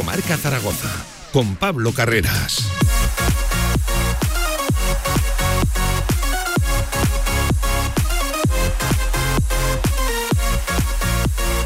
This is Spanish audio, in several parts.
Directo Marca Zaragoza con Pablo Carreras.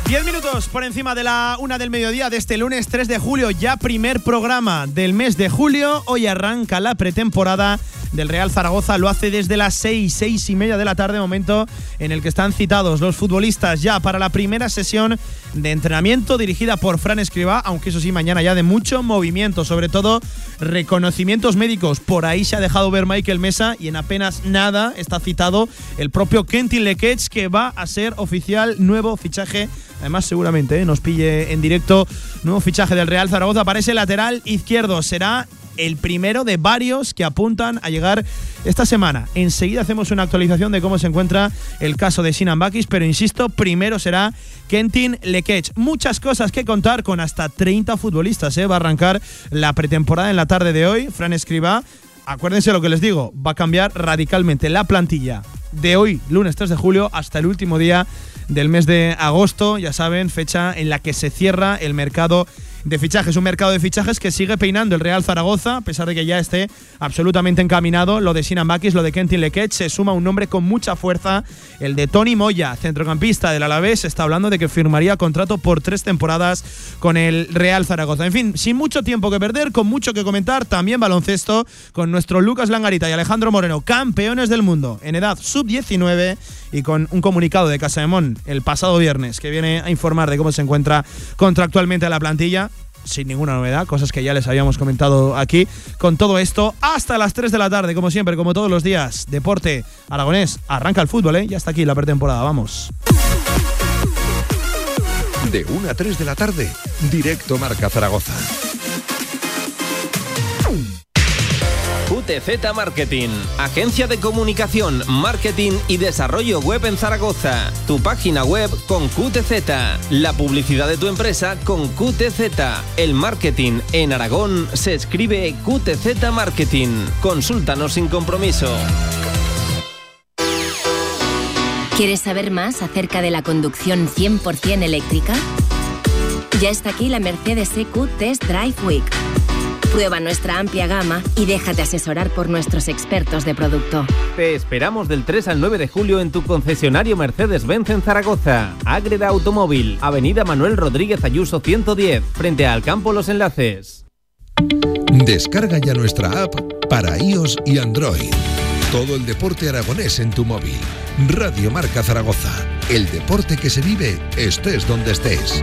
Diez minutos por encima de la una del mediodía de este lunes 3 de julio, ya primer programa del mes de julio. Hoy arranca la pretemporada del Real Zaragoza. Lo hace desde las seis, seis y media de la tarde, momento en el que están citados los futbolistas ya para la primera sesión de entrenamiento dirigida por Fran Escribá, aunque eso sí, mañana ya de mucho movimiento, sobre todo reconocimientos médicos. Por ahí se ha dejado ver Michael Mesa y en apenas nada está citado el propio Kentin Lekech, que va a ser oficial nuevo fichaje Además, seguramente ¿eh? nos pille en directo nuevo fichaje del Real Zaragoza para ese lateral izquierdo. Será el primero de varios que apuntan a llegar esta semana. Enseguida hacemos una actualización de cómo se encuentra el caso de Sinan Bakis, pero insisto, primero será Kentin Lekech. Muchas cosas que contar con hasta 30 futbolistas. ¿eh? Va a arrancar la pretemporada en la tarde de hoy. Fran Escriba, acuérdense lo que les digo, va a cambiar radicalmente la plantilla de hoy, lunes 3 de julio, hasta el último día del mes de agosto. Ya saben, fecha en la que se cierra el mercado de fichajes. Un mercado de fichajes que sigue peinando el Real Zaragoza, a pesar de que ya esté absolutamente encaminado. Lo de Sinan Bakis, lo de Kentin Lekech, se suma un nombre con mucha fuerza, el de Tony Moya, centrocampista del Alavés. Está hablando de que firmaría contrato por tres temporadas con el Real Zaragoza. En fin, sin mucho tiempo que perder, con mucho que comentar, también baloncesto con nuestro Lucas Langarita y Alejandro Moreno, campeones del mundo en edad sub-19 y con un comunicado de Casa de Mon el pasado viernes que viene a informar de cómo se encuentra contractualmente la plantilla sin ninguna novedad, cosas que ya les habíamos comentado aquí. Con todo esto, hasta las 3 de la tarde, como siempre, como todos los días, Deporte Aragonés, arranca el fútbol, ¿eh? Ya está aquí la pretemporada, vamos. De 1 a 3 de la tarde, directo Marca Zaragoza. QTZ Marketing, agencia de comunicación, marketing y desarrollo web en Zaragoza. Tu página web con QTZ, la publicidad de tu empresa con QTZ. El marketing en Aragón se escribe QTZ Marketing. Consúltanos sin compromiso. ¿Quieres saber más acerca de la conducción 100% eléctrica? Ya está aquí la Mercedes EQ Test Drive Week Prueba nuestra amplia gama y déjate asesorar por nuestros expertos de producto. Te esperamos del 3 al 9 de julio en tu concesionario Mercedes-Benz en Zaragoza. Ágreda Automóvil, Avenida Manuel Rodríguez Ayuso 110, frente al Campo Los Enlaces. Descarga ya nuestra app para iOS y Android. Todo el deporte aragonés en tu móvil. Radio Marca Zaragoza. El deporte que se vive estés donde estés.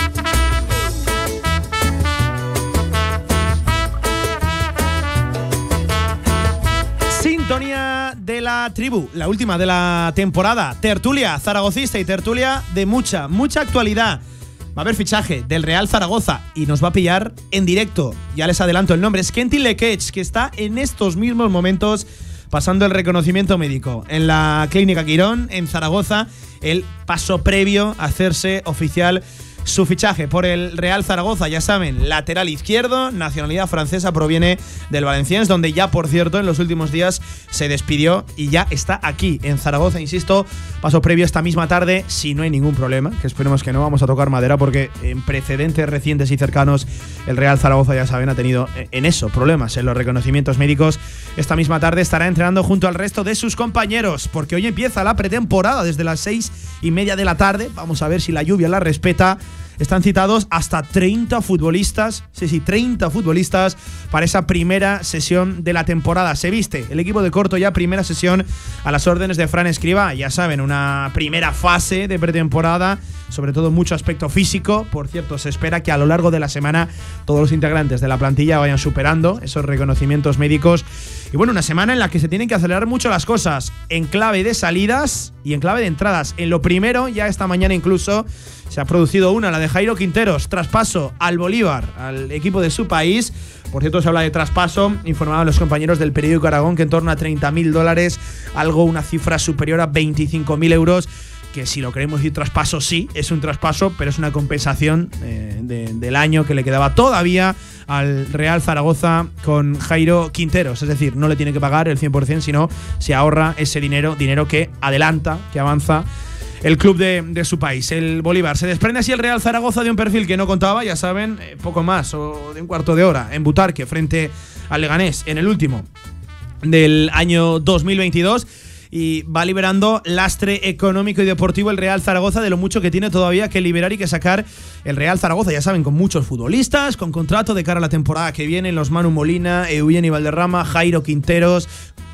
Tribu, la última de la temporada. Tertulia zaragocista y tertulia de mucha, mucha actualidad. Va a haber fichaje del Real Zaragoza y nos va a pillar en directo. Ya les adelanto el nombre, es Kentin Lekech, que está en estos mismos momentos pasando el reconocimiento médico en la Clínica Quirón, en Zaragoza, el paso previo a hacerse oficial su fichaje por el Real Zaragoza, ya saben, lateral izquierdo, nacionalidad francesa, proviene del Valenciennes, donde ya, por cierto, en los últimos días se despidió y ya está aquí en Zaragoza, insisto, paso previo esta misma tarde, si no hay ningún problema, que esperemos que no, vamos a tocar madera porque en precedentes recientes y cercanos el Real Zaragoza, ya saben, ha tenido en eso problemas en los reconocimientos médicos. Esta misma tarde estará entrenando junto al resto de sus compañeros, porque hoy empieza la pretemporada desde las seis y media de la tarde. Vamos a ver si la lluvia la respeta están citados hasta 30 futbolistas, sí, sí, 30 futbolistas para esa primera sesión de la temporada. Se viste el equipo de corto ya primera sesión a las órdenes de Fran Escriba, ya saben, una primera fase de pretemporada, sobre todo mucho aspecto físico. Por cierto, se espera que a lo largo de la semana todos los integrantes de la plantilla vayan superando esos reconocimientos médicos. Y bueno, una semana en la que se tienen que acelerar mucho las cosas, en clave de salidas y en clave de entradas. En lo primero, ya esta mañana incluso se ha producido una, la de Jairo Quinteros, traspaso al Bolívar, al equipo de su país. Por cierto, se habla de traspaso, informaban los compañeros del periódico Aragón que en torno a 30.000 dólares, algo, una cifra superior a 25.000 euros que si lo queremos decir traspaso, sí, es un traspaso, pero es una compensación eh, del año que le quedaba todavía al Real Zaragoza con Jairo Quinteros. Es decir, no le tiene que pagar el 100%, sino se ahorra ese dinero, dinero que adelanta, que avanza el club de, su país, el Bolívar. Se desprende así el Real Zaragoza de un perfil que no contaba, ya saben, eh, poco más o de un cuarto de hora en Butarque frente al Leganés en el último del año 2022 y va liberando lastre económico y deportivo el Real Zaragoza de lo mucho que tiene todavía que liberar y que sacar el Real Zaragoza. Ya saben, con muchos futbolistas, con contrato de cara a la temporada que viene, los Manu Molina, Eugenio Valderrama, Jairo Quinteros,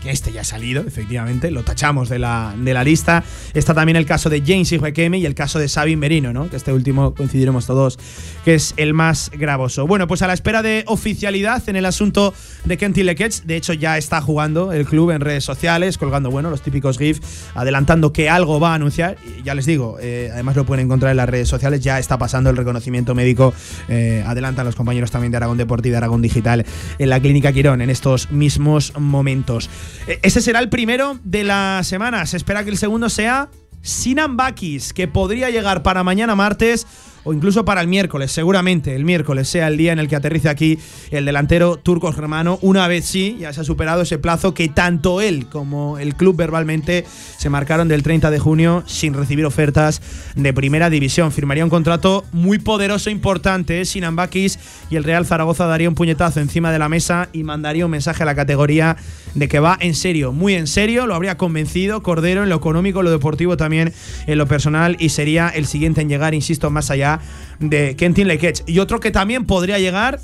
este ya ha salido, efectivamente, lo tachamos de la, de la lista. Está también el caso de James Ijuekeme y el caso de Sabin Merino, ¿no? que este último coincidiremos todos, que es el más gravoso. Bueno, pues a la espera de oficialidad en el asunto de Kenty Lekets, de hecho ya está jugando el club en redes sociales, colgando, bueno, los típicos GIF, adelantando que algo va a anunciar. Y ya les digo, eh, además lo pueden encontrar en las redes sociales, ya está pasando el reconocimiento médico, eh, adelantan los compañeros también de Aragón Deportivo y de Aragón Digital en la Clínica Quirón en estos mismos momentos. E, ese será el primero de la semana. Se espera que el segundo sea Sinan Bakis, que podría llegar para mañana martes o incluso para el miércoles, seguramente el miércoles sea el día en el que aterrice aquí el delantero turco germano. Una vez sí, ya se ha superado ese plazo que tanto él como el club verbalmente se marcaron del 30 de junio sin recibir ofertas de primera división. Firmaría un contrato muy poderoso, importante, sin Ambakis y el Real Zaragoza daría un puñetazo encima de la mesa y mandaría un mensaje a la categoría de que va en serio, muy en serio, lo habría convencido Cordero en lo económico, en lo deportivo también, en lo personal y sería el siguiente en llegar, insisto, más allá de Kentin Lekech. Y otro que también podría llegar,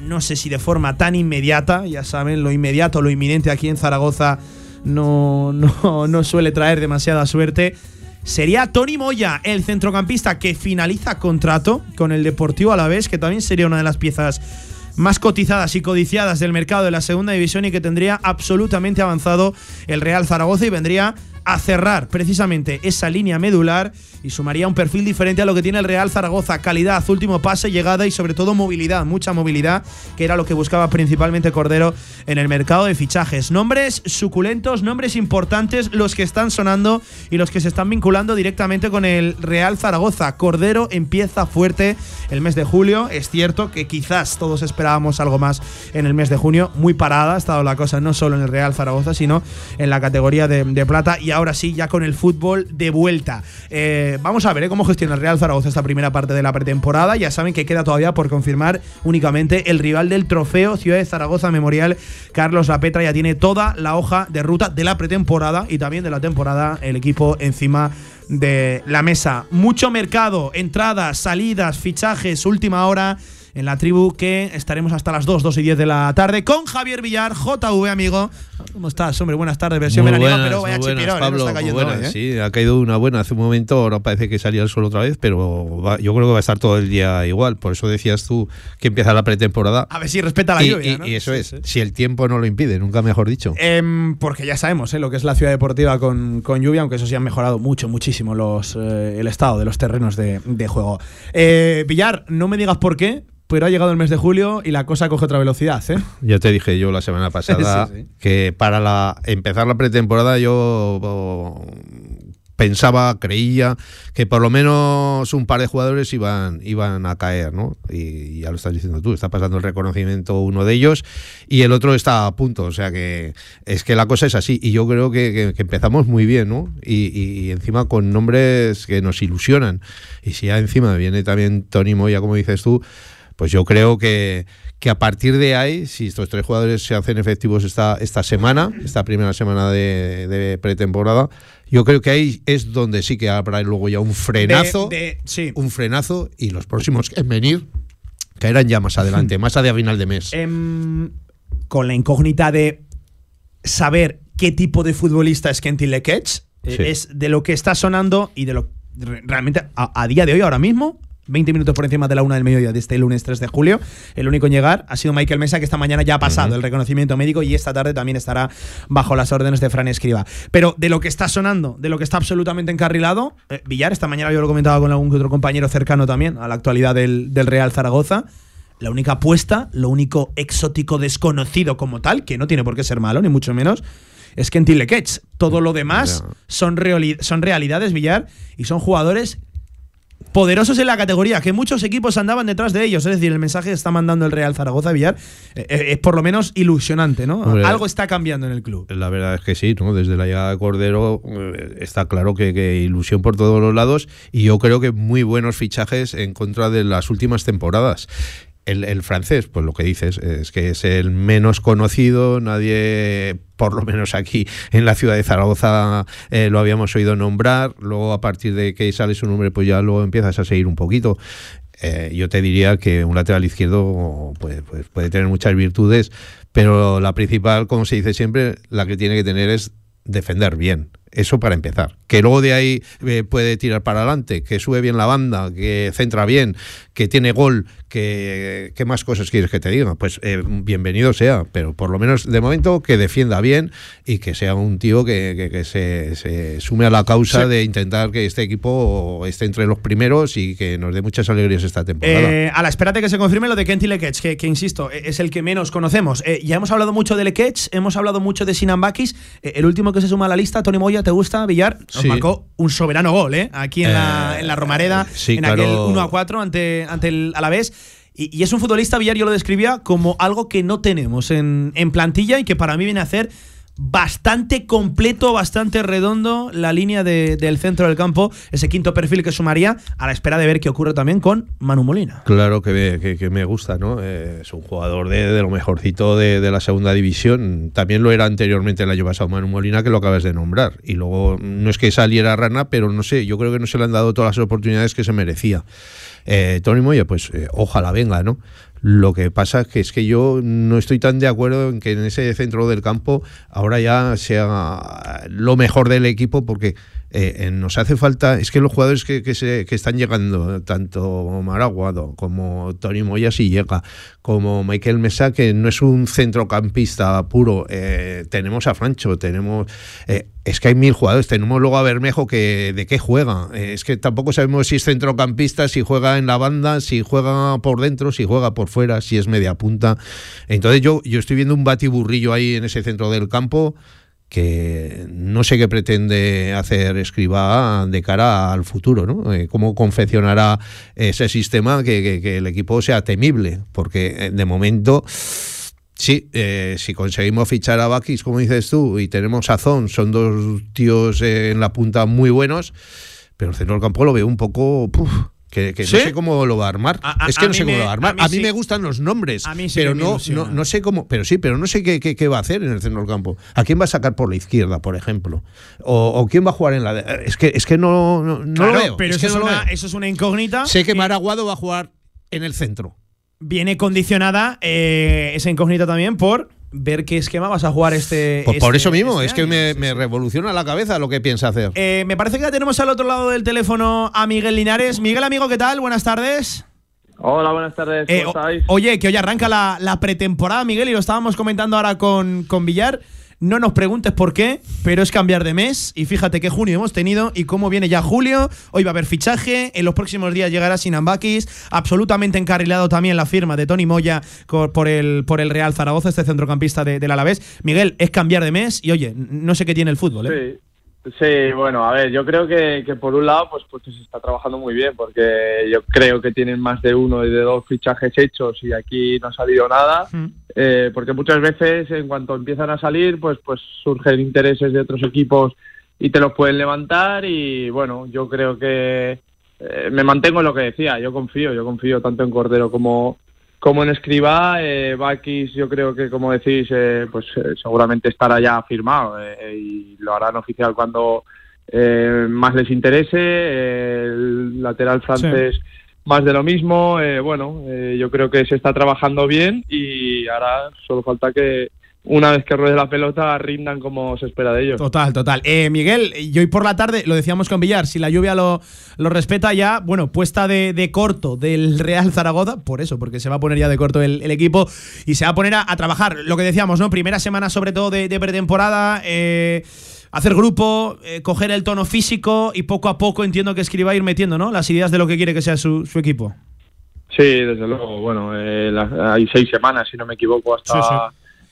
no sé si de forma tan inmediata, ya saben, lo inmediato, lo inminente aquí en Zaragoza no, no, no suele traer demasiada suerte. Sería Tony Moya, el centrocampista que finaliza contrato con el Deportivo Alavés, que también sería una de las piezas más cotizadas y codiciadas del mercado de la segunda división y que tendría absolutamente avanzado el Real Zaragoza y vendría a cerrar precisamente esa línea medular y sumaría un perfil diferente a lo que tiene el Real Zaragoza. Calidad, último pase, llegada y sobre todo movilidad, mucha movilidad, que era lo que buscaba principalmente Cordero en el mercado de fichajes. Nombres suculentos, nombres importantes, los que están sonando y los que se están vinculando directamente con el Real Zaragoza. Cordero empieza fuerte el mes de julio. Es cierto que quizás todos esperábamos algo más en el mes de junio. Muy parada ha estado la cosa, no solo en el Real Zaragoza, sino en la categoría de, plata. Y ahora sí, ya con el fútbol de vuelta. Eh, vamos a ver ¿eh? cómo gestiona el Real Zaragoza esta primera parte de la pretemporada. Ya saben que queda todavía por confirmar únicamente el rival del trofeo Ciudad de Zaragoza Memorial. Carlos Lapetra ya tiene toda la hoja de ruta de la pretemporada y también de la temporada. El equipo encima de la mesa. Mucho mercado, entradas, salidas, fichajes, última hora en la tribu que estaremos hasta las 2, 2 y 10 de la tarde con Javier Villar, JV, amigo. ¿Cómo estás, hombre? Buenas tardes, versión muy buenas, pero vaya buenas, chipirón, Pablo, está cayendo buenas, hoy, ¿eh? Sí, ha caído una buena hace un momento, ahora parece que salía el sol otra vez, pero va- yo creo que va a estar todo el día igual. Por eso decías tú que empieza la pretemporada. A ver si respeta la y, lluvia, y- ¿no? y eso Sí, es, sí. si el tiempo no lo impide, nunca mejor dicho. Em, porque ya sabemos ¿eh? lo que es la ciudad deportiva con, con lluvia, aunque eso sí han mejorado mucho, muchísimo los, eh, el estado de los terrenos de, de juego. Eh, Villar, no me digas por qué, pero ha llegado el mes de julio y la cosa coge otra velocidad. ¿eh? Ya te dije yo la semana pasada Sí, sí. que para la empezar la pretemporada yo oh, pensaba, creía que por lo menos un par de jugadores iban, iban a caer, ¿no? Y ya lo estás diciendo tú, está pasando el reconocimiento uno de ellos y el otro está a punto, o sea que es que la cosa es así y yo creo que, que- que empezamos muy bien, ¿no? Y, y- y encima con nombres que nos ilusionan y si ya encima viene también Tony Moya, como dices tú, pues yo creo que, que a partir de ahí, si estos tres jugadores se hacen efectivos esta, esta semana, esta primera semana de, pretemporada, yo creo que ahí es donde sí que habrá luego ya un frenazo, un frenazo y los próximos en venir caerán ya más adelante, más a final de mes. Em, con la incógnita de saber qué tipo de futbolista es Kenty Lekech, es de lo que está sonando y de lo realmente a día de hoy, ahora mismo, 20 minutos por encima de la una del mediodía de este lunes 3 de julio. El único en llegar ha sido Michael Mesa, que esta mañana ya ha pasado el reconocimiento médico y esta tarde también estará bajo las órdenes de Fran Escriba. Pero de lo que está sonando, de lo que está absolutamente encarrilado, eh, Villar, esta mañana yo lo comentaba con algún otro compañero cercano también a la actualidad del, Real Zaragoza. La única apuesta, lo único exótico desconocido como tal, que no tiene por qué ser malo, ni mucho menos, es que en Tilekech. Todo lo demás son, son realidades, Villar, y son jugadores poderosos en la categoría, que muchos equipos andaban detrás de ellos. Es decir, el mensaje que está mandando el Real Zaragoza Villar eh, eh, es por lo menos ilusionante, ¿no? Algo está cambiando en el club. La verdad es que sí, ¿no? Desde la llegada de Cordero eh, está claro que, que, ilusión por todos los lados y yo creo que muy buenos fichajes en contra de las últimas temporadas. El, francés, pues lo que dices, es que es el menos conocido, nadie, por lo menos aquí en la ciudad de Zaragoza, eh, lo habíamos oído nombrar, luego a partir de que sale su nombre, pues ya luego empiezas a seguir un poquito. Eh, yo te diría que un lateral izquierdo pues, pues, puede tener muchas virtudes, pero la principal, como se dice siempre, la que tiene que tener es defender bien. Eso para empezar. Que luego de ahí eh, puede tirar para adelante, que sube bien la banda, que centra bien, que tiene gol, que qué más cosas quieres que te diga. Pues eh, bienvenido sea, pero por lo menos de momento que defienda bien y que sea un tío que, se, sume a la causa de intentar que este equipo esté entre los primeros y que nos dé muchas alegrías esta temporada. Eh, a la espera de que se confirme lo de Kenty Lekech, que, que, insisto, e, es el que menos conocemos. ya hemos hablado mucho de Lekech, hemos hablado mucho de Sinambakis. el último que se suma a la lista, Tony Moya, ¿te gusta, Villar? Nos marcó un soberano gol, ¿eh? Aquí en, la, eh, en la Romareda, en aquel 1 a 4 ante, ante el Alavés. Y, y, es un futbolista, Villar, yo lo describía como algo que no tenemos en, en plantilla y que para mí viene a hacer bastante completo, bastante redondo la línea del centro del campo, ese quinto perfil que sumaría a la espera de ver qué ocurre también con Manu Molina. Claro que me, que, me gusta, ¿no? Eh, es un jugador de, lo mejorcito de, de, la segunda división. También lo era anteriormente el año pasado Manu Molina, que lo acabas de nombrar. Y luego no es que saliera rana, pero no sé, yo creo que no se le han dado todas las oportunidades que se merecía. Eh, Tony Moya, pues eh, ojalá venga, ¿no? Lo que pasa es que es que yo no estoy tan de acuerdo en que en ese centro del campo ahora ya sea lo mejor del equipo porque eh, nos hace falta, es que los jugadores que, se, que están llegando, tanto Maraguado como Tony Moya si llega, como Michael Mesa, que no es un centrocampista puro, eh, tenemos a Francho, tenemos... Eh, es que hay mil jugadores, tenemos luego a Bermejo que de qué juega, es que tampoco sabemos si es centrocampista, si juega en la banda, si juega por dentro, si juega por fuera, si es media punta. Entonces yo, yo estoy viendo un batiburrillo ahí en ese centro del campo que no sé qué pretende hacer Escriba de cara al futuro, ¿no? Eh, cómo confeccionará ese sistema que, el equipo sea temible, porque eh, de momento... Sí, eh, si conseguimos fichar a Bakis, como dices tú, y tenemos a son dos tíos en la punta muy buenos, pero el centro del campo lo veo un poco... Que, no sé cómo lo va a armar. es que no sé cómo lo va a armar. A mí, me gustan los nombres, pero no, no, sé cómo. Pero sí, pero no sé qué, qué, va a hacer en el centro del campo. ¿A quién va a sacar por la izquierda, por ejemplo? ¿O, quién va a jugar en la.? Es que, es que no, no, lo veo. Pero es eso, es una, eso es una incógnita. Sé que Maraguado va a jugar en el centro. Viene condicionada eh, esa incógnita también por ver qué esquema vas a jugar este. Pues por este eso mismo, es que me, revoluciona la cabeza lo que piensa hacer. Eh, me parece que ya tenemos al otro lado del teléfono a Miguel Linares. Miguel, amigo, ¿qué tal? Buenas tardes. Hola, buenas tardes. ¿Cómo eh, estáis? Oye, que hoy arranca la, la, pretemporada, Miguel, y lo estábamos comentando ahora con, con Villar. No nos preguntes por qué, pero es cambiar de mes. Y fíjate qué junio hemos tenido y cómo viene ya julio. Hoy va a haber fichaje. En los próximos días llegará Sinambakis. Absolutamente encarrilado también la firma de Tony Moya por el, por el Real Zaragoza, este centrocampista del Alavés. Miguel, es cambiar de mes y oye, no sé qué tiene el fútbol. ¿eh? Sí. Sí, bueno, a ver, yo creo que, que por un lado pues, pues se está trabajando muy bien porque yo creo que tienen más de uno y de dos fichajes hechos y aquí no ha salido nada, eh, porque muchas veces en cuanto empiezan a salir pues, pues surgen intereses de otros equipos y te los pueden levantar y bueno, yo creo que eh, me mantengo en lo que decía, yo confío, yo confío tanto en Cordero como, como en Escribá, eh, Bakis yo creo que como decís, eh, pues eh, seguramente estará ya firmado eh, y lo harán oficial cuando eh, más les interese. el lateral francés más de lo mismo. eh, bueno, eh, yo creo que se está trabajando bien y ahora solo falta que una vez que ruede la pelota rindan como se espera de ellos. Total, total. Eh, Miguel, y hoy por la tarde, lo decíamos con Villar, si la lluvia lo, lo respeta ya, bueno, puesta de, de corto del Real Zaragoza, por eso, porque se va a poner ya de corto el, el equipo y se va a poner a, a trabajar. Lo que decíamos, ¿no? Primera semana sobre todo de, de pretemporada, eh, hacer grupo, eh, coger el tono físico y poco a poco entiendo que escriba ir metiendo, ¿no? Las ideas de lo que quiere que sea su, su equipo. Sí, desde luego. Bueno, eh, la- hay seis semanas, si no me equivoco, hasta, Sí, sí.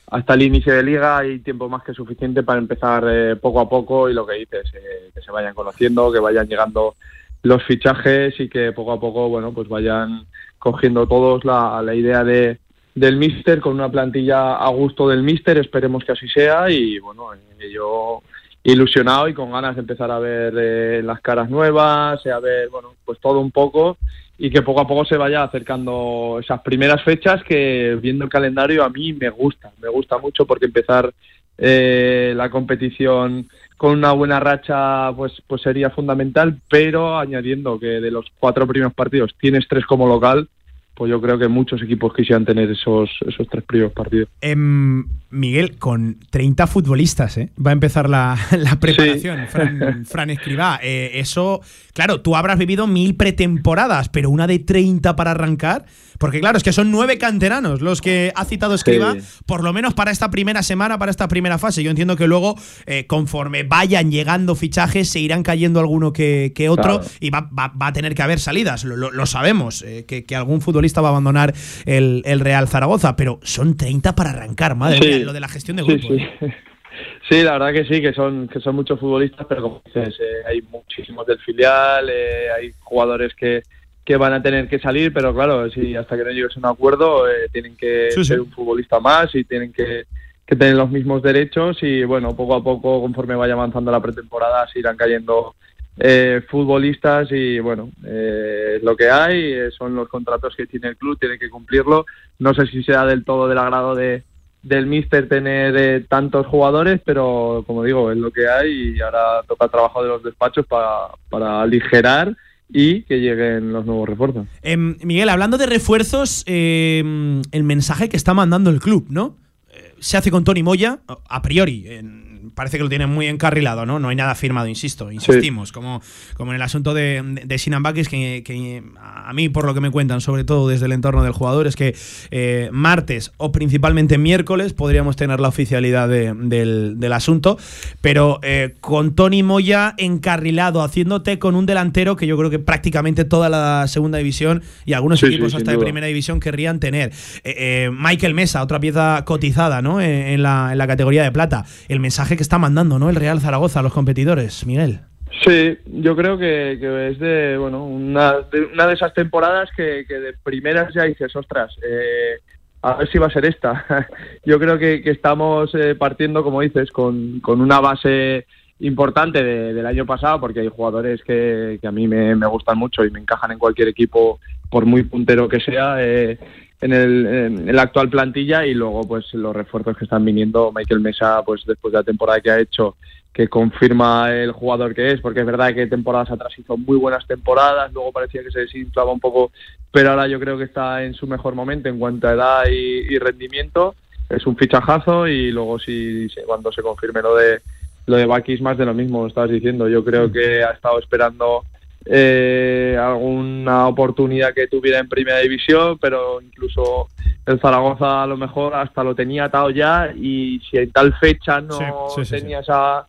Hasta el inicio de liga. Hay tiempo más que suficiente para empezar eh, poco a poco y lo que dices, eh, que se vayan conociendo, que vayan llegando los fichajes y que poco a poco, bueno, pues vayan cogiendo todos la, la idea de del míster con una plantilla a gusto del míster, esperemos que así sea y bueno, eh, yo ilusionado y con ganas de empezar a ver eh, las caras nuevas, a ver, bueno, pues todo un poco y que poco a poco se vaya acercando esas primeras fechas que viendo el calendario a mí me gusta, me gusta mucho porque empezar eh, la competición con una buena racha pues pues sería fundamental, pero añadiendo que de los cuatro primeros partidos tienes tres como local, pues yo creo que muchos equipos quisieran tener esos esos tres primeros partidos. Em, Miguel, con 30 futbolistas, ¿eh? Va a empezar la, la preparación, Fran, Fran Escribá. Eh, eso, claro, tú habrás vivido mil pretemporadas, pero una de 30 para arrancar. Porque claro, es que son nueve canteranos los que ha citado Escribá, Sí. por lo menos para esta primera semana, para esta primera fase. Yo entiendo que luego, eh, conforme vayan llegando fichajes, se irán cayendo alguno que, que otro Claro. y va, va- va a tener que haber salidas, lo, lo- lo sabemos, eh, que, que algún futbolista va a abandonar el, el Real Zaragoza, pero son 30 para arrancar, madre Sí. mía, lo de la gestión de Sí, grupo. sí. ¿eh? Sí, la verdad que sí, que son que son muchos futbolistas, pero como dices, eh, hay muchísimos del filial, eh, hay jugadores que, que van a tener que salir, pero claro, si hasta que no llegues a un acuerdo, eh, tienen que Sí, sí. ser un futbolista más y tienen que, que tener los mismos derechos y bueno, poco a poco, conforme vaya avanzando la pretemporada, se irán cayendo eh, futbolistas y bueno, eh, es lo que hay, eh, son los contratos que tiene el club, tienen que cumplirlo. No sé si sea del todo del agrado de, del míster tener eh, tantos jugadores, pero como digo, es lo que hay y ahora toca el trabajo de los despachos para, para aligerar y que lleguen los nuevos refuerzos. Em, Miguel, hablando de refuerzos, em, el mensaje que está mandando el club, ¿no? Eh, Se hace con Tony Moya, a priori. en- parece que lo tienen muy encarrilado, ¿no? No hay nada firmado, insisto, insistimos. Como, como en el asunto de, de, Sinan Bakis, que, que a mí, por lo que me cuentan, sobre todo desde el entorno del jugador, es que eh, martes o principalmente miércoles podríamos tener la oficialidad de- del, del asunto. Pero eh, con Tony Moya encarrilado, haciéndote con un delantero que yo creo que prácticamente toda la segunda división y algunos Sí, equipos hasta de primera división querrían tener. Eh, Michael Mesa, otra pieza cotizada ¿no? Eh, en, la, en la categoría de plata. El mensaje que está mandando ¿no? el Real Zaragoza a los competidores, Miguel. Sí, yo creo que, es de, bueno, una de, esas temporadas que, de primeras ya dices, ostras, eh, a ver si va a ser esta. yo creo que, estamos eh, partiendo, como dices, con, con una base importante de- del año pasado, porque hay jugadores que, que a mí me, me gustan mucho y me encajan en cualquier equipo, por muy puntero que sea. eh, en, el, en la actual plantilla y luego pues los refuerzos que están viniendo Michael Mesa pues después de la temporada que ha hecho que confirma el jugador que es, porque es verdad que temporadas atrás hizo muy buenas temporadas, luego parecía que se desinflaba un poco, pero ahora yo creo que está en su mejor momento en cuanto a edad y, y rendimiento. Es un fichajazo y luego si, si- cuando se confirme lo de lo de Bakis más de lo mismo, lo estabas diciendo. Yo creo que ha estado esperando eh, alguna oportunidad que tuviera en primera división, pero incluso el Zaragoza a lo mejor hasta lo tenía atado ya y si en tal fecha no Sí, sí, sí, tenía esa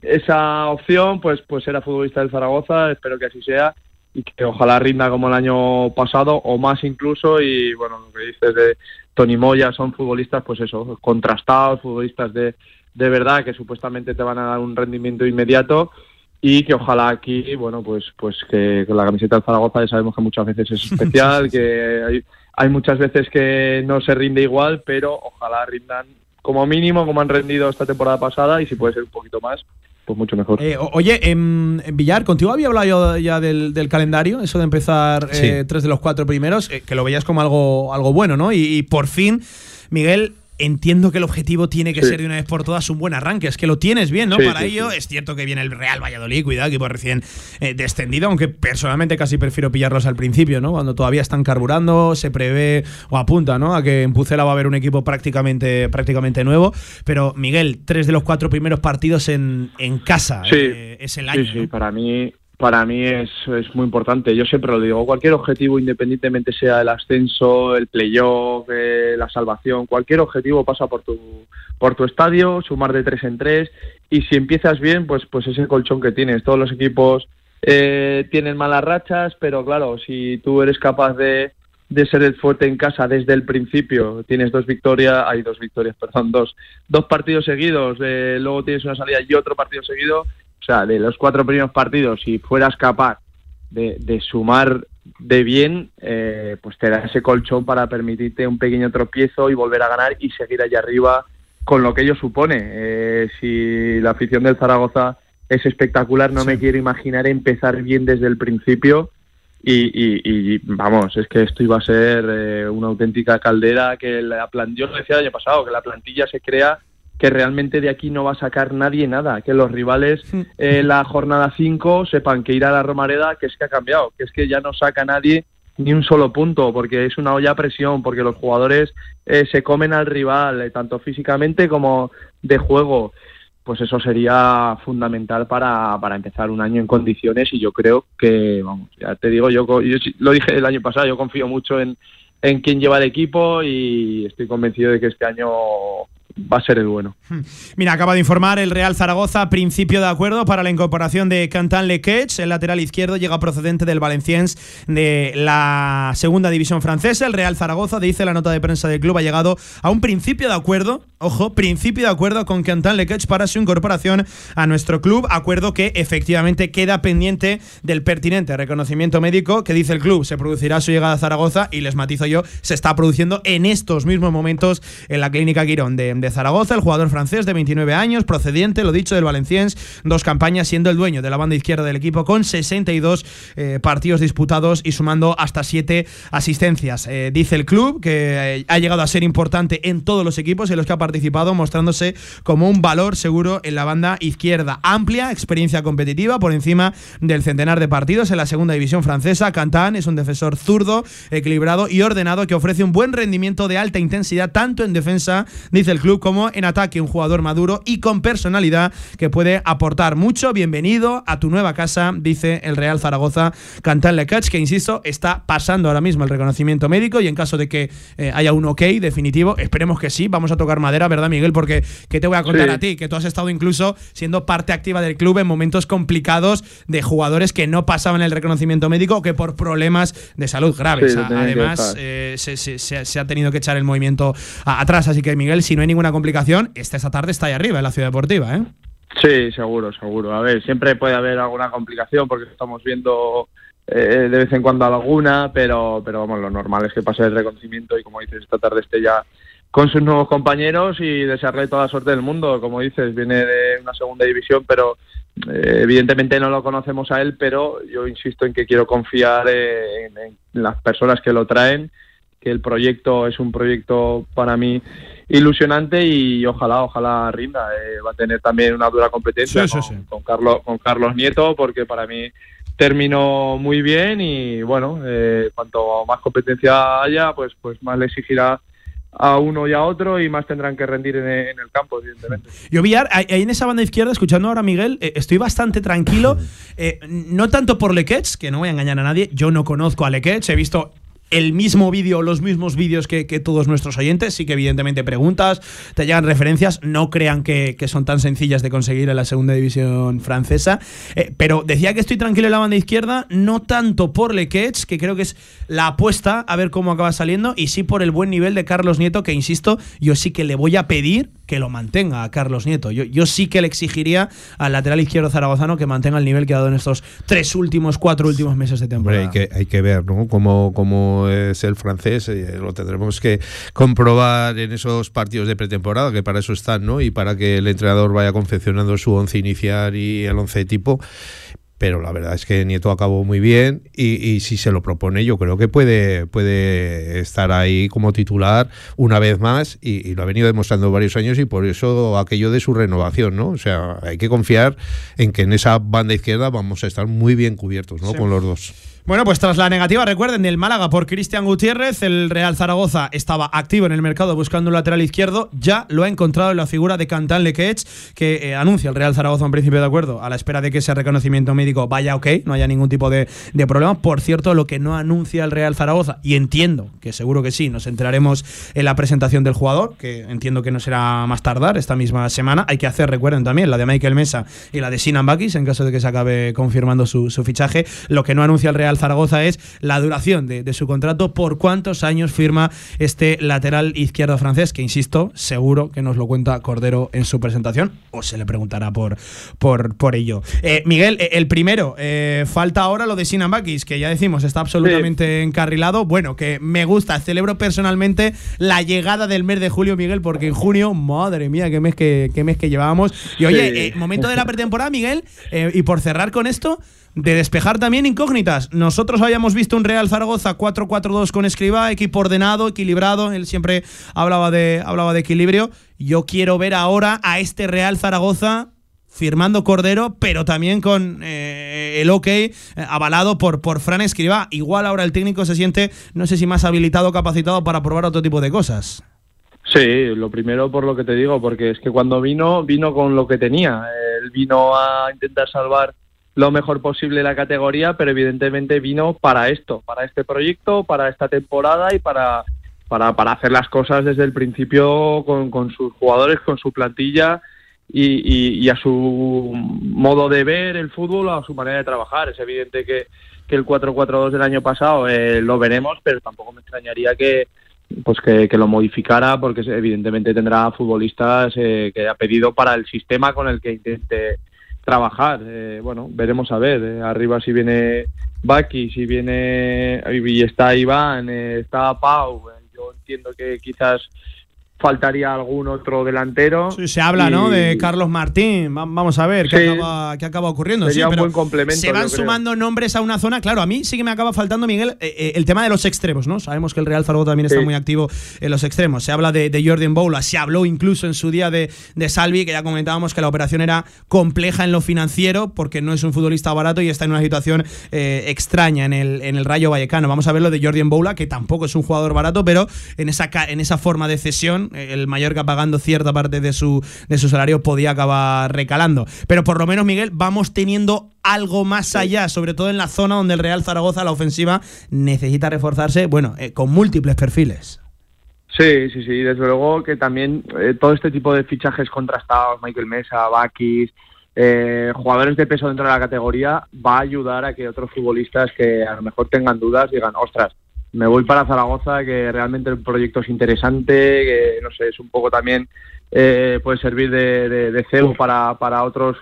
esa opción, pues pues era futbolista del Zaragoza, espero que así sea y que ojalá rinda como el año pasado o más incluso y bueno, lo que dices de Tony Moya son futbolistas pues eso, contrastados, futbolistas de, de verdad que supuestamente te van a dar un rendimiento inmediato y que ojalá aquí, bueno, pues pues que con la camiseta del Zaragoza ya sabemos que muchas veces es especial, que hay, hay muchas veces que no se rinde igual, pero ojalá rindan como mínimo como han rendido esta temporada pasada y si puede ser un poquito más, pues mucho mejor. Eh, oye, en, Villar, contigo había hablado yo ya del, calendario, eso de empezar eh, tres de los cuatro primeros, que lo veías como algo, algo bueno, ¿no? y por fin, Miguel, entiendo que el objetivo tiene que ser de una vez por todas un buen arranque. Es que lo tienes bien, ¿no? Para ello es cierto que viene el Real Valladolid, cuidado, equipo recién eh, descendido, aunque personalmente casi prefiero pillarlos al principio, ¿no? Cuando todavía están carburando, se prevé o apunta, ¿no? A que en Pucela va a haber un equipo prácticamente, prácticamente nuevo. Pero Miguel, tres de los cuatro primeros partidos en, en casa eh, es el año. Sí, sí, para mí para mí es, es, muy importante. Yo siempre lo digo, cualquier objetivo, independientemente sea el ascenso, el playoff, eh, la salvación, cualquier objetivo pasa por tu, por tu estadio, sumar de tres en tres, y si empiezas bien, pues, pues ese colchón que tienes. Todos los equipos eh, tienen malas rachas, pero claro, si tú eres capaz de, de ser el fuerte en casa desde el principio, tienes dos victorias, hay dos victorias, perdón, dos, dos partidos seguidos, eh, luego tienes una salida y otro partido seguido, sea, de los cuatro primeros partidos, si fueras capaz de, sumar de bien, eh, pues te da ese colchón para permitirte un pequeño tropiezo y volver a ganar y seguir allá arriba con lo que ello supone. Eh, si la afición del Zaragoza es espectacular, no me quiero imaginar empezar bien desde el principio. Y, vamos, es que esto iba a ser eh, una auténtica caldera que la plan yo lo decía el año pasado, que la plantilla se crea que realmente de aquí no va a sacar nadie nada, que los rivales en eh, la jornada 5 sepan que ir a la Romareda, que es que ha cambiado, que es que ya no saca nadie ni un solo punto, porque es una olla a presión, porque los jugadores eh, se comen al rival, eh, tanto físicamente como de juego. Pues eso sería fundamental para, para empezar un año en condiciones y yo creo que, vamos, ya te digo, yo, yo lo dije el año pasado, yo confío mucho en, en quien lleva el equipo y estoy convencido de que este año va a ser el bueno. Hmm. Mira, acaba de informar el Real Zaragoza, principio de acuerdo para la incorporación de Cantan Lequech. El lateral izquierdo llega procedente del Valenciennes de la segunda división francesa. El Real Zaragoza, dice la nota de prensa del club, ha llegado a un principio de acuerdo, ojo, principio de acuerdo con Cantan Lequech para su incorporación a nuestro club. Acuerdo que efectivamente queda pendiente del pertinente reconocimiento médico que dice el club. Se producirá su llegada a Zaragoza y les matizo yo, se está produciendo en estos mismos momentos en la clínica Quirón de Zaragoza, el jugador francés de 29 años, procediente, lo dicho, del Valenciennes, dos campañas siendo el dueño de la banda izquierda del equipo con 62 eh, partidos disputados y sumando hasta 7 asistencias. Eh, dice el club que eh, ha llegado a ser importante en todos los equipos en los que ha participado, mostrándose como un valor seguro en la banda izquierda. Amplia experiencia competitiva por encima del centenar de partidos en la segunda división francesa. Cantán es un defensor zurdo, equilibrado y ordenado que ofrece un buen rendimiento de alta intensidad tanto en defensa, dice el club, como en ataque, un jugador maduro y con personalidad que puede aportar mucho. Bienvenido a tu nueva casa, dice el Real Zaragoza Cantal Lecach, que insisto, está pasando ahora mismo el reconocimiento médico y en caso de que eh, haya un ok definitivo, esperemos que sí, vamos a tocar madera, ¿verdad Miguel? Porque ¿qué te voy a contar a ti? Que tú has estado incluso siendo parte activa del club en momentos complicados de jugadores que no pasaban el reconocimiento médico que por problemas de salud graves. Además, eh, se, ha tenido que echar el movimiento atrás, así que Miguel, si no hay ninguna complicación, esta tarde está ahí arriba en la ciudad deportiva, ¿eh? Sí, seguro, seguro. A ver, siempre puede haber alguna complicación porque estamos viendo eh, de vez en cuando alguna, pero, pero vamos, lo normal es que pase el reconocimiento y como dices, esta tarde esté ya con sus nuevos compañeros y desearle toda la suerte del mundo. Como dices, viene de una segunda división, pero eh, evidentemente no lo conocemos a él, pero yo insisto en que quiero confiar en las personas que lo traen, que el proyecto es un proyecto para mí ilusionante y ojalá, ojalá rinda. Eh, va a tener también una dura competencia con, Carlos, con Carlos Nieto, porque para mí terminó muy bien y bueno, eh, cuanto más competencia haya, pues, pues más le exigirá a uno y a otro y más tendrán que rendir en, el campo, evidentemente. Yo, Villar, ahí en esa banda izquierda, escuchando ahora a Miguel, eh, estoy bastante tranquilo, no tanto por Lequets, que no voy a engañar a nadie, yo no conozco a Lequets, he visto el mismo vídeo, los mismos vídeos que, todos nuestros oyentes. Sí que evidentemente preguntas, te llegan referencias, no crean que, son tan sencillas de conseguir en la segunda división francesa. Eh, pero decía que estoy tranquilo en la banda izquierda, no tanto por Lequech, que creo que es la apuesta a ver cómo acaba saliendo, y sí por el buen nivel de Carlos Nieto, que insisto, yo sí que le voy a pedir que lo mantenga a Carlos Nieto. Yo, yo sí que le exigiría al lateral izquierdo zaragozano que mantenga el nivel que ha dado en estos tres últimos, cuatro últimos meses de temporada. hay, que, hay que ver ¿no? cómo, es el francés, eh, lo tendremos que comprobar en esos partidos de pretemporada, que para eso están, ¿no? y para que el entrenador vaya confeccionando su once inicial y el once tipo pero la verdad es que Nieto acabó muy bien y, si se lo propone yo creo que puede, puede estar ahí como titular una vez más y, lo ha venido demostrando varios años y por eso aquello de su renovación, ¿no? O sea, hay que confiar en que en esa banda izquierda vamos a estar muy bien cubiertos, ¿no? Con los dos. Bueno, pues tras la negativa, recuerden, del Málaga por Cristian Gutiérrez, el Real Zaragoza estaba activo en el mercado buscando un lateral izquierdo, ya lo ha encontrado en la figura de Cantan Lequech, que eh, anuncia el Real Zaragoza en principio de acuerdo, a la espera de que ese reconocimiento médico vaya ok, no haya ningún tipo de, problema. Por cierto, lo que no anuncia el Real Zaragoza, y entiendo que seguro que sí, nos enteraremos en la presentación del jugador, que entiendo que no será más tardar esta misma semana. Hay que hacer, recuerden también, la de Michael Mesa y la de Sinan Bakis, en caso de que se acabe confirmando su, su fichaje. Lo que no anuncia el Real Zaragoza es la duración de, su contrato, por cuántos años firma este lateral izquierdo francés, que insisto, seguro que nos lo cuenta Cordero en su presentación, o se le preguntará por, por, por ello. Eh, Miguel, eh, el primero, eh, falta ahora lo de Sinan Bakis, que ya decimos, está absolutamente encarrilado. Bueno, que me gusta, celebro personalmente la llegada del mes de julio, Miguel, porque en junio, madre mía, qué mes que, qué mes que llevábamos. Y oye, momento de la pretemporada, Miguel, y por cerrar con esto, de despejar también incógnitas. Nosotros habíamos visto un Real Zaragoza 4-4-2 con Escriba, equipo ordenado, equilibrado, él siempre hablaba de, hablaba de equilibrio. Yo quiero ver ahora a este Real Zaragoza firmando Cordero, pero también con eh, el ok eh, avalado por, por Fran Escriba. Igual ahora el técnico se siente, no sé si más habilitado o capacitado para probar otro tipo de cosas. Sí, lo primero por lo que te digo, porque es que cuando vino, vino con lo que tenía. Él vino a intentar salvar lo mejor posible la categoría, pero evidentemente vino para esto, para este proyecto, para esta temporada y para, para, para hacer las cosas desde el principio con, con sus jugadores, con su plantilla y, y, a su modo de ver el fútbol, a su manera de trabajar. Es evidente que, que el 4-4-2 del año pasado eh, lo veremos, pero tampoco me extrañaría que, pues que, que, lo modificara porque evidentemente tendrá futbolistas eh, que ha pedido para el sistema con el que intente trabajar. Eh, bueno, veremos a ver. Eh, arriba si viene Baki, si viene y está Iván, eh, está Pau. yo entiendo que quizás faltaría algún otro delantero. Sí, se habla, ¿no? De Carlos Martín. Vamos a ver qué, acaba, qué acaba, ocurriendo. Sería un buen complemento. Se van sumando nombres a una zona. Claro, a mí sí que me acaba faltando, Miguel, eh, eh, el tema de los extremos, ¿no? Sabemos que el Real Zaragoza también está muy activo en los extremos. Se habla de, Jordan Boula, se habló incluso en su día de, de, Salvi, que ya comentábamos que la operación era compleja en lo financiero, porque no es un futbolista barato y está en una situación eh, extraña en el, en el Rayo Vallecano. Vamos a ver lo de Jordan Boula, que tampoco es un jugador barato, pero en esa, en esa forma de cesión el Mallorca pagando cierta parte de su, de su salario podía acabar recalando. Pero por lo menos, Miguel, vamos teniendo algo más allá, sobre todo en la zona donde el Real Zaragoza, la ofensiva, necesita reforzarse, bueno, eh, con múltiples perfiles. Sí, sí, sí, desde luego que también eh, todo este tipo de fichajes contrastados, Michael Mesa, Bakis, eh, jugadores de peso dentro de la categoría, va a ayudar a que otros futbolistas que a lo mejor tengan dudas digan, ostras, me voy para Zaragoza, que realmente el proyecto es interesante, que no sé, es un poco también eh, puede servir de, de, cebo para, para otros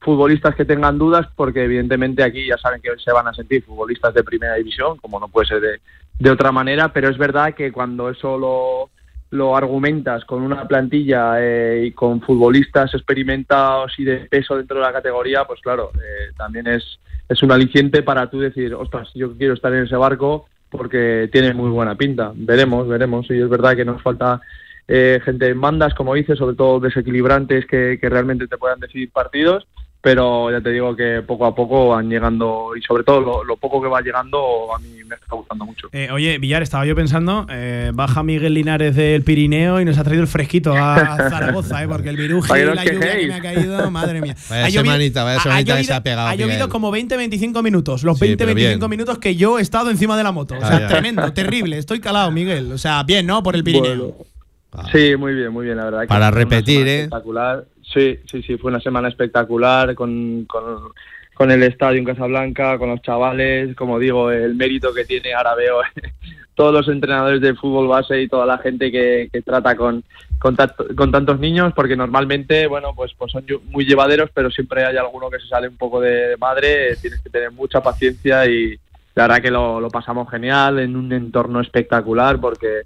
futbolistas que tengan dudas, porque evidentemente aquí ya saben que se van a sentir futbolistas de primera división, como no puede ser de, de otra manera, pero es verdad que cuando eso lo, lo argumentas con una plantilla eh, y con futbolistas experimentados y de peso dentro de la categoría, pues claro, eh, también es, es un aliciente para tú decir, ostras, yo quiero estar en ese barco porque tiene muy buena pinta. Veremos, veremos. Y es verdad que nos falta eh, gente en bandas, como dices, sobre todo desequilibrantes que, que realmente te puedan decidir partidos pero ya te digo que poco a poco van llegando y sobre todo lo, poco que va llegando a mí me está gustando mucho. Eh, oye, Villar, estaba yo pensando, eh, baja Miguel Linares del Pirineo y nos ha traído el fresquito a, Zaragoza, ¿eh? porque el viruji y la lluvia que me ha caído, madre mía. Vaya ha semanita, vaya semanita que se ha pegado. Ha llovido como 20 minutos, los 20-25 minutos que yo he estado encima de la moto. O sea, tremendo, terrible, estoy calado, Miguel. O sea, bien, ¿no? Por el Pirineo. Sí, muy bien, muy bien, la verdad. Para repetir, ¿eh? Espectacular. Sí, sí, sí, fue una semana espectacular con, con, el estadio en Casablanca, con los chavales, como digo, el mérito que tiene, ahora veo todos los entrenadores de fútbol base y toda la gente que, que trata con, con, con, tantos niños, porque normalmente, bueno, pues, pues son muy llevaderos, pero siempre hay alguno que se sale un poco de madre, tienes que tener mucha paciencia y la verdad que lo, lo pasamos genial en un entorno espectacular porque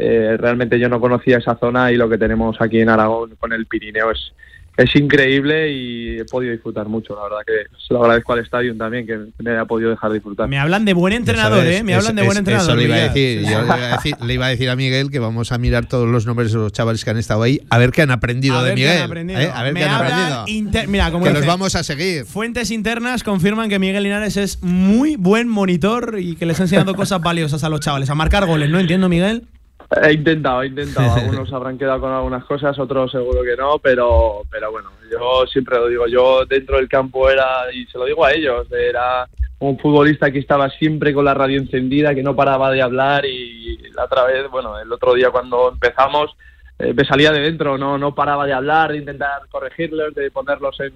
eh, realmente yo no conocía esa zona y lo que tenemos aquí en Aragón con el Pirineo es, es increíble y he podido disfrutar mucho. La verdad que se lo agradezco al estadio también que me haya podido dejar disfrutar. Me hablan de buen entrenador, ¿eh? Me hablan de buen entrenador. Eso le iba, a decir, yo le, iba a decir, le iba a decir a Miguel que vamos a mirar todos los nombres de los chavales que han estado ahí a ver qué han aprendido a de Miguel. Qué han aprendido. ¿eh? A ver me qué han aprendido. Inter Mira, como que dice, los vamos a seguir. Fuentes internas confirman que Miguel Linares es muy buen monitor y que les ha enseñado cosas valiosas a los chavales. A marcar goles, ¿no entiendo, Miguel? He intentado, he intentado. Algunos habrán quedado con algunas cosas, otros seguro que no, pero, pero bueno, yo siempre lo digo. Yo dentro del campo era, y se lo digo a ellos, era un futbolista que estaba siempre con la radio encendida, que no paraba de hablar y la otra vez, bueno, el otro día cuando empezamos, eh, me salía de dentro, no, no paraba de hablar, de intentar corregirlos, de ponerlos en,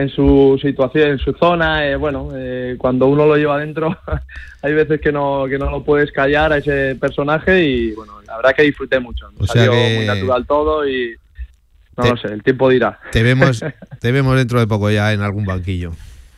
en su situación, en su zona. Eh, bueno, eh, cuando uno lo lleva adentro, hay veces que no, que no lo puedes callar a ese personaje y bueno, la verdad que disfruté mucho. Me O sea salió que- muy natural todo y no Te- lo sé, el tiempo dirá. Te vemos, te vemos dentro de poco ya en algún banquillo.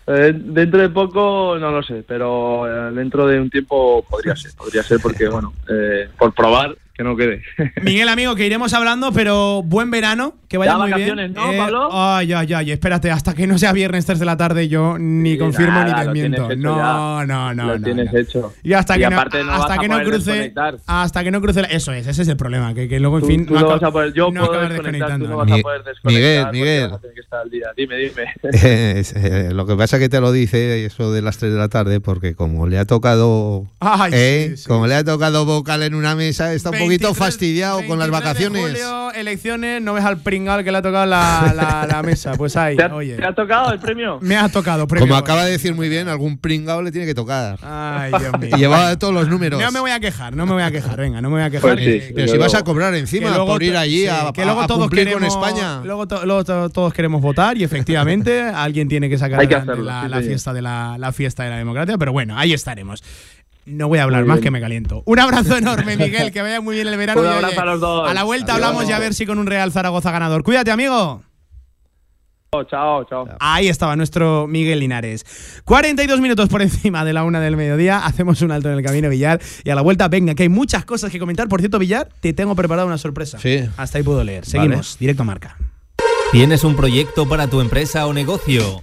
Eh, dentro de poco no lo sé, pero eh, dentro de un tiempo podría ser, podría ser porque bueno, eh, por probar que no quede. Miguel, amigo, que iremos hablando, pero buen verano, que vaya Ya muy vacaciones, bien. Eh, ¿no, Pablo? Ay, ay, ay, espérate, hasta que no sea viernes 3 de la tarde yo ni confirmo Nada, ni desmiento. No, no, no, Lo no, tienes no. hecho. Y hasta Y que no, hasta que no cruce hasta que no cruce la- eso es, ese es el problema, que, que luego en Tú- fin tú no vas a poder- yo no puedo acabar desconectar, tú no vas a poder Miguel, desconectar porque Miguel. vas a tener que estar al día. Dime, dime. Eh, lo que pasa es que te lo dice eso de las 3 de la tarde, porque como le ha tocado. Ay, ¿eh? sí, sí, como le ha tocado vocal en una mesa, está un poquito 23 fastidiado con las 23 de vacaciones. julio, elecciones, no ves al pringal que le ha tocado la, la- la mesa. Pues ahí, ¿Te ha, oye. te ha tocado el premio? Me ha tocado, premio. Como acaba de decir muy bien, algún pringao le tiene que tocar. Ay, Dios mío. Y llevaba todos los números. No me voy a quejar, no me voy a quejar, venga, no me voy a quejar. Pues sí, sí, Pero si vas a cobrar encima luego por ir allí sí, a, que luego a todos cumplir queremos, con España. Luego, to- luego to- todos queremos votar y efectivamente alguien tiene que sacar que hacerlo, la, sí, la señor. fiesta de la, la fiesta de la democracia, pero bueno, ahí estaremos. No voy a hablar Muy más bien. que me caliento. Un abrazo enorme, Miguel, que vaya muy bien el verano. Un y, oye, abrazo a los dos. A la vuelta Adiós. hablamos y a ver si con un Real Zaragoza ganador. Cuídate, amigo. Chao, chao. Ahí estaba nuestro Miguel Linares. 42 minutos por encima de la una del mediodía. Hacemos un alto en el camino, Villar. Y a la vuelta, venga, que hay muchas cosas que comentar. Por cierto, Villar, te tengo preparada una sorpresa. Sí. Hasta ahí puedo leer. Seguimos. Directo a marca. ¿Tienes un proyecto para tu empresa o negocio?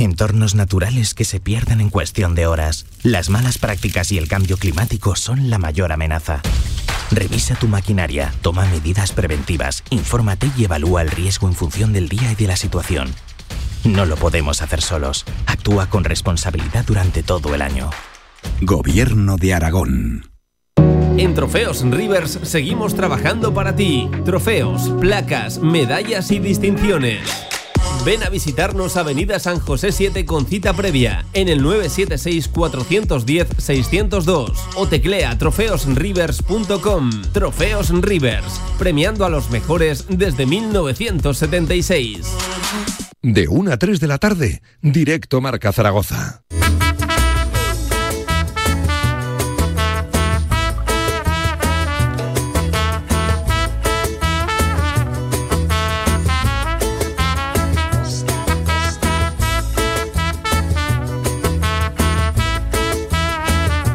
Entornos naturales que se pierden en cuestión de horas. Las malas prácticas y el cambio climático son la mayor amenaza. Revisa tu maquinaria, toma medidas preventivas, infórmate y evalúa el riesgo en función del día y de la situación. No lo podemos hacer solos. Actúa con responsabilidad durante todo el año. Gobierno de Aragón. En Trofeos Rivers seguimos trabajando para ti. Trofeos, placas, medallas y distinciones. Ven a visitarnos Avenida San José 7 con cita previa en el 976-410-602 o teclea trofeosrivers.com. Trofeos Rivers, premiando a los mejores desde 1976. De 1 a 3 de la tarde, directo Marca Zaragoza.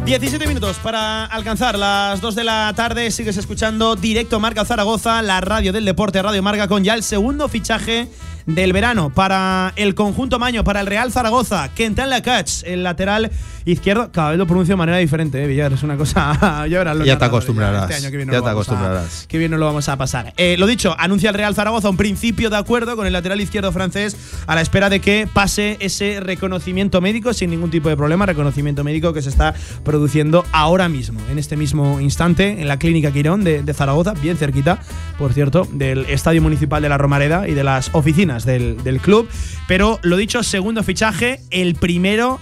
17 minutos para alcanzar las 2 de la tarde. Sigues escuchando directo Marca Zaragoza, la radio del deporte, Radio Marca, con ya el segundo fichaje del verano para el conjunto Maño, para el Real Zaragoza. Kentan Lacach, el lateral izquierdo. Cada vez lo pronuncio de manera diferente, ¿eh, Villar. Es una cosa. ya verás lo Ya te acostumbrarás. Este año que viene Ya te acostumbrarás. que bien nos lo vamos a pasar. Eh, lo dicho, anuncia el Real Zaragoza un principio de acuerdo con el lateral izquierdo francés a la espera de que pase ese reconocimiento médico sin ningún tipo de problema, reconocimiento médico que se está produciendo ahora mismo, en este mismo instante, en la clínica Quirón de, de Zaragoza, bien cerquita, por cierto, del Estadio Municipal de la Romareda y de las oficinas del, del club. Pero lo dicho, segundo fichaje, el primero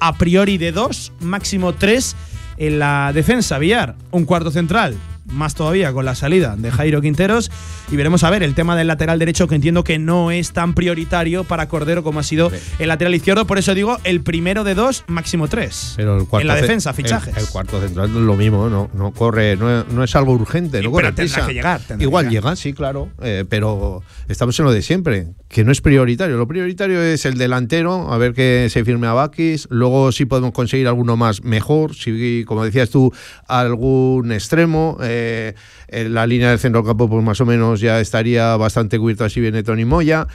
a priori de dos, máximo tres en la defensa. Villar, un cuarto central, más todavía con la salida de Jairo Quinteros. Y veremos a ver el tema del lateral derecho, que entiendo que no es tan prioritario para Cordero como ha sido el lateral izquierdo. Por eso digo, el primero de dos, máximo tres. Pero el cuarto en la defensa, fichajes. El, cuarto central es lo mismo, no, no corre, no, no es algo urgente, Sí, no corre pero tendrá que llegar, tendrá Igual que llegar. llega, sí, claro, eh, pero estamos en lo de siempre, que no es prioritario. Lo prioritario es el delantero, a ver que se firme a Bakis. Luego, si podemos conseguir alguno más, mejor. Si, como decías tú, algún extremo. eh, en la línea del centro campo, pues más o menos ya estaría bastante cubierto así viene Tony Moya.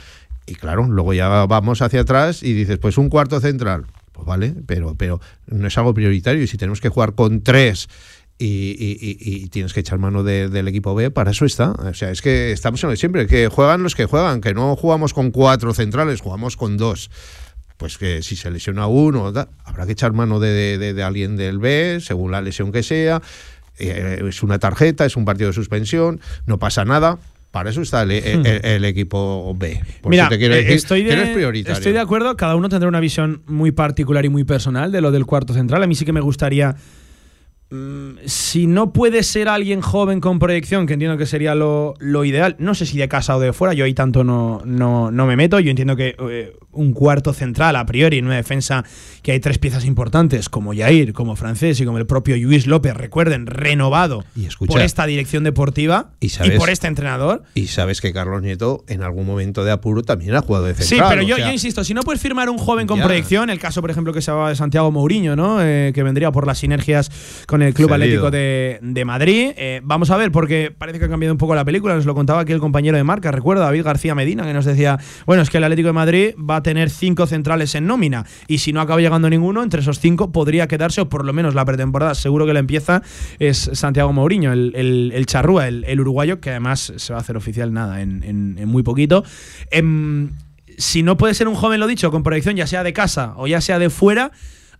Y claro, luego ya vamos hacia atrás y dices, pues un cuarto central. Pues vale, pero, pero no es algo prioritario. Y si tenemos que jugar con tres y, y- y- tienes que echar mano de- del equipo B, para eso está. O sea, es que estamos en siempre, que juegan los que juegan, que no jugamos con cuatro centrales, jugamos con dos. Pues que si se lesiona uno, da- habrá que echar mano de, de- de alguien del B, según la lesión que sea. Eh, es una tarjeta, es un partido de suspensión, no pasa nada. Para eso está el, el- el- el equipo B. Por Mira, te quiero eh, decir estoy, que prioritario. estoy de acuerdo, cada uno tendrá una visión muy particular y muy personal de lo del cuarto central. A mí sí que me gustaría, si no puede ser alguien joven con proyección, que entiendo que sería lo, lo ideal, no sé si de casa o de fuera, yo ahí tanto no, no, no me meto, yo entiendo que eh, un cuarto central a priori en una defensa que hay tres piezas importantes, como Yair, como Francés y como el propio Luis López, recuerden, renovado Y escucha- por esta dirección deportiva Y por este entrenador. Y sabes que Carlos Nieto en algún momento de apuro también ha jugado de Sí, pero yo, sea, yo insisto, si no puedes firmar un joven con Ya. proyección, el caso, por ejemplo, que se hablaba de Santiago Mourinho, ¿no? Eh, que vendría por las sinergias con el Club. Atlético de, de Madrid. Eh, vamos a ver, porque parece que ha cambiado un poco la película. Nos lo contaba aquí el compañero de marca, recuerda, David García Medina, que nos decía, bueno, es que el Atlético de Madrid va a tener cinco centrales en nómina. Y si no acaba llegando ninguno, entre esos cinco podría quedarse, o por lo menos la pretemporada, seguro que la empieza, es Santiago Mourinho, el, el, el charrúa, el, el uruguayo, que además se va a hacer oficial nada, en, en- en muy poquito. Em, si no puede ser un joven, lo dicho, con proyección, ya sea de casa o ya sea de fuera,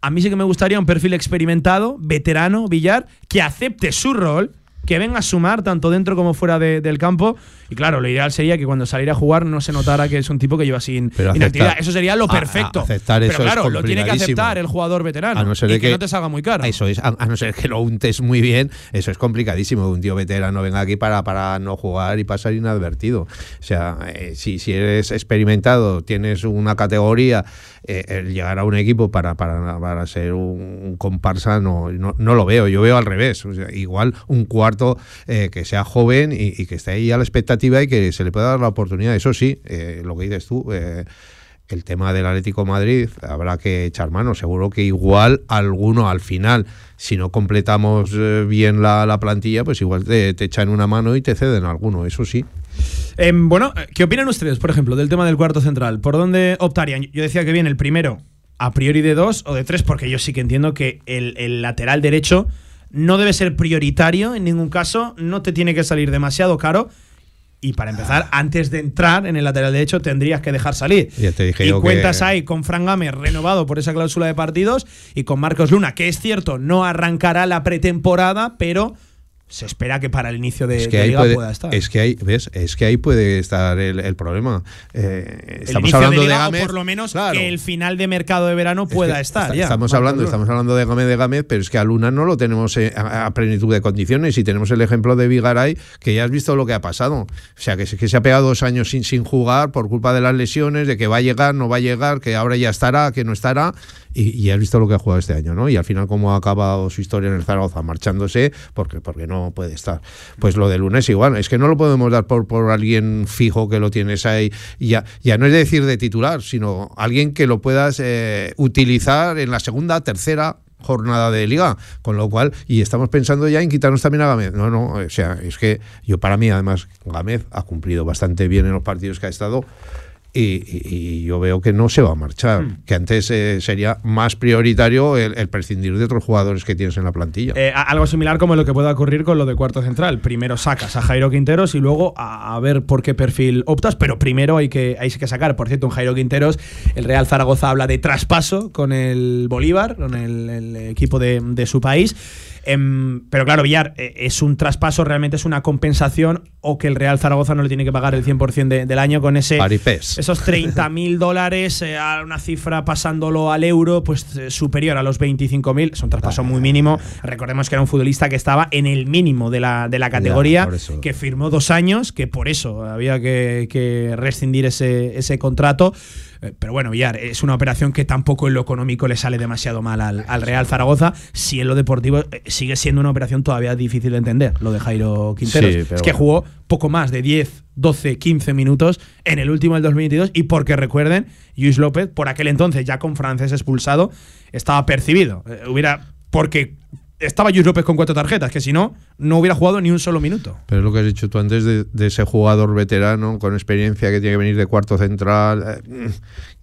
a mí sí que me gustaría un perfil experimentado, veterano, Villar, que acepte su rol, que venga a sumar tanto dentro como fuera de- del campo. Y claro, lo ideal sería que cuando saliera a jugar no se notara que es un tipo que lleva sin Pero inactividad. aceptar- Eso sería lo a- a- perfecto. aceptar Pero eso es claro, lo tiene que aceptar el jugador veterano. A no ser y que, que- no te salga muy caro. Eso es, a, a no ser que lo untes muy bien, eso es complicadísimo. Un tío veterano venga aquí para, para no jugar y pasar inadvertido. O sea, eh, si, si eres experimentado, tienes una categoría, eh, el llegar a un equipo para, para, para ser un, un comparsa no, no, no lo veo. Yo veo al revés. O sea, igual un cuarto eh, que sea joven y, y que esté ahí a la expectativa y que se le pueda dar la oportunidad. Eso sí, eh, lo que dices tú. eh, el tema del Atlético Madrid habrá que echar mano. Seguro que igual alguno al final, si no completamos eh, bien la, la plantilla, pues igual te, echan una mano y te ceden alguno, eso sí. Em, bueno, ¿qué opinan ustedes, por ejemplo, del tema del cuarto central? ¿Por dónde optarían? Yo decía que bien el primero, a priori de dos o de tres, porque yo sí que entiendo que el lateral derecho no debe ser prioritario en ningún caso, no te tiene que salir demasiado caro. Y para empezar, antes de entrar en el lateral derecho, tendrías que dejar salir. Ya te dije y yo que- cuentas ahí con Fran Gámez renovado por esa cláusula de partidos y con Marcos Luna, que es cierto, no arrancará la pretemporada, pero se espera que para el inicio de, Es que, de ahí liga puede, pueda estar. es que ahí, ¿ves? Es que ahí puede estar el, el problema. Eh, el estamos inicio hablando de, liga, Gámez. o por lo menos claro. que el final de mercado de verano Es pueda que estar. está- ya. Estamos hablando, estamos hablando de Gámez de Gámez, pero es que a Luna no lo tenemos eh, a, a plenitud de condiciones y tenemos el ejemplo de Vigaray, que ya has visto lo que ha pasado. O sea, que, se- que se ha pegado dos años sin, sin jugar por culpa de las lesiones, de que va a llegar, no va a llegar, que ahora ya estará, que no estará, y, has visto lo que ha jugado este año, ¿no? Y al final cómo ha acabado su historia en el Zaragoza, marchándose porque, porque no puede estar. Pues lo de Luna es igual, es que no lo podemos dar por, por alguien fijo que lo tienes ahí, ya, ya no es decir de titular, sino alguien que lo puedas eh, utilizar en la segunda, tercera, jornada de liga, con lo cual, y estamos pensando ya en quitarnos también a Gámez. No, no, o sea, es que yo para mí además Gámez ha cumplido bastante bien en los partidos que ha estado y, y- yo veo que no se va a marchar, Hmm. que antes eh, sería más prioritario el, el prescindir de otros jugadores que tienes en la plantilla. Eh, algo similar como lo que pueda ocurrir con lo de cuarto central. Primero sacas a Jairo Quinteros y luego a, a ver por qué perfil optas, pero primero hay que, hay que sacar. Por cierto, un Jairo Quinteros, el Real Zaragoza habla de traspaso con el Bolívar, con el, el equipo de, de su país. Em, pero claro, Villar, eh, es un traspaso, realmente es una compensación o que el Real Zaragoza no le tiene que pagar el 100% del año con ese esos 30.000 dólares eh, a una cifra pasándolo al euro, pues eh, superior a los 25.000. Es un traspaso muy mínimo. Recordemos que era un futbolista que estaba en el mínimo de la, de la categoría, que firmó dos años, que por eso había que, rescindir ese, ese contrato. Eh, pero bueno, Villar, es una operación que tampoco en lo económico le sale demasiado mal al, Real Zaragoza. Si en lo deportivo eh, sigue siendo una operación todavía difícil de entender, lo de Jairo Quinteros. es que jugó poco más de 10, 12, 15 minutos en el último del 2022 y porque recuerden, Luis López, por aquel entonces ya con francés expulsado, estaba percibido. Eh, hubiera porque estaba Luis López con cuatro tarjetas, que si no, no hubiera jugado ni un solo minuto. Pero es lo que has dicho tú antes de, ese jugador veterano con experiencia que tiene que venir de cuarto central. Eh,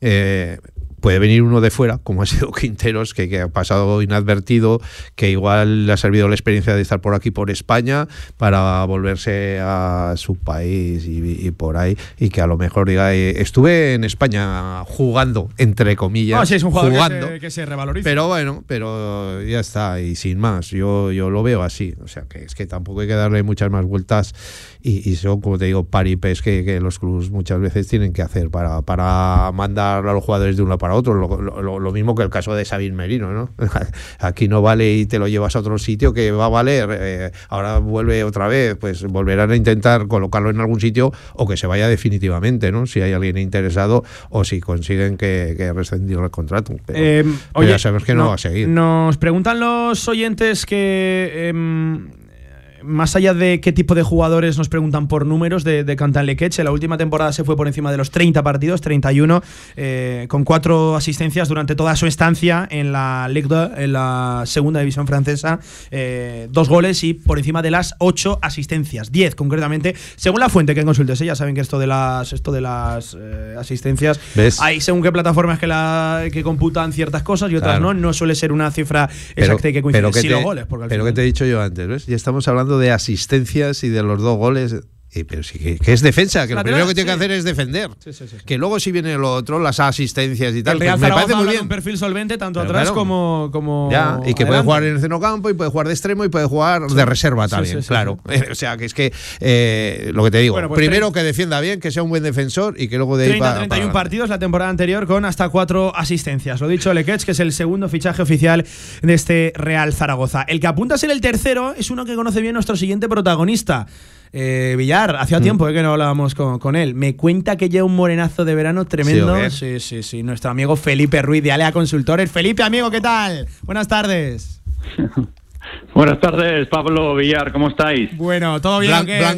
eh, puede venir uno de fuera, como ha sido Quinteros, que, ha pasado inadvertido, que igual le ha servido la experiencia de estar por aquí, por España, para volverse a su país y, por ahí, y que a lo mejor diga, eh, estuve en España jugando, entre comillas, ah, sí, es un jugador jugando, que se, revaloriza. Pero bueno, pero ya está, y sin más, yo, yo lo veo así, o sea, que es que tampoco hay que darle muchas más vueltas y, son, como te digo, paripes que, que los clubes muchas veces tienen que hacer para, para mandar a los jugadores de uno para otro. Lo, mismo que el caso de Sabin Merino, ¿no? Aquí no vale y te lo llevas a otro sitio que va a valer. Eh, ahora vuelve otra vez, pues volverán a intentar colocarlo en algún sitio o que se vaya definitivamente, ¿no? Si hay alguien interesado o si consiguen que, que rescindir el contrato. Pero, em, ya sabemos que no, va a seguir. Nos preguntan los oyentes que. Más allá de qué tipo de jugadores nos preguntan por números de, de Cantanlequeche, la última temporada se fue por encima de los 30 partidos, 31, eh, con cuatro asistencias durante toda su estancia en la Ligue 2, en la segunda división francesa, eh, dos goles y por encima de las ocho asistencias, 10 concretamente, según la fuente que consultes, ¿eh? ya saben que esto de las, esto de las asistencias, hay según qué plataformas que, la, que computan ciertas cosas y otras no, no suele ser una cifra exacta y que coincide. Pero, que goles, pero que te he dicho yo antes, ¿ves? Ya estamos hablando de asistencias y de los dos goles pero sí que, es defensa, que lo primero que tiene que hacer es defender. que luego si viene lo otro, las asistencias y tal. El pues me parece muy bien. un perfil solvente tanto atrás como, como y que puede jugar en el centrocampo y puede jugar de extremo y puede jugar de reserva también, claro. o sea, que es que eh, lo que te digo, pues primero que defienda bien, que sea un buen defensor y que luego de 30, 31 partidos la temporada anterior con hasta cuatro asistencias. Lo dicho Lequech, que es el segundo fichaje oficial de este Real Zaragoza. El que apunta a ser el tercero es uno que conoce bien nuestro siguiente protagonista. Eh, Villar, hacía mm. tiempo eh, que no hablábamos con, él. Me cuenta que lleva un morenazo de verano tremendo. Sí, sí, sí, Nuestro amigo Felipe Ruiz de Alea Consultores. Felipe, amigo, ¿qué tal? Buenas tardes. Buenas tardes, Pablo Villar, ¿cómo estáis? Bueno, todo bien.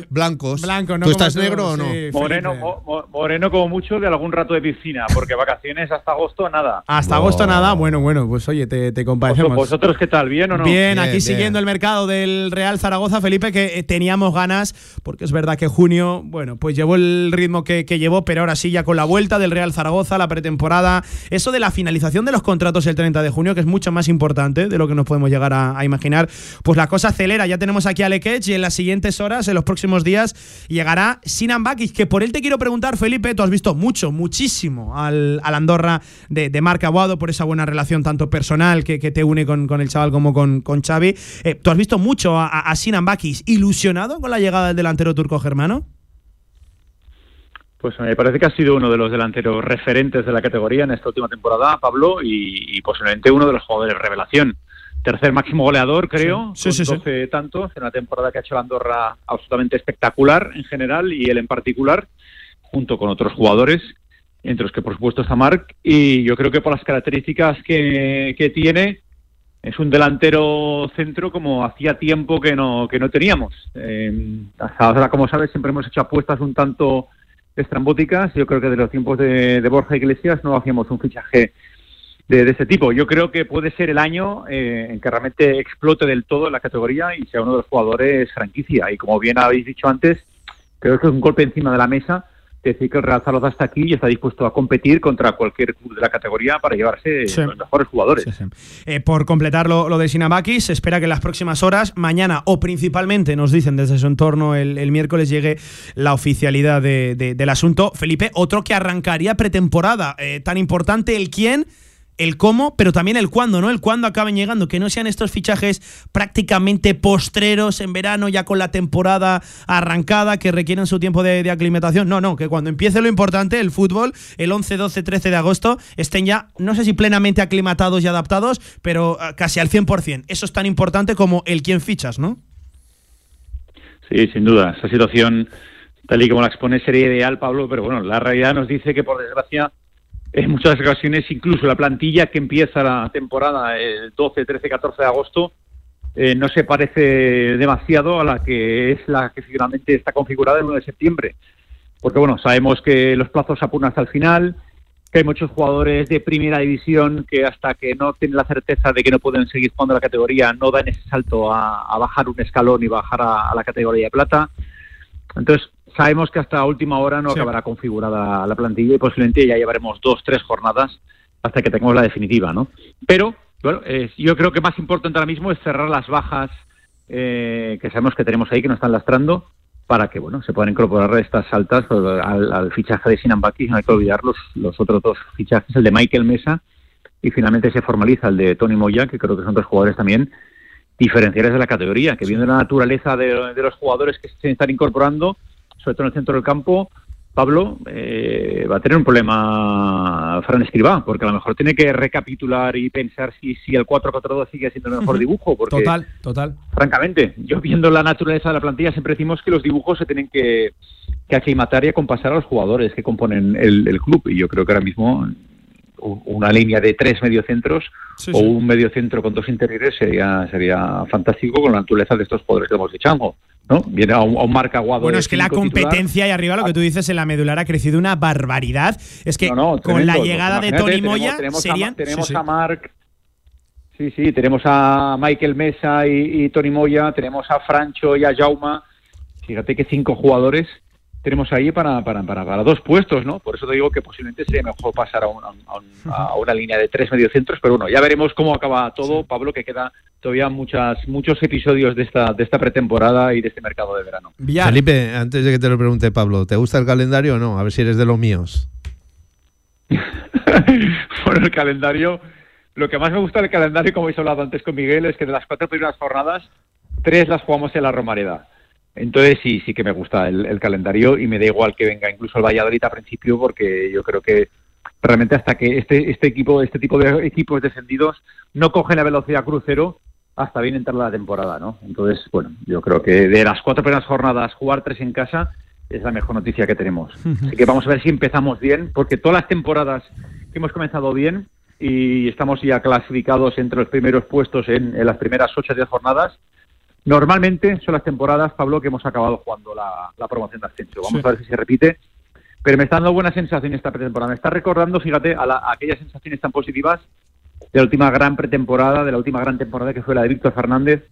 blancos. Blanco, ¿no? ¿Tú estás negro o no? moreno, moreno como mucho de algún rato de piscina, porque vacaciones hasta agosto nada. Hasta agosto nada, bueno, bueno, pues oye, te, te compadecemos. ¿Vosotros qué tal? ¿Bien o no? Bien, aquí siguiendo el mercado del Real Zaragoza, Felipe, que eh, teníamos ganas, porque es verdad que junio, bueno, pues llevó el ritmo que, que llevó, pero ahora sí, ya con la vuelta del Real Zaragoza, la pretemporada, eso de la finalización de los contratos el 30 de junio, que es mucho más importante de lo que nos podemos llegar a, a imaginar pues la cosa acelera. Ya tenemos aquí a Lekech y en las siguientes horas, en los próximos días, llegará Sinan Bakis, que por él te quiero preguntar, Felipe, tú has visto mucho, muchísimo al, Andorra de, de Marc Aguado por esa buena relación tanto personal que, te une con, el chaval como con, con Xavi. Eh, ¿Tú has visto mucho a, a Sinan Bakis ilusionado con la llegada del delantero turco germano? Pues me parece que ha sido uno de los delanteros referentes de la categoría en esta última temporada, Pablo, y, y posiblemente uno de los jugadores de revelación tercer máximo goleador, creo, sí, con 12 tantos, en una temporada que ha hecho la Andorra absolutamente espectacular en general y él en particular, junto con otros jugadores, entre los que por supuesto está Marc, y yo creo que por las características que, que tiene, es un delantero centro como hacía tiempo que no, que no teníamos. Eh, ahora, como sabes, siempre hemos hecho apuestas un tanto estrambóticas. Yo creo que de los tiempos de, de Borja Iglesias no hacíamos un fichaje de, ese tipo. Yo creo que puede ser el año eh, en que realmente explote del todo en la categoría y sea uno de los jugadores franquicia. Y como bien habéis dicho antes, creo que es un golpe encima de la mesa decir que el Real Zaragoza está aquí y está dispuesto a competir contra cualquier club de la categoría para llevarse los mejores jugadores. Eh, por completar lo, de Sinabakis, se espera que en las próximas horas, mañana o principalmente, nos dicen desde su entorno el, miércoles, llegue la oficialidad del asunto. Felipe, otro que arrancaría pretemporada, eh, tan importante el quién el cómo, pero también el cuándo, ¿no? El cuándo acaben llegando, que no sean estos fichajes prácticamente postreros en verano, ya con la temporada arrancada, que requieren su tiempo de, aclimatación. No, no, que cuando empiece lo importante, el fútbol, el 11, 12, 13 de agosto, estén ya, no sé si plenamente aclimatados y adaptados, pero ah, casi al 100%. Eso es tan importante como el quién fichas, ¿no? Sí, sin duda. Esa situación, tal y como la expone, sería ideal, Pablo, pero bueno, la realidad nos dice que por desgracia en muchas ocasiones incluso la plantilla que empieza la temporada el 12, 13, 14 de agosto eh, no se parece demasiado a la que es la que finalmente está configurada el 1 de septiembre. Porque bueno, sabemos que los plazos apuran hasta el final, que hay muchos jugadores de primera división que hasta que no tienen la certeza de que no pueden seguir jugando la categoría no dan ese salto a, bajar un escalón y bajar a, la categoría de plata. Entonces, sabemos que hasta última hora no acabará configurada la plantilla y posiblemente ya llevaremos dos, tres jornadas hasta que tengamos la definitiva, ¿no? Pero, bueno, yo creo que más importante ahora mismo es cerrar las bajas eh, que sabemos que tenemos ahí, que nos están lastrando, para que, bueno, se puedan incorporar estas altas al, fichaje de Sinan Baki, no hay que olvidar los, los otros dos fichajes, el de Michael Mesa y finalmente se formaliza el de Tony Moya, que creo que son dos jugadores también diferenciales de la categoría, que viendo la naturaleza de, de los jugadores que se están incorporando, sobre todo en el centro del campo, Pablo eh, va a tener un problema Fran Escribá, porque a lo mejor tiene que recapitular y pensar si, si el 4-4-2 sigue siendo el mejor dibujo. Porque, total, total. Francamente, yo viendo la naturaleza de la plantilla siempre decimos que los dibujos se tienen que, que aclimatar y acompasar a los jugadores que componen el, club. Y yo creo que ahora mismo una línea de tres mediocentros o un mediocentro con dos interiores sería, sería fantástico con la naturaleza de estos jugadores que hemos dicho. ¿no? Viene a un, marca Aguado. Bueno, es que la competencia ahí arriba, lo que tú dices en la medular, ha crecido una barbaridad. Es que con la llegada de Tony Moya tenemos, a, Mark. Sí, sí, tenemos a Michael Mesa y, y Tony Moya, tenemos a Francho y a Jauma. Fíjate que cinco jugadores tenemos ahí para, para, para, dos puestos, ¿no? Por eso te digo que posiblemente sería mejor pasar a, a, una línea de tres mediocentros, pero bueno, ya veremos cómo acaba todo, Pablo, que queda todavía muchas, muchos episodios de esta, de esta pretemporada y de este mercado de verano. Felipe, antes de que te lo pregunte Pablo, ¿te gusta el calendario o no? A ver si eres de los míos. bueno, el calendario, lo que más me gusta del calendario, como habéis hablado antes con Miguel, es que de las cuatro primeras jornadas, tres las jugamos en la Romareda. Entonces sí, sí que me gusta el, calendario y me da igual que venga incluso el Valladolid a principio porque yo creo que realmente hasta que este, este equipo, este tipo de equipos descendidos no cogen la velocidad crucero hasta bien entrar la temporada, ¿no? Entonces, bueno, yo creo que de las cuatro primeras jornadas jugar tres en casa es la mejor noticia que tenemos. Así que vamos a ver si empezamos bien, porque todas las temporadas que hemos comenzado bien y estamos ya clasificados entre los primeros puestos en, en las primeras ocho o diez jornadas, Normalmente son las temporadas, Pablo, que hemos acabado jugando la, promoción de ascenso. Vamos a ver si se repite. Pero me está dando buena sensación esta pretemporada. Me está recordando, fíjate, a, aquellas sensaciones tan positivas de la última gran pretemporada, de la última gran temporada que fue la de Víctor Fernández,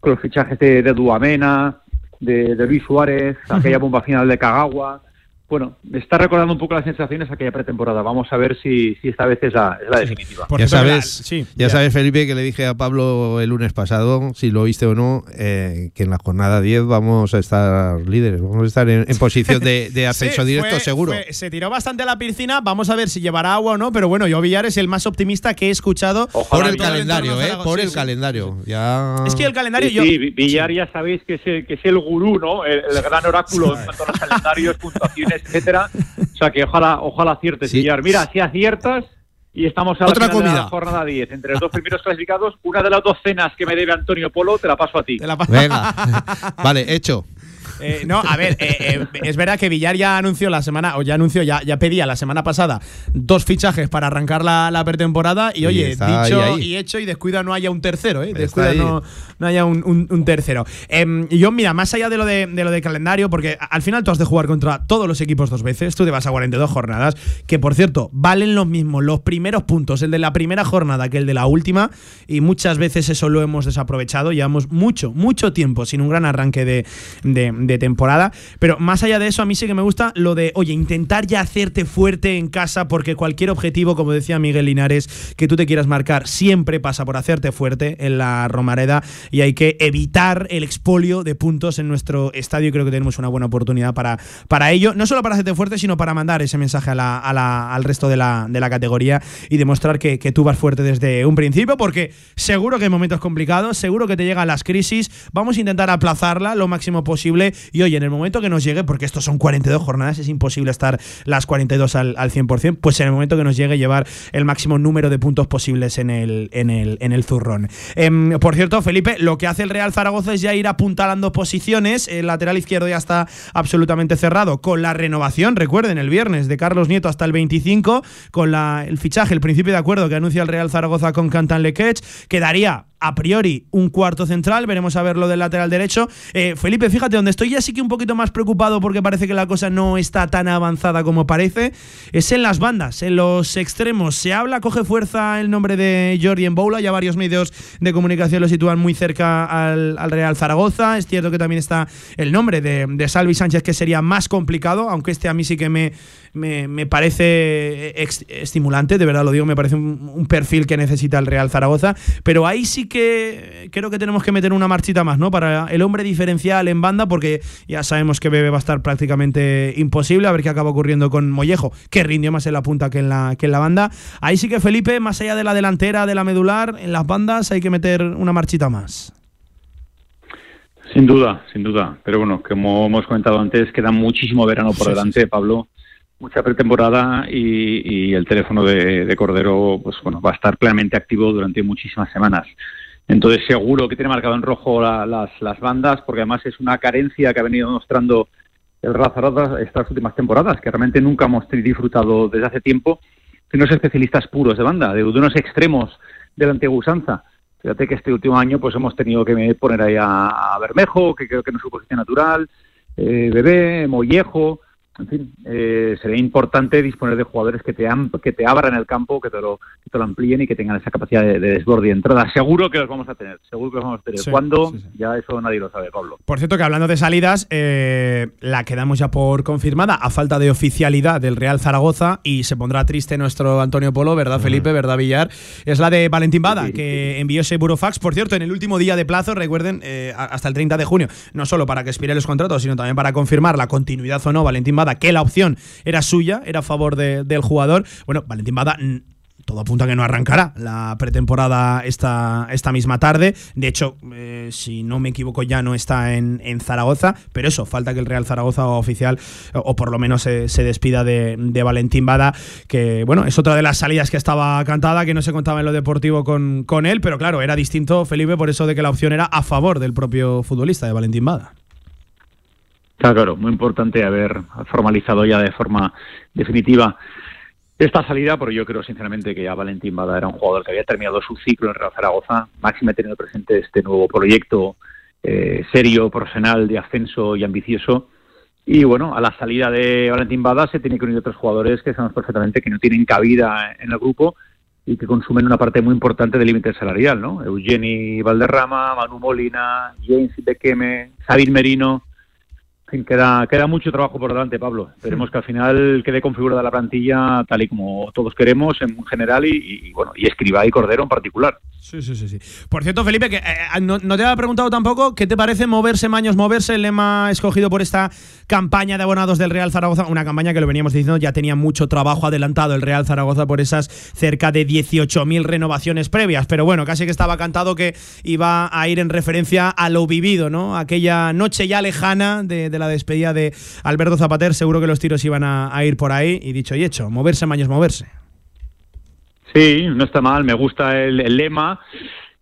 con los fichajes de, Duamena, de, Luis Suárez, aquella bomba final de Cagagua bueno, me está recordando un poco las sensaciones aquella pretemporada. Vamos a ver si, si esta vez es la, definitiva. Ya sabes, ya, sabes, Felipe, que le dije a Pablo el lunes pasado, si lo viste o no, eh, que en la jornada 10 vamos a estar líderes, vamos a estar en, posición de, ascenso directo, seguro. se tiró bastante a la piscina, vamos a ver si llevará agua o no, pero bueno, yo Villar es el más optimista que he escuchado. por el calendario, ¿eh? Por el calendario. Ya... Es que el calendario. yo... Villar ya sabéis que es el, que es el gurú, ¿no? El, gran oráculo en cuanto a los calendarios, puntuaciones etcétera. O sea que ojalá, ojalá aciertes, Mira, si aciertas y estamos a Otra la jornada 10, entre los dos primeros clasificados, una de las dos cenas que me debe Antonio Polo te la paso a ti. Venga. vale, hecho. Eh, no, a ver, eh, eh, es verdad que Villar ya anunció la semana, o ya anunció, ya, ya pedía la semana pasada dos fichajes para arrancar la, la pretemporada y oye, dicho y hecho y descuida no haya un tercero, ¿eh? Descuida no, no, haya un, un, tercero. Em, y yo, mira, más allá de lo de, de, lo de calendario, porque al final tú has de jugar contra todos los equipos dos veces, tú te vas a 42 jornadas, que por cierto, valen los mismos los primeros puntos, el de la primera jornada que el de la última, y muchas veces eso lo hemos desaprovechado, llevamos mucho, mucho tiempo sin un gran arranque de de temporada. Pero más allá de eso, a mí sí que me gusta lo de, oye, intentar ya hacerte fuerte en casa, porque cualquier objetivo, como decía Miguel Linares, que tú te quieras marcar, siempre pasa por hacerte fuerte en la Romareda y hay que evitar el expolio de puntos en nuestro estadio. Creo que tenemos una buena oportunidad para, para ello, no solo para hacerte fuerte, sino para mandar ese mensaje a al resto de la, de la categoría y demostrar que, que tú vas fuerte desde un principio, porque seguro que hay momentos complicados, seguro que te llegan las crisis, vamos a intentar aplazarla lo máximo posible y oye, en el momento que nos llegue, porque estos son 42 jornadas, es imposible estar las 42 al, al 100%, pues en el momento que nos llegue llevar el máximo número de puntos posibles en el, en el, en el zurrón. Em, por cierto, Felipe, lo que hace el Real Zaragoza es ya ir apuntalando posiciones, el lateral izquierdo ya está absolutamente cerrado con la renovación, recuerden, el viernes de Carlos Nieto hasta el 25, con la, el fichaje, el principio de acuerdo que anuncia el Real Zaragoza con Cantan Lequech, quedaría a priori un cuarto central, veremos a ver lo del lateral derecho. Eh, Felipe, fíjate, donde estoy ya sí que un poquito más preocupado porque parece que la cosa no está tan avanzada como parece, es en las bandas, en los extremos. Se habla, coge fuerza el nombre de Jordi Boula, ya varios medios de comunicación lo sitúan muy cerca al, Real Zaragoza. Es cierto que también está el nombre de, de Salvi Sánchez, que sería más complicado, aunque este a mí sí que me, me, parece estimulante, de verdad lo digo, me parece un, perfil que necesita el Real Zaragoza, pero ahí sí que creo que tenemos que meter una marchita más, ¿no? Para el hombre diferencial en banda, porque ya sabemos que Bebe va a estar prácticamente imposible, a ver qué acaba ocurriendo con Mollejo, que rindió más en la punta que en la, que en la banda. Ahí sí que Felipe, más allá de la delantera, de la medular, en las bandas hay que meter una marchita más. Sin duda, sin duda. Pero bueno, como hemos comentado antes, queda muchísimo verano por delante, Pablo mucha pretemporada y, el teléfono de, Cordero pues bueno va a estar plenamente activo durante muchísimas semanas. Entonces seguro que tiene marcado en rojo las, las bandas porque además es una carencia que ha venido mostrando el Razarada estas últimas temporadas que realmente nunca hemos disfrutado desde hace tiempo de unos especialistas puros de banda, de, unos extremos de la antigua usanza. Fíjate que este último año pues hemos tenido que poner ahí a, Bermejo, que creo que no es su posición natural, eh, Bebé, Mollejo, en fin, eh, sería importante disponer de jugadores que te, que te abran el campo, que te, lo, que te lo amplíen y que tengan esa capacidad de, desborde y entrada. Seguro que los vamos a tener, seguro que los vamos a tener. ¿Cuándo? Ya eso nadie lo sabe, Pablo. Por cierto, que hablando de salidas, eh, la quedamos ya por confirmada, a falta de oficialidad del Real Zaragoza, y se pondrá triste nuestro Antonio Polo, ¿verdad, Felipe? ¿Verdad, Villar? Es la de Valentín Bada, que envió ese burofax. Por cierto, en el último día de plazo, recuerden, eh, hasta el 30 de junio, no solo para que expire los contratos, sino también para confirmar la continuidad o no, Valentín Bada que la opción era suya, era a favor del jugador. Bueno, Valentín Bada todo apunta a que no arrancará la pretemporada esta, esta misma tarde. De hecho, eh, si no me equivoco, ya no está en, Zaragoza, pero eso, falta que el Real Zaragoza oficial, o, por lo menos se, despida de, Valentín Bada, que bueno, es otra de las salidas que estaba cantada, que no se contaba en lo deportivo con, con él, pero claro, era distinto, Felipe, por eso de que la opción era a favor del propio futbolista, de Valentín Bada. Claro, muy importante haber formalizado ya de forma definitiva esta salida, porque yo creo sinceramente que ya Valentín Bada era un jugador que había terminado su ciclo en Real Zaragoza, máxime teniendo presente este nuevo proyecto eh, serio, profesional, de ascenso y ambicioso. Y bueno, a la salida de Valentín Bada se tiene que unir otros jugadores que sabemos perfectamente que no tienen cabida en el grupo y que consumen una parte muy importante del límite salarial, ¿no? Eugeni Valderrama, Manu Molina, James Bequeme, Sabin Merino, queda, queda mucho trabajo por delante, Pablo. Esperemos que al final quede configurada la plantilla tal y como todos queremos en general y, bueno, y Escriba y Cordero en particular. Sí, sí, sí, sí. Por cierto, Felipe, que eh, no, te había preguntado tampoco qué te parece moverse Maños Moverse, el lema escogido por esta campaña de abonados del Real Zaragoza, una campaña que lo veníamos diciendo, ya tenía mucho trabajo adelantado el Real Zaragoza por esas cerca de 18.000 renovaciones previas, pero bueno, casi que estaba cantado que iba a ir en referencia a lo vivido, ¿no? Aquella noche ya lejana de la despedida de Alberto Zapater, seguro que los tiros iban a, ir por ahí. Y dicho y hecho, moverse, Maños, moverse. Sí, no está mal, me gusta el, lema.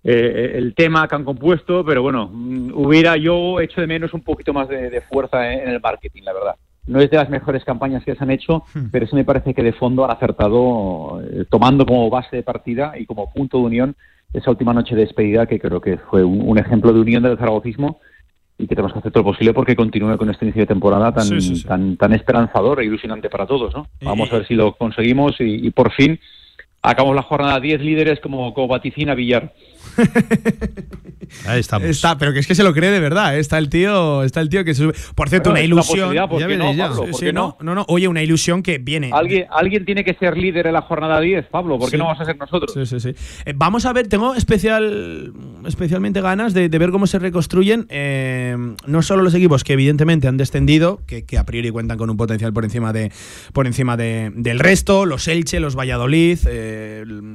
Eh, el tema que han compuesto, pero bueno, mm, hubiera yo hecho de menos un poquito más de, fuerza en, el marketing, la verdad. No es de las mejores campañas que se han hecho, hmm. pero eso me parece que de fondo han acertado, eh, tomando como base de partida y como punto de unión esa última noche de despedida, que creo que fue un, ejemplo de unión del zaragocismo y que tenemos que hacer todo lo posible porque continúe con este inicio de temporada tan, tan, tan esperanzador e ilusionante para todos. ¿no? Vamos a ver si lo conseguimos y, por fin acabamos la jornada 10 líderes como, como vaticina Villar. Ahí estamos. Está, pero que es que se lo cree de verdad. ¿eh? Está el tío, está el tío que sube. Por cierto, una ilusión. no, no, no, Oye, una ilusión que viene. Alguien, alguien tiene que ser líder en la jornada 10, Pablo. ¿Por qué no vamos a ser nosotros? Sí, sí, sí. Eh, vamos a ver, tengo especial, especialmente ganas de, ver cómo se reconstruyen eh, no solo los equipos que evidentemente han descendido, que, a priori cuentan con un potencial por encima de por encima de, del resto, los Elche, los Valladolid.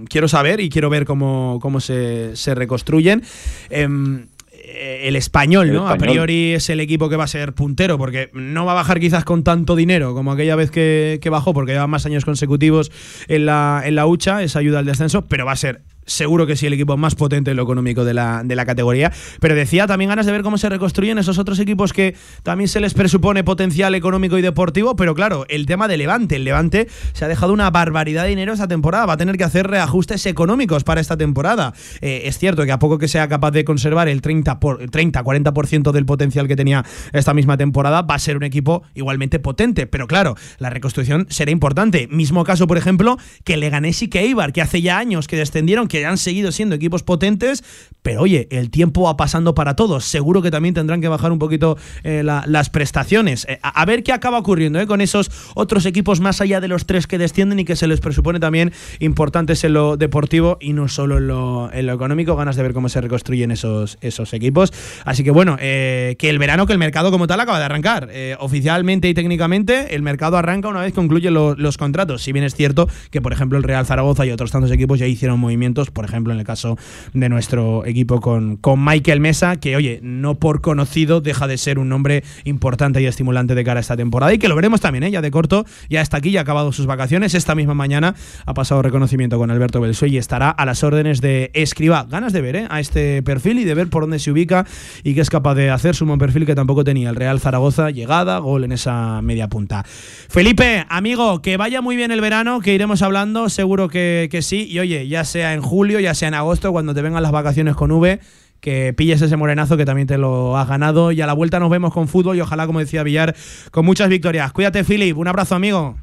quiero saber y quiero ver cómo, cómo se, se reconstruyen. Em, eh, el español, ¿no? A priori es el equipo que va a ser puntero, porque no va a bajar quizás con tanto dinero como aquella vez que, bajó, porque lleva más años consecutivos en la, en la hucha, esa ayuda al descenso, pero va a ser seguro que sí el equipo más potente en lo económico de la, de la categoría. Pero decía también ganas de ver cómo se reconstruyen esos otros equipos que también se les presupone potencial económico y deportivo. Pero claro, el tema de Levante. El Levante se ha dejado una barbaridad de dinero esta temporada. Va a tener que hacer reajustes económicos para esta temporada. Eh, es cierto que a poco que sea capaz de conservar el 30, por, 30-40% del potencial que tenía esta misma temporada, va a ser un equipo igualmente potente. Pero claro, la reconstrucción será importante. Mismo caso, por ejemplo, que Leganés y que Eibar, que hace ya años que descendieron, que han seguido siendo equipos potentes, pero oye, el tiempo va pasando para todos. Seguro que también tendrán que bajar un poquito eh, las prestaciones. Eh, a, ver qué acaba ocurriendo eh, con esos otros equipos más allá de los tres que descienden y que se les presupone también importantes en lo deportivo y no solo en lo, económico. Ganas de ver cómo se reconstruyen esos equipos. Así que bueno, que el verano, que el mercado como tal acaba de arrancar. oficialmente y técnicamente, el mercado arranca una vez concluyen los contratos. Si bien es cierto que, por ejemplo, el Real Zaragoza y otros tantos equipos ya hicieron movimientos por ejemplo, en el caso de nuestro equipo con, con Michael Mesa, que oye, no por conocido deja de ser un nombre importante y estimulante de cara a esta temporada y que lo veremos también, ¿eh? ya de corto, ya está aquí, ya ha acabado sus vacaciones, esta misma mañana ha pasado reconocimiento con Alberto Belsuey y estará a las órdenes de Escriba. Ganas de ver ¿eh? a este perfil y de ver por dónde se ubica y qué es capaz de hacer su buen perfil que tampoco tenía el Real Zaragoza, llegada, gol en esa media punta. Felipe, amigo, que vaya muy bien el verano, que iremos hablando, seguro que, que sí, y oye, ya sea en julio, ya sea en agosto, cuando te vengan las vacaciones con V, que pilles ese morenazo que también te lo has ganado. Y a la vuelta nos vemos con fútbol y ojalá, como decía Villar, con muchas victorias. Cuídate, Philip. Un abrazo, amigo.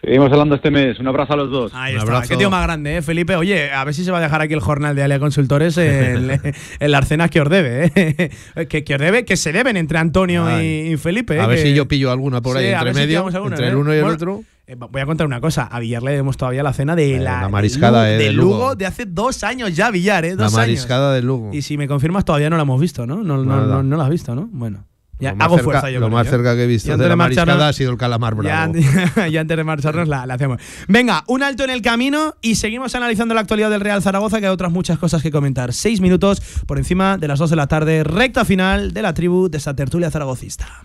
Seguimos hablando este mes. Un abrazo a los dos. Ahí está. Qué tío más grande, ¿eh, Felipe? Oye, a ver si se va a dejar aquí el jornal de Alia Consultores en, en las cenas que os debe. ¿eh? que, que os debe, que se deben entre Antonio y, Felipe. ¿eh? A ver si yo pillo alguna por ahí entre medio, entre el uno y el otro. Eh, voy a contar una cosa. A Villar le demos todavía la cena de eh, la, mariscada de Lugo, de hace dos años ya, Villar, ¿eh? Dos la mariscada de Lugo. Y si me confirmas, todavía no la hemos visto, ¿no? No, no, no, la has visto, ¿no? Bueno. Ya, hago cerca, fuerza yo. Lo más cerca que he visto de la mariscada ha sido el calamar bravo. Ya, antes de marcharnos la, la, hacemos. Venga, un alto en el camino y seguimos analizando la actualidad del Real Zaragoza, que hay otras muchas cosas que comentar. Seis minutos por encima de las dos de la tarde, recta final de la tribu de esa tertulia zaragocista.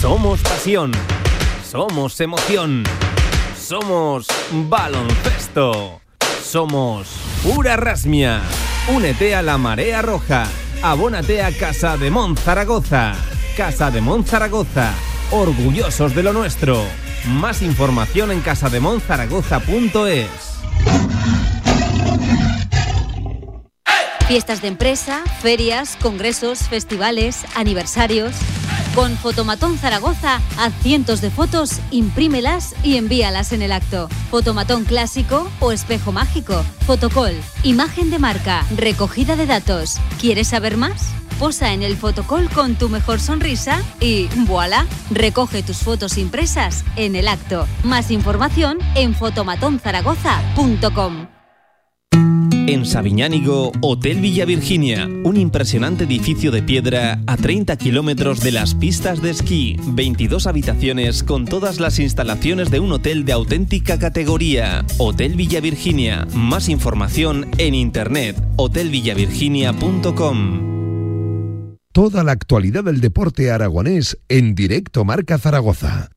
Somos pasión. Somos emoción. Somos baloncesto. Somos pura rasmia. Únete a la marea roja. Abónate a Casa de Mon Zaragoza. Casa de Mon Zaragoza. Orgullosos de lo nuestro. Más información en casademonzaragoza.es. Fiestas de empresa, ferias, congresos, festivales, aniversarios. Con Fotomatón Zaragoza, haz cientos de fotos, imprímelas y envíalas en el acto. Fotomatón clásico o espejo mágico. Fotocol, imagen de marca, recogida de datos. ¿Quieres saber más? Posa en el fotocol con tu mejor sonrisa y voilà, recoge tus fotos impresas en el acto. Más información en fotomatonzaragoza.com. En Sabiñánigo, Hotel Villa Virginia, un impresionante edificio de piedra a 30 kilómetros de las pistas de esquí, 22 habitaciones con todas las instalaciones de un hotel de auténtica categoría. Hotel Villa Virginia, más información en internet, hotelvillavirginia.com. Toda la actualidad del deporte aragonés en directo Marca Zaragoza.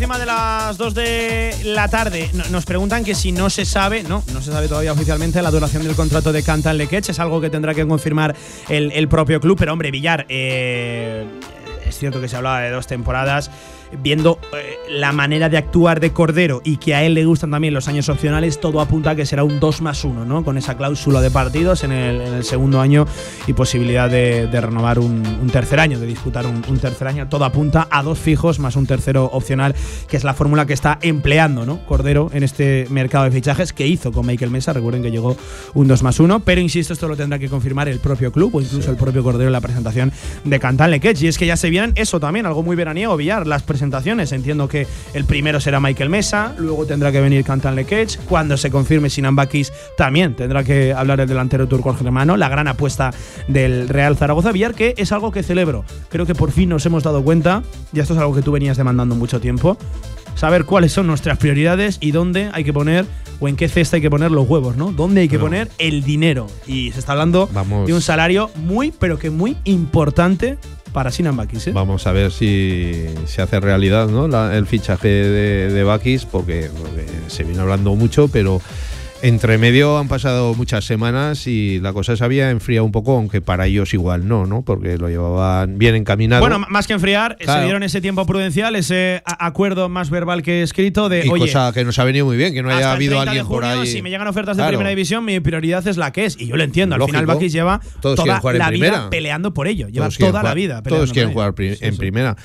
Encima de las 2 de la tarde. Nos preguntan que si no se sabe, no, no se sabe todavía oficialmente la duración del contrato de Cantan Lequech. Es algo que tendrá que confirmar el, propio club. Pero hombre, Villar, eh, es cierto que se hablaba de dos temporadas, viendo eh, la manera de actuar de Cordero y que a él le gustan también los años opcionales, todo apunta a que será un 2 más 1, ¿no? Con esa cláusula de partidos en el, segundo año y posibilidad de, renovar un, tercer año, de disputar un, tercer año. Todo apunta a dos fijos más un tercero opcional, que es la fórmula que está empleando, ¿no? Cordero en este mercado de fichajes que hizo con Michael Mesa. Recuerden que llegó un 2 más 1, pero insisto, esto lo tendrá que confirmar el propio club o incluso el propio Cordero en la presentación de Cantal Lequech. Y es que ya se vienen eso también, algo muy veraniego, Villar, las presentaciones. Entiendo que el primero será Michael Mesa, luego tendrá que venir Cantal Lequech. Cuando se confirme Sinan Bakis, también tendrá que hablar el delantero turco germano, la gran apuesta del Real Zaragoza. Villar, que es algo que celebro. Creo que por fin nos hemos dado cuenta, y esto es algo que tú venías demandando mucho tiempo, saber cuáles son nuestras prioridades y dónde hay que poner o en qué cesta hay que poner los huevos, ¿no? ¿Dónde hay que poner el dinero? Y se está hablando de un salario muy, pero que muy importante para Sinan Bakis. ¿eh? Vamos a ver si se hace realidad ¿no? el fichaje de, Bakis, porque, porque, se viene hablando mucho, pero entre medio han pasado muchas semanas y la cosa se había enfriado un poco, aunque para ellos igual no, ¿no? Porque lo llevaban bien encaminado. Bueno, más que enfriar, se dieron ese tiempo prudencial, ese acuerdo más verbal que escrito de. Y cosa que nos ha venido muy bien, que no haya habido alguien por ahí. Si me llegan ofertas de primera división, mi prioridad es la que es. Y yo lo entiendo. Al final, Bakis lleva toda la vida peleando por ello. Lleva toda la vida peleando Todos quieren jugar en primera.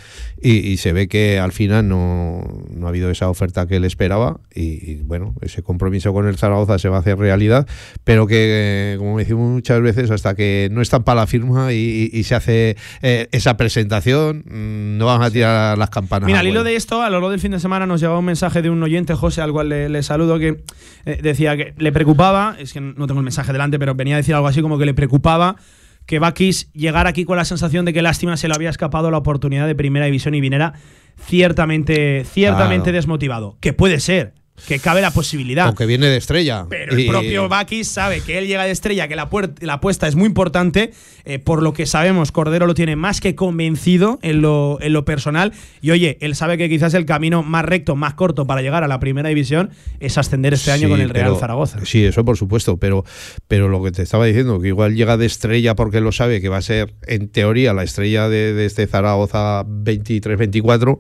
Y, se ve que al final no, no, ha habido esa oferta que él esperaba. Y, bueno, ese compromiso con el Zaragoza se va a hacer realidad. Pero que, como decimos muchas veces, hasta que no estampa la firma y, se hace eh, esa presentación, mm, no van a tirar las campanas. Mira, al hilo de esto, a lo largo del fin de semana nos llegaba un mensaje de un oyente, José, al cual le, saludo, que eh, decía que le preocupaba, es que no tengo el mensaje delante, pero venía a decir algo así como que le preocupaba que Bakis llegara aquí con la sensación de que lástima se le había escapado la oportunidad de primera división y viniera ciertamente, ciertamente desmotivado. Que puede ser, que cabe la posibilidad. Aunque viene de estrella. Pero el propio Bakis sabe que él llega de estrella, que la, la apuesta es muy importante. Eh, por lo que sabemos, Cordero lo tiene más que convencido en lo, en lo personal. Y oye, él sabe que quizás el camino más recto, más corto para llegar a la primera división es ascender este año con el Real Zaragoza. Sí, eso por supuesto. Pero, pero lo que te estaba diciendo, que igual llega de estrella porque lo sabe que va a ser, en teoría, la estrella de, de este Zaragoza 23-24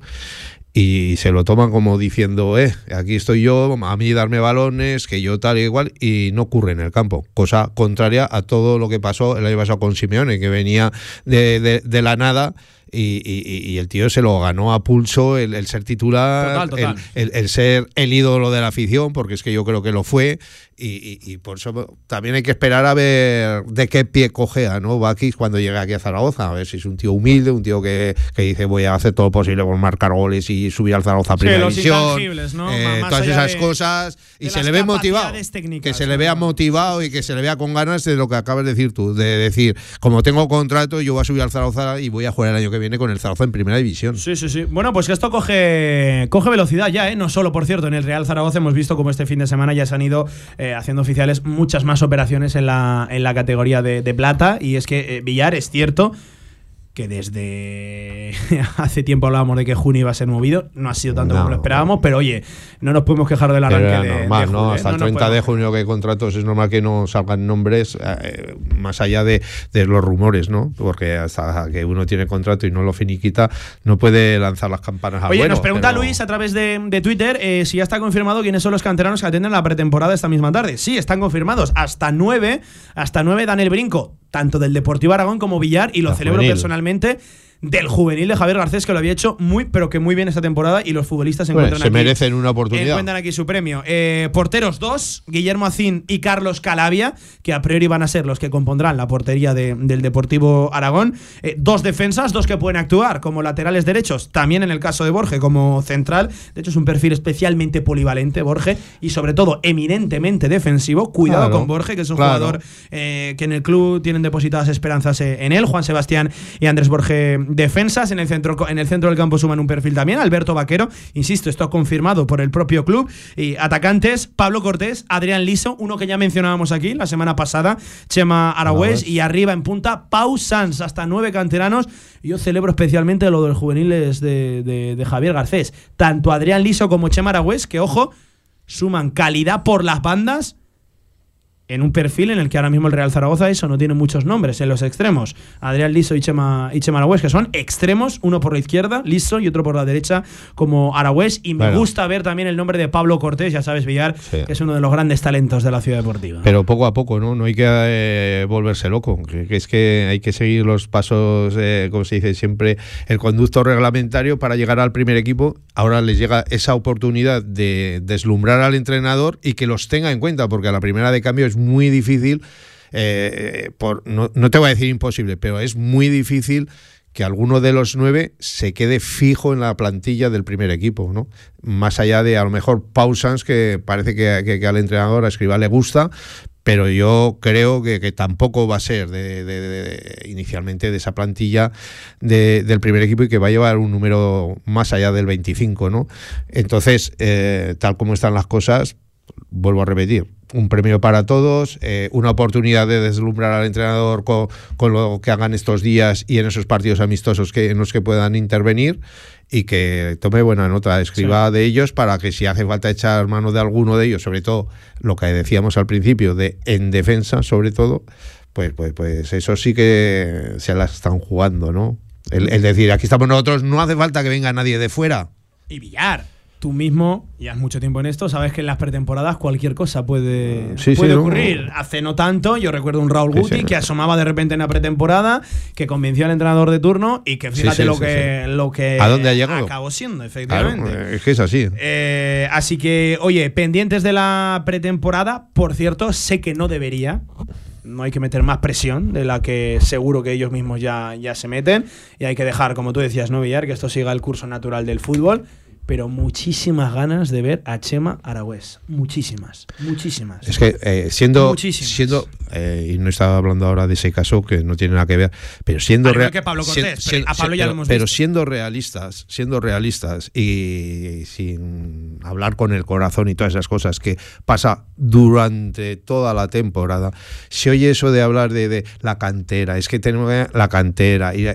y se lo toman como diciendo, eh, aquí estoy yo, a mí darme balones, que yo tal y igual, y no ocurre en el campo. Cosa contraria a todo lo que pasó el año pasado con Simeone, que venía de, de la nada y, el tío se lo ganó a pulso el, ser titular, El, ser el ídolo de la afición, porque es que yo creo que lo fue. Y, por eso también hay que esperar a ver de qué pie cojea, ¿no? Bakis cuando llegue aquí a Zaragoza, a ver si es un tío humilde, un tío que, dice voy a hacer todo posible por marcar goles y subir al Zaragoza a primera división. Eh, todas esas cosas. Y se le ve motivado. que se le vea motivado y que se le vea con ganas de lo que acabas de decir tú, de decir, como tengo contrato, yo voy a subir al Zaragoza y voy a jugar el año que viene con el Zaragoza en primera división. Sí, sí, sí. Bueno, pues que esto coge, coge velocidad ya, ¿eh? No solo, por cierto, en el Real Zaragoza hemos visto como este fin de semana ya se han ido eh, haciendo oficiales muchas más operaciones en la, en la categoría de, plata. Y es que eh, Villar es cierto que desde hace tiempo hablábamos de que junio iba a ser movido, no ha sido tanto como lo esperábamos, pero oye, no nos podemos quejar del arranque de, normal, ¿no? Hasta el 30 de junio que hay contratos es normal que no salgan nombres eh, más allá de, los rumores, ¿no? Porque hasta que uno tiene contrato y no lo finiquita, no puede lanzar las campanas a Oye, nos pregunta Luis a través de, Twitter eh, si ya está confirmado quiénes son los canteranos que atienden la pretemporada esta misma tarde. Sí, están confirmados. Hasta nueve, hasta nueve dan el brinco tanto del Deportivo Aragón como Villar, y lo celebro personalmente del juvenil de Javier Garcés, que lo había hecho muy, pero que muy bien esta temporada y los futbolistas encuentran se merecen una oportunidad. Encuentran aquí su premio. Eh, porteros dos, Guillermo Acín y Carlos Calavia, que a priori van a ser los que compondrán la portería del Deportivo Aragón. Eh, dos defensas, dos que pueden actuar como laterales derechos, también en el caso de Borge como central. De hecho, es un perfil especialmente polivalente, Borge, y sobre todo eminentemente defensivo. Cuidado con Borge, que es un jugador eh, que en el club tienen depositadas esperanzas en él. Juan Sebastián y Andrés Borge defensas en el centro, en el centro del campo suman un perfil también. Alberto Vaquero, insisto, esto confirmado por el propio club. Y atacantes, Pablo Cortés, Adrián Liso, uno que ya mencionábamos aquí la semana pasada, Chema Aragüés, y arriba en punta, Pau Sanz, hasta nueve canteranos. Yo celebro especialmente lo del juveniles de, de Javier Garcés. Tanto Adrián Liso como Chema Aragüés, que ojo, suman calidad por las bandas en un perfil en el que ahora mismo el Real Zaragoza eso no tiene muchos nombres en los extremos. Adrián Liso y Chema, y Chema Aragüés, que son extremos, uno por la izquierda, Liso, y otro por la derecha como Aragüés. Y me gusta ver también el nombre de Pablo Cortés, ya sabes, Villar, que es uno de los grandes talentos de la ciudad deportiva. Pero poco a poco, ¿no? No hay que eh, volverse loco. Es que hay que seguir los pasos, eh, como se dice siempre, el conducto reglamentario para llegar al primer equipo. Ahora les llega esa oportunidad de deslumbrar al entrenador y que los tenga en cuenta, porque a la primera de cambio es muy difícil, eh, por, no, te voy a decir imposible, pero es muy difícil que alguno de los nueve se quede fijo en la plantilla del primer equipo, ¿no? Más allá de a lo mejor Pausans, que parece que, al entrenador, a Escriba le gusta, pero yo creo que, tampoco va a ser de, inicialmente de esa plantilla del primer equipo y que va a llevar un número más allá del 25, ¿no? Entonces, eh, tal como están las cosas, vuelvo a repetir, un premio para todos, eh, una oportunidad de deslumbrar al entrenador con, lo que hagan estos días y en esos partidos amistosos que, en los que puedan intervenir y que tome buena nota, escriba de ellos para que si hace falta echar mano de alguno de ellos, sobre todo lo que decíamos al principio, de en defensa sobre todo, pues, pues, pues eso sí que se las están jugando, ¿no? El, el decir, aquí estamos nosotros, no hace falta que venga nadie de fuera. Y billar tú mismo, y has mucho tiempo en esto, sabes que en las pretemporadas cualquier cosa puede, puede ocurrir. Hace no tanto, yo recuerdo un Raúl Guti que asomaba de repente en la pretemporada, que convenció al entrenador de turno y que fíjate lo, que, lo que ¿A dónde ha llegado? acabó siendo, efectivamente. es que es así. Eh, así que, oye, pendientes de la pretemporada, por cierto, sé que no debería, no hay que meter más presión de la que seguro que ellos mismos ya, ya se meten. Y hay que dejar, como tú decías, ¿no, Villar? Que esto siga el curso natural del fútbol pero muchísimas ganas de ver a Chema Aragüés. Muchísimas, muchísimas. Es que eh, siendo, siendo eh, y no estaba hablando ahora de ese caso que no tiene nada que ver, pero siendo pero, siendo realistas, siendo realistas y sin hablar con el corazón y todas esas cosas que pasa durante toda la temporada, se oye eso de hablar de, de la cantera, es que tenemos la cantera y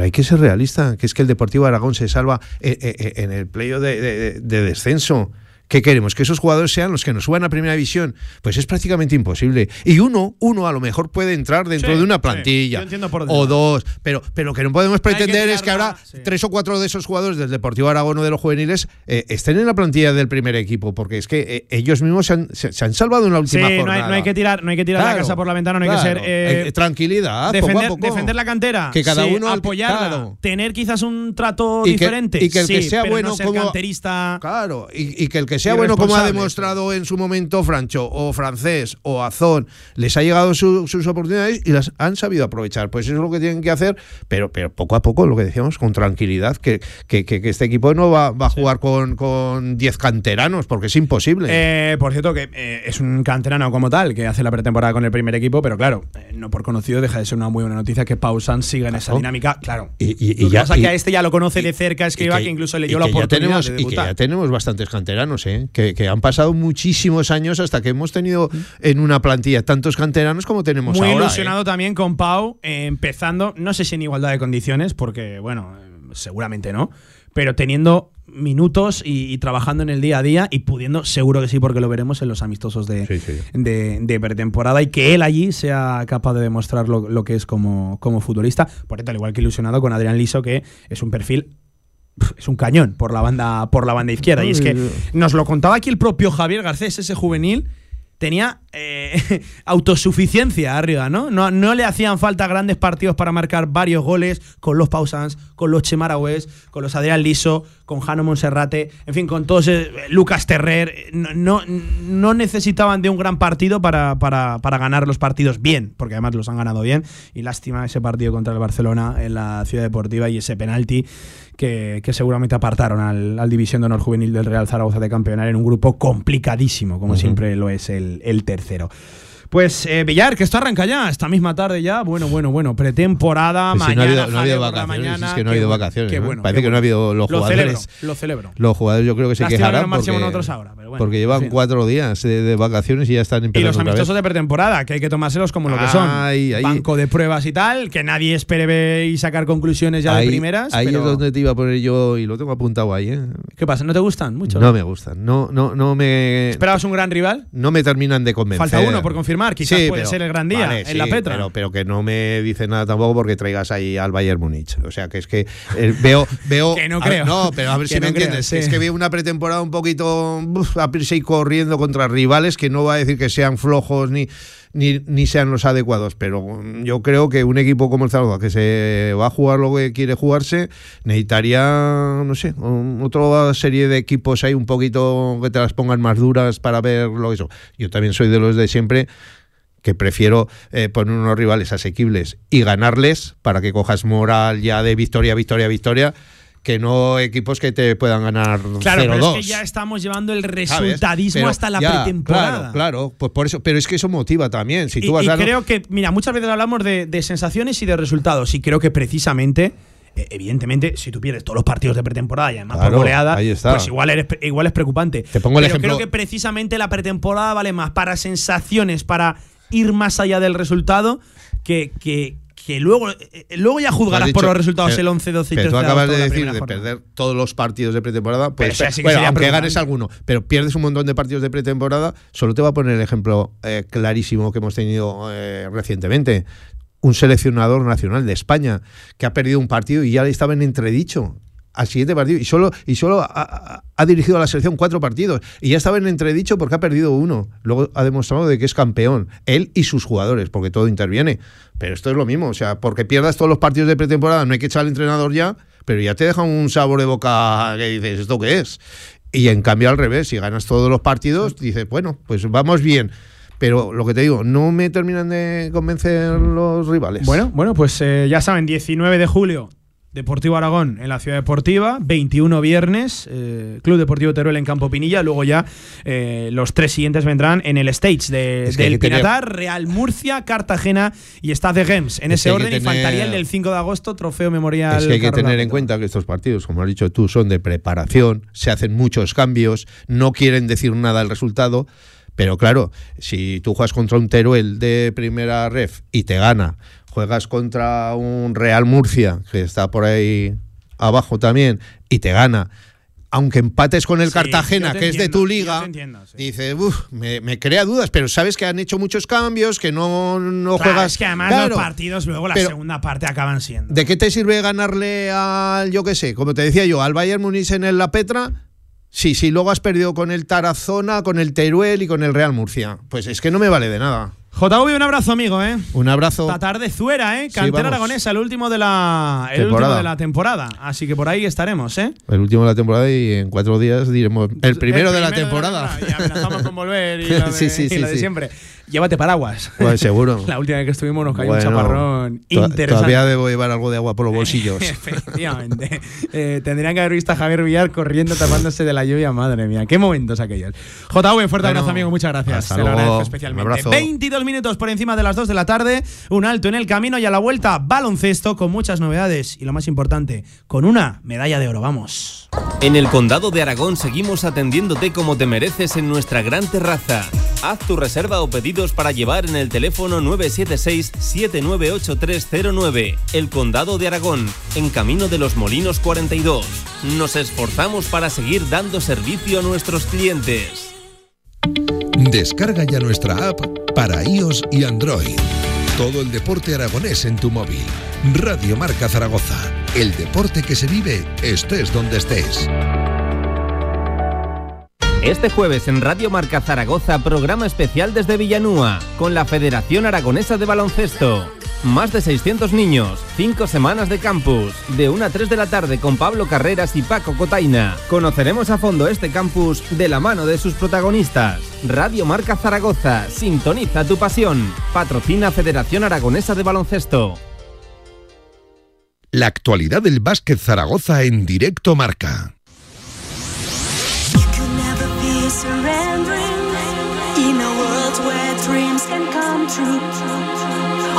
hay que ser realista, que es que el Deportivo Aragón se salva eh, eh, eh, en el playo de descenso. ¿Qué queremos? ¿Que esos jugadores sean los que nos suban a primera división? Pues es prácticamente imposible. Y uno, uno a lo mejor puede entrar dentro de una plantilla. o dos. Pero, pero lo que no podemos pretender es que ahora tres o cuatro de esos jugadores del Deportivo Aragón o de los juveniles eh, estén en la plantilla del primer equipo. Porque es que eh, ellos mismos se han, salvado en la última sí, jornada. No hay, que tirar, no hay que tirar la casa por la ventana, no hay que ser. Eh, tranquilidad. Defender, defender, la cantera. Que cada uno. Apoyarla. Tener quizás un trato diferente. y que el que sea bueno como. Canterista. Claro. Y, y que el que sea bueno, como ha demostrado en su momento Francho o Francés o Azón, les ha llegado sus oportunidades y las han sabido aprovechar. Pues eso es lo que tienen que hacer, pero, pero poco a poco, lo que decíamos, con tranquilidad, que, que, este equipo no va, a jugar con 10 canteranos, porque es imposible. Eh, por cierto, que eh, es un canterano como tal, que hace la pretemporada con el primer equipo, pero claro, eh, no por conocido deja de ser una muy buena noticia que Pausan siga en esa dinámica. Claro. Y, ya, que a este ya lo conoce de cerca, escriba que, que, incluso le dio la oportunidad tenemos, Y que ya tenemos bastantes canteranos, ¿eh? que, que, han pasado muchísimos años hasta que hemos tenido en una plantilla tantos canteranos como tenemos Muy ahora. Muy ilusionado ¿eh? también con Pau, eh, empezando, no sé si en igualdad de condiciones, porque, bueno, seguramente no, pero teniendo minutos y, trabajando en el día a día y pudiendo, seguro que sí, porque lo veremos en los amistosos de, de, pretemporada y que él allí sea capaz de demostrar lo, que es como, como futbolista. Por tal igual que ilusionado con Adrián Liso, que es un perfil es un cañón por la banda por la banda izquierda y es que nos lo contaba aquí el propio Javier Garcés ese juvenil tenía eh, autosuficiencia arriba, ¿no? ¿no? No le hacían falta grandes partidos para marcar varios goles con los Pausans, con los Chemaragües, con los Adrián Liso, con Jano Monserrate, en fin, con todos, eh, Lucas Terrer. No, no, necesitaban de un gran partido para, para, para, ganar los partidos bien, porque además los han ganado bien. Y lástima ese partido contra el Barcelona en la Ciudad Deportiva y ese penalti que, seguramente apartaron al, División de Honor Juvenil del Real Zaragoza de campeonar en un grupo complicadísimo, como siempre lo es el, el tercero. Pues eh, Villar, que esto arranca ya, esta misma tarde ya. Bueno, bueno, bueno, pretemporada, mañana. No ha habido, vacaciones, es que no ha habido vacaciones. Parece que no ha habido los jugadores. lo celebro. Los jugadores yo creo que se quejarán. Porque, nosotros ahora, porque llevan cuatro días de, vacaciones y ya están empezando. Y los amistosos de pretemporada, que hay que tomárselos como lo que son. Banco de pruebas y tal, que nadie espere ver y sacar conclusiones ya de primeras. Ahí es donde te iba a poner yo y lo tengo apuntado ahí. ¿eh? ¿Qué pasa? ¿No te gustan mucho? No me gustan. No, no, no me. ¿Esperabas un gran rival? No me terminan de convencer. Falta uno por confirmar. Quizás puede ser el gran día en la Petra. Pero, pero, que no me dice nada tampoco porque traigas ahí al Bayern Múnich. O sea, que es que eh, veo. veo que no creo. no, pero a ver si me entiendes. Es que veo una pretemporada un poquito a prisa y corriendo contra rivales que no va a decir que sean flojos ni ni, ni sean los adecuados. Pero yo creo que un equipo como el Zaragoza, que se va a jugar lo que quiere jugarse, necesitaría, no sé, otra serie de equipos ahí un poquito que te las pongan más duras para ver lo eso. Yo también soy de los de siempre que prefiero eh, poner unos rivales asequibles y ganarles para que cojas moral ya de victoria, victoria, victoria que no equipos que te puedan ganar claro, 0 pero es que ya estamos llevando el resultadismo hasta la pretemporada. Claro, claro, pues por eso, pero es que eso motiva también. Si tú y, creo que, mira, muchas veces hablamos de, sensaciones y de resultados, y creo que precisamente e, evidentemente, si tú pierdes todos los partidos de pretemporada y además por goleada, pues igual, eres, igual es preocupante. Te pongo el Pero ejemplo. creo que precisamente la pretemporada vale más para sensaciones, para ir más allá del resultado, que, que, que luego, eh, eh, luego ya juzgarás por los resultados el 11, 12 y 13 Pero tú acabas de decir de perder todos los partidos de pretemporada, pues bueno, aunque ganes alguno, pero pierdes un montón de partidos de pretemporada, solo te voy a poner el ejemplo eh, clarísimo que hemos tenido recientemente. Un seleccionador nacional de España que ha perdido un partido y ya estaba en entredicho al siguiente partido y solo, y solo ha, dirigido a la selección cuatro partidos y ya estaba en entredicho porque ha perdido uno. Luego ha demostrado de que es campeón, él y sus jugadores, porque todo interviene. Pero esto es lo mismo, o sea, porque pierdas todos los partidos de pretemporada, no hay que echar al entrenador ya, pero ya te deja un sabor de boca que dices, ¿esto qué es? Y en cambio al revés, si ganas todos los partidos, dices, bueno, pues vamos bien. Pero lo que te digo, no me terminan de convencer los rivales. Bueno, bueno, pues eh, ya saben, 19 de julio, Deportivo Aragón en la Ciudad Deportiva, 21 viernes, eh, Club Deportivo Teruel en Campo Pinilla, luego ya eh, los tres siguientes vendrán en el stage de, del Pinatar, Real Murcia, Cartagena y Stade de Gems, en ese orden, y faltaría el del 5 de agosto, trofeo memorial. Es que hay que tener en cuenta que estos partidos, como has dicho tú, son de preparación, se hacen muchos cambios, no quieren decir nada al resultado, pero claro, si tú juegas contra un Teruel de primera ref y te gana, juegas contra un Real Murcia, que está por ahí abajo también, y te gana, aunque empates con el Cartagena, que es de tu liga, dice, me, crea dudas, pero sabes que han hecho muchos cambios, que no, no juegas. Es que además los partidos luego la segunda parte acaban siendo. ¿De qué te sirve ganarle al, yo qué sé, como te decía yo, al Bayern Munich en La Petra? Sí, sí, luego has perdido con el Tarazona, con el Teruel y con el Real Murcia. Pues es que no me vale de nada. JV, un abrazo, amigo, ¿eh? Un abrazo. Esta tarde Zuera, ¿eh? Cantera aragonesa, el último de la el último de la temporada. Así que por ahí estaremos, ¿eh? El último de la temporada y en cuatro días diremos el primero, de la temporada. y amenazamos con volver y lo de, sí, sí, sí, siempre. Llévate paraguas. Pues seguro. la última vez que estuvimos nos cayó un chaparrón interesante. Todavía debo llevar algo de agua por los bolsillos. Efectivamente. Eh, tendrían que haber visto a Javier Villar corriendo tapándose de la lluvia. Madre mía, qué momentos aquellos. JV, fuerte abrazo, amigo. Muchas gracias. Te lo agradezco especialmente. 22 minutos por encima de las 2 de la tarde. Un alto en el camino y a la vuelta baloncesto con muchas novedades. Y lo más importante, con una medalla de oro. Vamos. En el Condado de Aragón seguimos atendiéndote como te mereces en nuestra gran terraza. Haz tu reserva o para llevar en el teléfono 976-798309. El Condado de Aragón, en Camino de los Molinos 42. Nos esforzamos para seguir dando servicio a nuestros clientes. Descarga ya nuestra app para iOS y Android. Todo el deporte aragonés en tu móvil. Radio Marca Zaragoza. El deporte que se vive estés donde estés. Este jueves en Radio Marca Zaragoza, programa especial desde Villanúa, con la Federación Aragonesa de Baloncesto. Más de 600 niños, 5 semanas de campus, de 1 a 3 de la tarde con Pablo Carreras y Paco Cotaina. Conoceremos a fondo este campus de la mano de sus protagonistas. Radio Marca Zaragoza, sintoniza tu pasión. Patrocina Federación Aragonesa de Baloncesto. La actualidad del básquet Zaragoza en directo marca. Surrendering in a world where dreams can come true.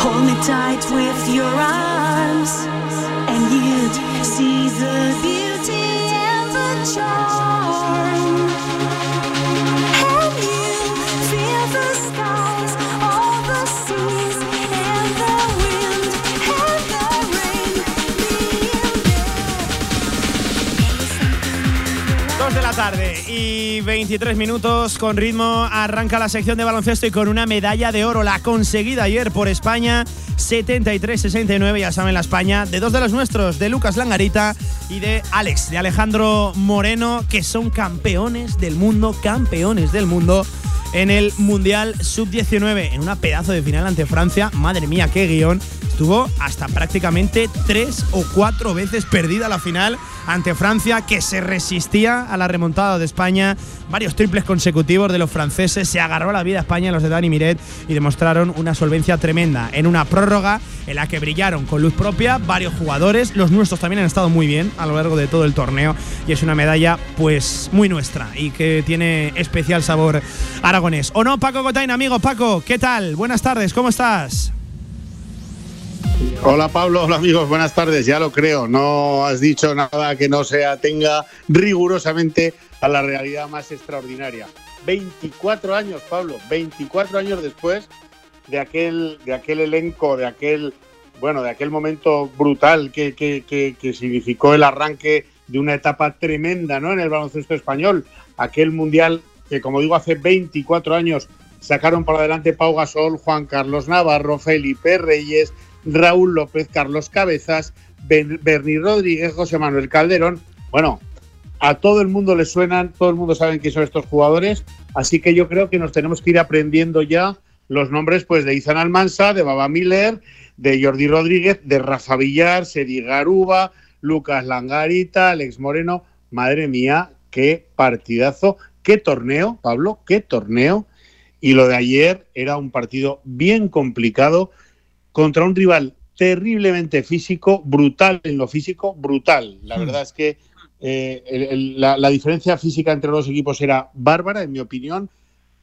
Hold me tight with your arms, and you'd see the beauty and the charm. Tarde y 23 minutos con ritmo. Arranca la sección de baloncesto y con una medalla de oro, la conseguida ayer por España, 73-69, ya saben la España, de dos de los nuestros, de Lucas Langarita y de Alex, de Alejandro Moreno, que son campeones del mundo, campeones del mundo en el Mundial Sub-19, en una pedazo de final ante Francia. Madre mía, qué guion. Estuvo hasta prácticamente tres o cuatro veces perdida la final ante Francia, que se resistía a la remontada de España. Varios triples consecutivos de los franceses. Se agarró la vida a España los de Dani Miret y demostraron una solvencia tremenda en una prórroga en la que brillaron con luz propia varios jugadores. Los nuestros también han estado muy bien a lo largo de todo el torneo y es una medalla pues muy nuestra y que tiene especial sabor ¿O no, Paco Cotain, amigo Paco? ¿Qué tal? Buenas tardes, ¿cómo estás? Hola Pablo, hola amigos, buenas tardes. Ya lo creo, no has dicho nada que no se atenga rigurosamente a la realidad más extraordinaria. 24 años, Pablo, 24 años después de aquel, de aquel elenco, de aquel, bueno, de aquel momento brutal que, que, significó el arranque de una etapa tremenda ¿no? en el baloncesto español. Aquel mundial que, como digo, hace 24 años sacaron para adelante Pau Gasol, Juan Carlos Navarro, Felipe Reyes, Raúl López, Carlos Cabezas, Bernie Rodríguez, José Manuel Calderón. Bueno, a todo el mundo le suenan, todo el mundo sabe quiénes son estos jugadores, así que yo creo que nos tenemos que ir aprendiendo ya los nombres pues de Izan Almansa, de Baba Miller, de Jordi Rodríguez, de Rafa Villar, Sedi Garuba, Lucas Langarita, Alex Moreno. Madre mía, qué partidazo, qué torneo, Pablo, qué torneo. Y lo de ayer era un partido bien complicado contra un rival terriblemente físico, brutal en lo físico, brutal. La hmm. verdad es que eh, la, diferencia física entre los equipos era bárbara, en mi opinión,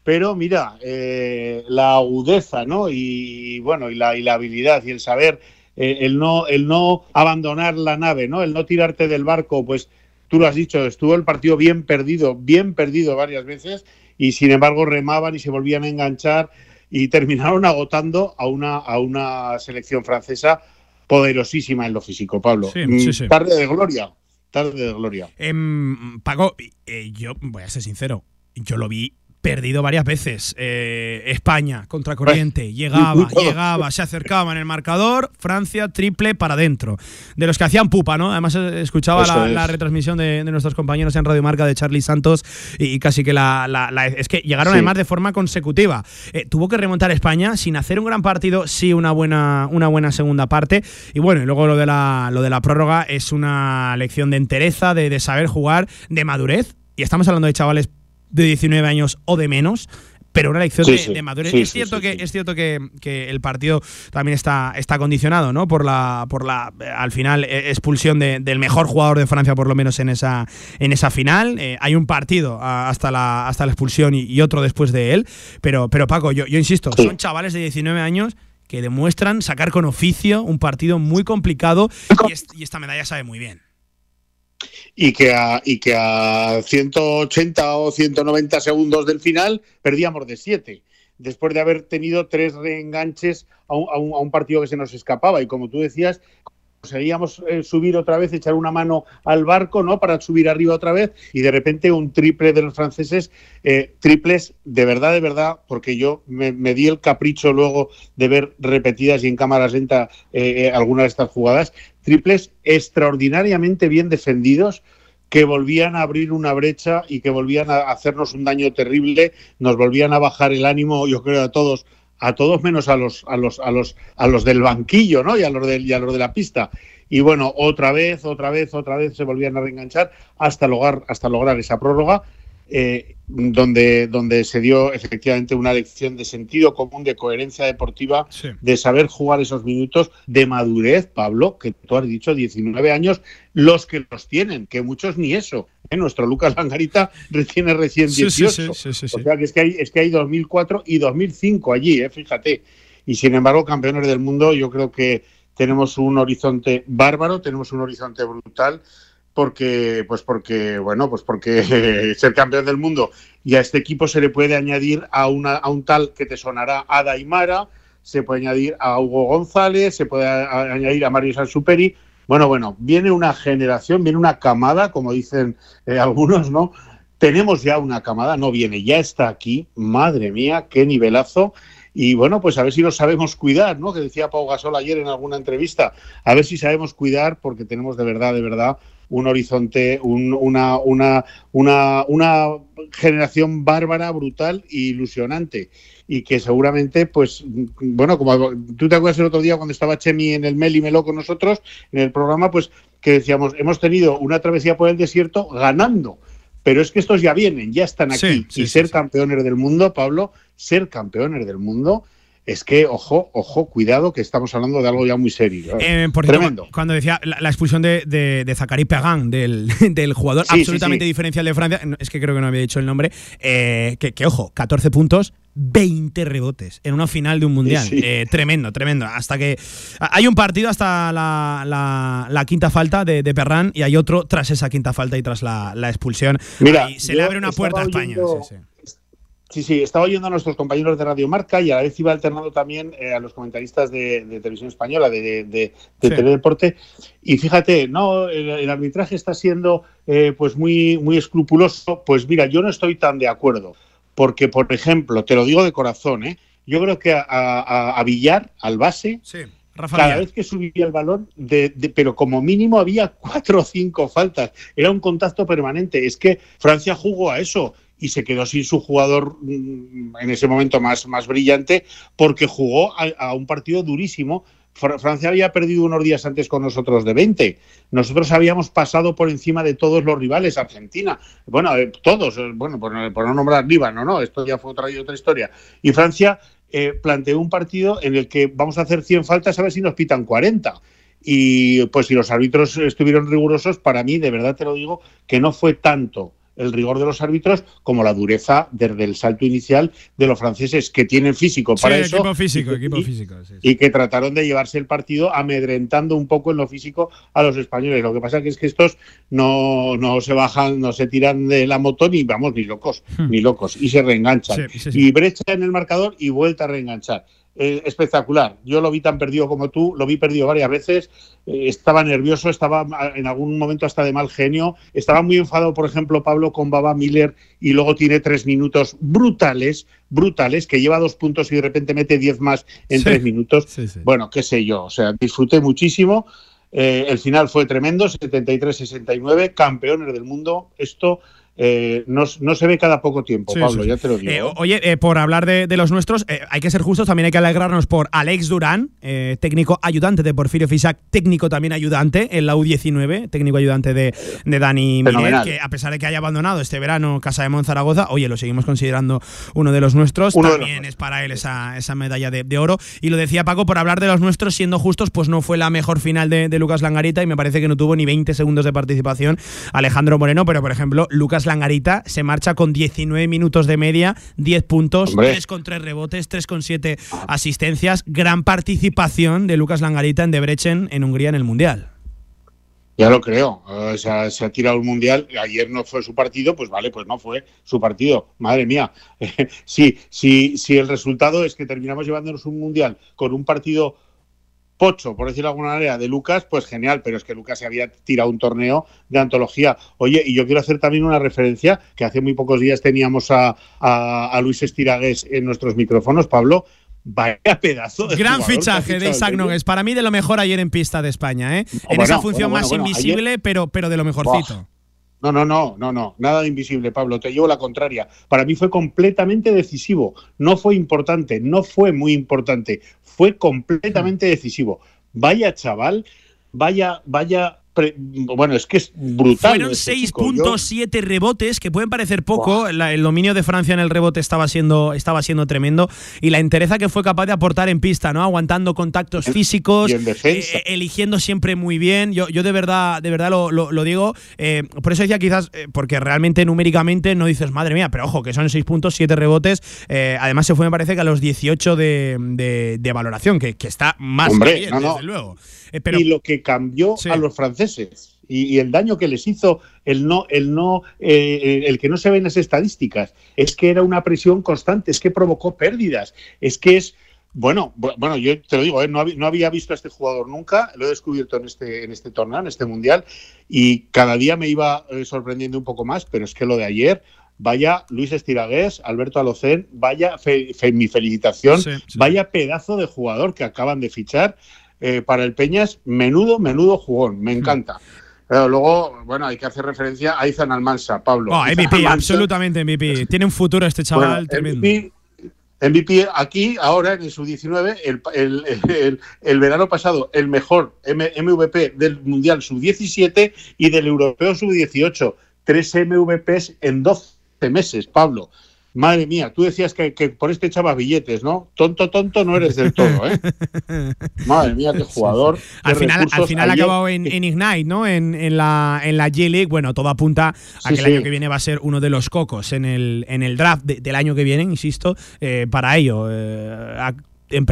pero mira, eh, la agudeza, ¿no? Y bueno, y la, y la habilidad y el saber, eh, el, no, el no abandonar la nave, ¿no? El no tirarte del barco, pues tú lo has dicho, estuvo el partido bien perdido, bien perdido varias veces, y sin embargo remaban y se volvían a enganchar y terminaron agotando a una, a una selección francesa poderosísima en lo físico, Pablo. Sí, mm, Tarde de gloria, tarde de gloria. Em, Paco, eh, yo voy a ser sincero, yo lo vi perdido varias veces. Eh, España, contracorriente, llegaba, llegaba, se acercaba en el marcador, Francia, triple para adentro. De los que hacían pupa, ¿no? Además, eh, escuchaba la, retransmisión de, nuestros compañeros en Radio Marca de Charlie Santos y, casi que la, Es que llegaron además de forma consecutiva. Eh, tuvo que remontar España sin hacer un gran partido, sí, una buena, una buena segunda parte. Y bueno, y luego lo de la, lo de la prórroga es una lección de entereza, de, de saber jugar, de madurez. Y estamos hablando de chavales de 19 años o de menos, pero una lección de, madurez. es cierto que es cierto que, el partido también está, está condicionado, ¿no? Por la, por la al final e, expulsión del mejor jugador de Francia, por lo menos en esa, en esa final. Eh, hay un partido hasta la, hasta la expulsión y, otro después de él. Pero, pero Paco, yo, yo insisto, son chavales de 19 años que demuestran sacar con oficio un partido muy complicado y esta medalla sabe muy bien y que a, y que a 180 o 190 segundos del final perdíamos de 7, después de haber tenido tres reenganches a un, a un partido que se nos escapaba. Y como tú decías, conseguíamos eh, subir otra vez, echar una mano al barco, ¿no? Para subir arriba otra vez y de repente un triple de los franceses, eh, triples de verdad, de verdad, porque yo me, di el capricho luego de ver repetidas y en cámara lenta eh, algunas de estas jugadas, triples extraordinariamente bien defendidos que volvían a abrir una brecha y que volvían a hacernos un daño terrible, nos volvían a bajar el ánimo, yo creo, a todos a todos menos a los, a los, a los, a los del banquillo, ¿no? Y a los de, y a los de la pista. Y bueno, otra vez, otra vez, otra vez se volvían a reenganchar hasta lograr, hasta lograr esa prórroga eh, donde, donde se dio efectivamente una lección de sentido común, de coherencia deportiva, de saber jugar esos minutos, de madurez, Pablo, que tú has dicho, 19 años, los que los tienen, que muchos ni eso. ¿eh? Nuestro Lucas Langarita tiene recién 18. o sea que es que, hay, es que hay 2004 y 2005 allí, ¿eh? fíjate. Y sin embargo, campeones del mundo, yo creo que tenemos un horizonte bárbaro, tenemos un horizonte brutal porque pues porque bueno pues porque ser campeón del mundo y a este equipo se le puede añadir a una a un tal que te sonará a Daimara se puede añadir a Hugo González se puede añadir a Mario Sansuperi bueno bueno viene una generación viene una camada como dicen eh, algunos no tenemos ya una camada, no viene, ya está aquí, madre mía, qué nivelazo. Y bueno, pues a ver si lo sabemos cuidar, ¿no? Que decía Pau Gasol ayer en alguna entrevista, a ver si sabemos cuidar porque tenemos de verdad, de verdad un horizonte, una, una, una, una generación bárbara, brutal e ilusionante. Y que seguramente, pues, bueno, como tú te acuerdas el otro día cuando estaba Chemi en el Mel y Meló con nosotros, en el programa, pues que decíamos, hemos tenido una travesía por el desierto ganando. Pero es que estos ya vienen, ya están aquí. y ser campeones del mundo, Pablo, ser campeones del mundo es que, ojo, ojo, cuidado, que estamos hablando de algo ya muy serio. ¿eh? Eh, por Tremendo. Cuando decía la, expulsión de, de, Zachary Pagan, del, del jugador absolutamente diferencial de Francia, es que creo que no había dicho el nombre, eh, que, que, ojo, 14 puntos, 20 rebotes en una final de un mundial. tremendo, tremendo. Hasta que hay un partido hasta la, la, quinta falta de, de, Perran y hay otro tras esa quinta falta y tras la, expulsión. Mira, se le abre una puerta a España. sí, Sí, sí, estaba oyendo a nuestros compañeros de Radio Marca y a la vez iba alternando también eh, a los comentaristas de, televisión española, de, de, Teledeporte. Y fíjate, no, el, arbitraje está siendo eh, pues muy, muy escrupuloso. Pues mira, yo no estoy tan de acuerdo. Porque, por ejemplo, te lo digo de corazón, ¿eh? yo creo que a, Villar, al base, cada vez que subía el balón, pero como mínimo había cuatro o cinco faltas. Era un contacto permanente. Es que Francia jugó a eso y se quedó sin su jugador mm, en ese momento más, más brillante porque jugó a, un partido durísimo. Francia había perdido unos días antes con nosotros de 20. Nosotros habíamos pasado por encima de todos los rivales, Argentina. Bueno, eh, todos, eh, bueno, por, no nombrar Líbano, ¿no? Esto ya fue otra, otra historia. Y Francia eh, planteó un partido en el que vamos a hacer 100 faltas a ver si nos pitan 40. Y pues si los árbitros estuvieron rigurosos, para mí, de verdad te lo digo, que no fue tanto el rigor de los árbitros como la dureza desde el salto inicial de los franceses que tienen físico para eso equipo físico, equipo físico, y que trataron de llevarse el partido amedrentando un poco en lo físico a los españoles. Lo que pasa que es que estos no, no se bajan, no se tiran de la moto ni vamos ni locos, hmm. ni locos y se reenganchan y brecha en el marcador y vuelta a reenganchar. Eh, espectacular. Yo lo vi tan perdido como tú, lo vi perdido varias veces, eh, estaba nervioso, estaba en algún momento hasta de mal genio, estaba muy enfadado, por ejemplo, Pablo con Baba Miller y luego tiene tres minutos brutales, brutales, que lleva dos puntos y de repente mete diez más en tres minutos. Bueno, qué sé yo, o sea, disfruté muchísimo. Eh, el final fue tremendo, 73-69, campeones del mundo. Esto eh, no, se ve cada poco tiempo, Pablo, ya te lo digo. Eh, oye, eh, por hablar de, los nuestros, hay que ser justos, también hay que alegrarnos por Alex Durán, técnico ayudante de Porfirio Fisac, técnico también ayudante en la U19, técnico ayudante de, Dani Miguel, que a pesar de que haya abandonado este verano Casa de Monzaragoza, oye, lo seguimos considerando uno de los nuestros, también es para él esa, esa medalla de, oro. Y lo decía Paco, por hablar de los nuestros, siendo justos, pues no fue la mejor final de, de Lucas Langarita y me parece que no tuvo ni 20 segundos de participación Alejandro Moreno, pero por ejemplo, Lucas Langarita se marcha con 19 minutos de media, 10 puntos, 3 con 3 rebotes, 3 con 7 asistencias. Gran participación de Lucas Langarita en Debrecen en Hungría en el Mundial. Ya lo creo. se ha tirado el mundial. Ayer no fue su partido, pues vale, pues no fue su partido. Madre mía. si, si, si el resultado es que terminamos llevándonos un mundial con un partido pocho, por decirlo de alguna manera, de Lucas, pues genial, pero es que Lucas se había tirado un torneo de antología. Oye, y yo quiero hacer también una referencia, que hace muy pocos días teníamos a, a, Luis Estiragués en nuestros micrófonos, Pablo, Vaya pedazo de Gran fichaje de Isaac Nogues. Para mí, de lo mejor ayer en pista de España, ¿eh? en esa función más invisible, pero, pero de lo mejorcito. No, no, no, no, no, nada de invisible, Pablo, te llevo la contraria. Para mí fue completamente decisivo, no fue importante, no fue muy importante, fue completamente decisivo. Vaya chaval, vaya, vaya bueno, es que es brutal. Fueron 6.7 rebotes, que pueden parecer poco. el dominio de Francia en el rebote estaba siendo, estaba siendo tremendo. Y la entereza que fue capaz de aportar en pista, ¿no? Aguantando contactos físicos, eh, eligiendo siempre muy bien. Yo, yo de verdad, de verdad lo, digo. Eh, por eso decía quizás, eh, porque realmente numéricamente no dices, madre mía, pero ojo, que son 6 puntos, 7 rebotes. además se fue, me parece que a los 18 de, valoración, que, está más que bien, desde luego. Y lo que cambió a los franceses y, el daño que les hizo el no, el no, eh, el que no se ven las estadísticas, es que era una presión constante, es que provocó pérdidas, es que es Bueno, bueno, yo te lo digo, ¿eh? no, había, visto a este jugador nunca, lo he descubierto en este, en este torneo, en este mundial, y cada día me iba eh, sorprendiendo un poco más, pero es que lo de ayer, vaya Luis Estiragués, Alberto Alocén, vaya mi felicitación, vaya pedazo de jugador que acaban de fichar eh, para el Peñas, menudo, menudo jugón, me encanta. Pero luego, bueno, hay que hacer referencia a Izan Almansa, Pablo. Oh, MVP, absolutamente MVP. Tiene un futuro este chaval tremendo. MVP aquí, ahora en su 19, el, verano pasado, el mejor MVP del Mundial Sub-17 y del Europeo Sub-18. Tres MVPs en 12 meses, Pablo. Madre mía, tú decías que, por este echabas billetes, ¿no? Tonto, tonto no eres del todo, ¿eh? Madre mía, qué jugador. Al final, al final ha acabado en, Ignite, ¿no? En, la, en la G-League. Bueno, todo apunta a que el año que viene va a ser uno de los cocos en el, en el draft del año que viene, insisto, eh, para ello. Eh,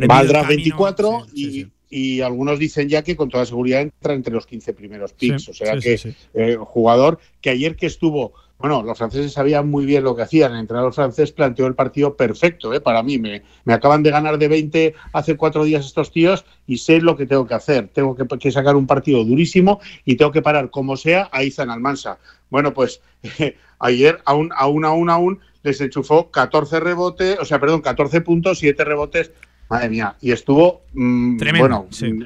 va al draft 24 y, algunos dicen ya que con toda seguridad entra entre los 15 primeros picks. o sea que eh, jugador que ayer que estuvo bueno, los franceses sabían muy bien lo que hacían. El entrenador francés planteó el partido perfecto ¿eh? para mí. Me, acaban de ganar de 20 hace cuatro días estos tíos y sé lo que tengo que hacer. Tengo que, sacar un partido durísimo y tengo que parar como sea a Izan Almansa. Bueno, pues ayer aún, aún, aún, aún les enchufó 14 rebotes, o sea, perdón, 14 puntos, 7 rebotes. Madre mía, y estuvo, mm, bueno, mm,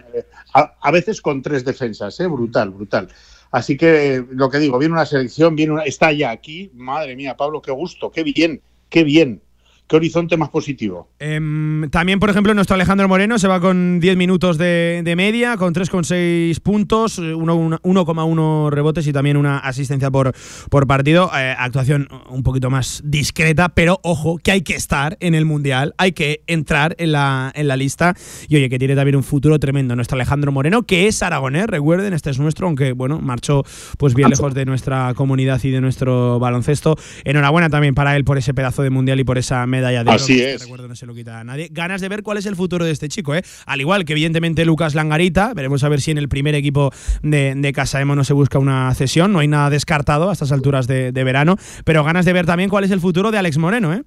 a, veces con tres defensas, ¿eh? brutal, brutal. Así que lo que digo, viene una selección, viene una, está ya aquí. Madre mía, Pablo, qué gusto, qué bien, qué bien. ¿Qué horizonte más positivo? Em, también, por ejemplo, nuestro Alejandro Moreno se va con 10 minutos de, media, con 3,6 puntos, 1,1 rebotes y también una asistencia por, por partido. Eh, actuación un poquito más discreta, pero ojo, que hay que estar en el Mundial, hay que entrar en la, en la lista. Y oye, que tiene también un futuro tremendo nuestro Alejandro Moreno, que es aragonés, recuerden, este es nuestro, aunque bueno, marchó pues bien lejos de nuestra comunidad y de nuestro baloncesto. Enhorabuena también para él por ese pedazo de Mundial y por esa medalla de oro. Así es. Recuerdo, no se lo quita a nadie. Ganas de ver cuál es el futuro de este chico, ¿eh? Al igual que, evidentemente, Lucas Langarita. Veremos a ver si en el primer equipo de, de Casa Emo no se busca una cesión. No hay nada descartado a estas alturas de, verano. Pero ganas de ver también cuál es el futuro de Alex Moreno, ¿eh?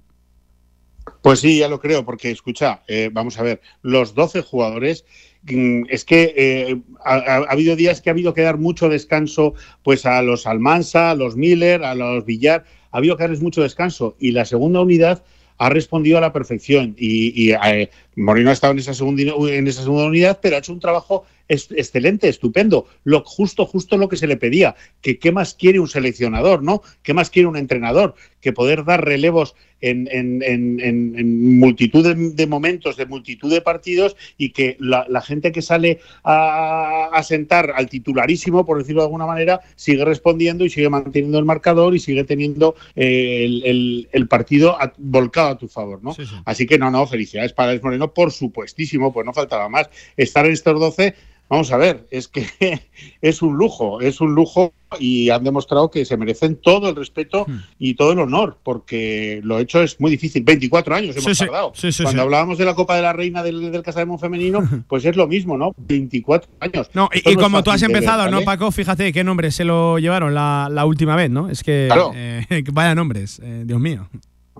Pues sí, ya lo creo, porque escucha, eh, vamos a ver, los 12 jugadores mm, es que eh, ha, habido días que ha habido que dar mucho descanso pues a los Almansa, a los Miller, a los Villar, ha habido que darles mucho descanso y la segunda unidad ha respondido a la perfección y, eh, Moreno ha estado en esa, segunda, en esa segunda unidad, pero ha hecho un trabajo excelente, estupendo, lo justo, justo lo que se le pedía, que qué más quiere un seleccionador, ¿no? ¿Qué más quiere un entrenador? Que poder dar relevos en, en, multitud de, momentos, de multitud de partidos y que la, gente que sale a, sentar al titularísimo, por decirlo de alguna manera, sigue respondiendo y sigue manteniendo el marcador y sigue teniendo eh, el, partido volcado a tu favor, ¿no? Así que no, no, felicidades para El Moreno, por supuestísimo, pues no faltaba más. Estar en estos 12 Vamos a ver, es que es un lujo, es un lujo y han demostrado que se merecen todo el respeto hmm. y todo el honor, porque lo hecho es muy difícil. 24 años hemos tardado. Cuando hablábamos de la Copa de la Reina del, del Casademón femenino, pues es lo mismo, ¿no? 24 años. No, y, como tú has empezado, ¿no, Paco? Fíjate qué nombre se lo llevaron la, la última vez, ¿no? Es que eh, vaya nombres, eh, Dios mío.